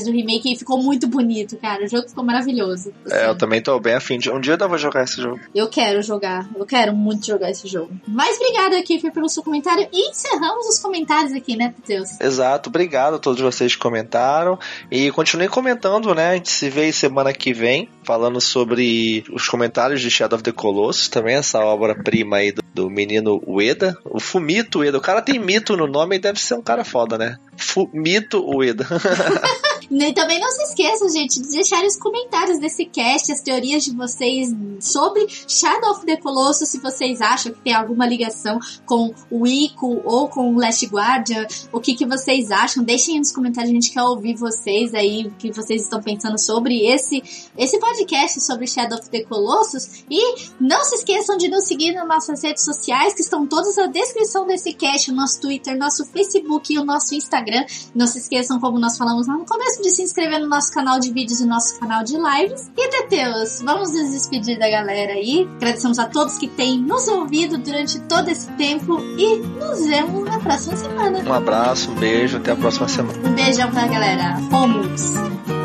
B: Do remake ficou muito bonito, cara. O jogo ficou maravilhoso.
A: Assim. É, eu também tô bem afim de. Um dia eu vou jogar esse jogo.
B: Eu quero jogar. Eu quero muito jogar esse jogo. Mas obrigada, Kiffer, pelo seu comentário. E encerramos os comentários aqui, né, Teteus?
A: Exato. Obrigado a todos vocês que comentaram. E continuem comentando, né? A gente se vê semana que vem falando sobre os comentários de Shadow of the Colossus, também essa obra-prima aí do, do, menino Ueda, o Fumito Ueda. O cara tem mito no nome e deve ser um cara foda, né? Fumito Ueda. <laughs>
B: E também não se esqueçam, gente, de deixar os comentários desse cast, as teorias de vocês sobre Shadow of the Colossus, se vocês acham que tem alguma ligação com o Ico ou com o Last Guardian, o que, que vocês acham, deixem nos comentários, a gente quer ouvir vocês aí, o que vocês estão pensando sobre esse, esse podcast sobre Shadow of the Colossus, e não se esqueçam de nos seguir nas nossas redes sociais, que estão todas na descrição desse cast, o nosso Twitter, nosso Facebook e o nosso Instagram, não se esqueçam, como nós falamos lá no começo, de se inscrever no nosso canal de vídeos e no nosso canal de lives. E Teteus, vamos nos despedir da galera aí. Agradecemos a todos que têm nos ouvido durante todo esse tempo e nos vemos na próxima semana.
A: Um abraço, um beijo, até a próxima semana.
B: Um beijão pra galera. Fomos!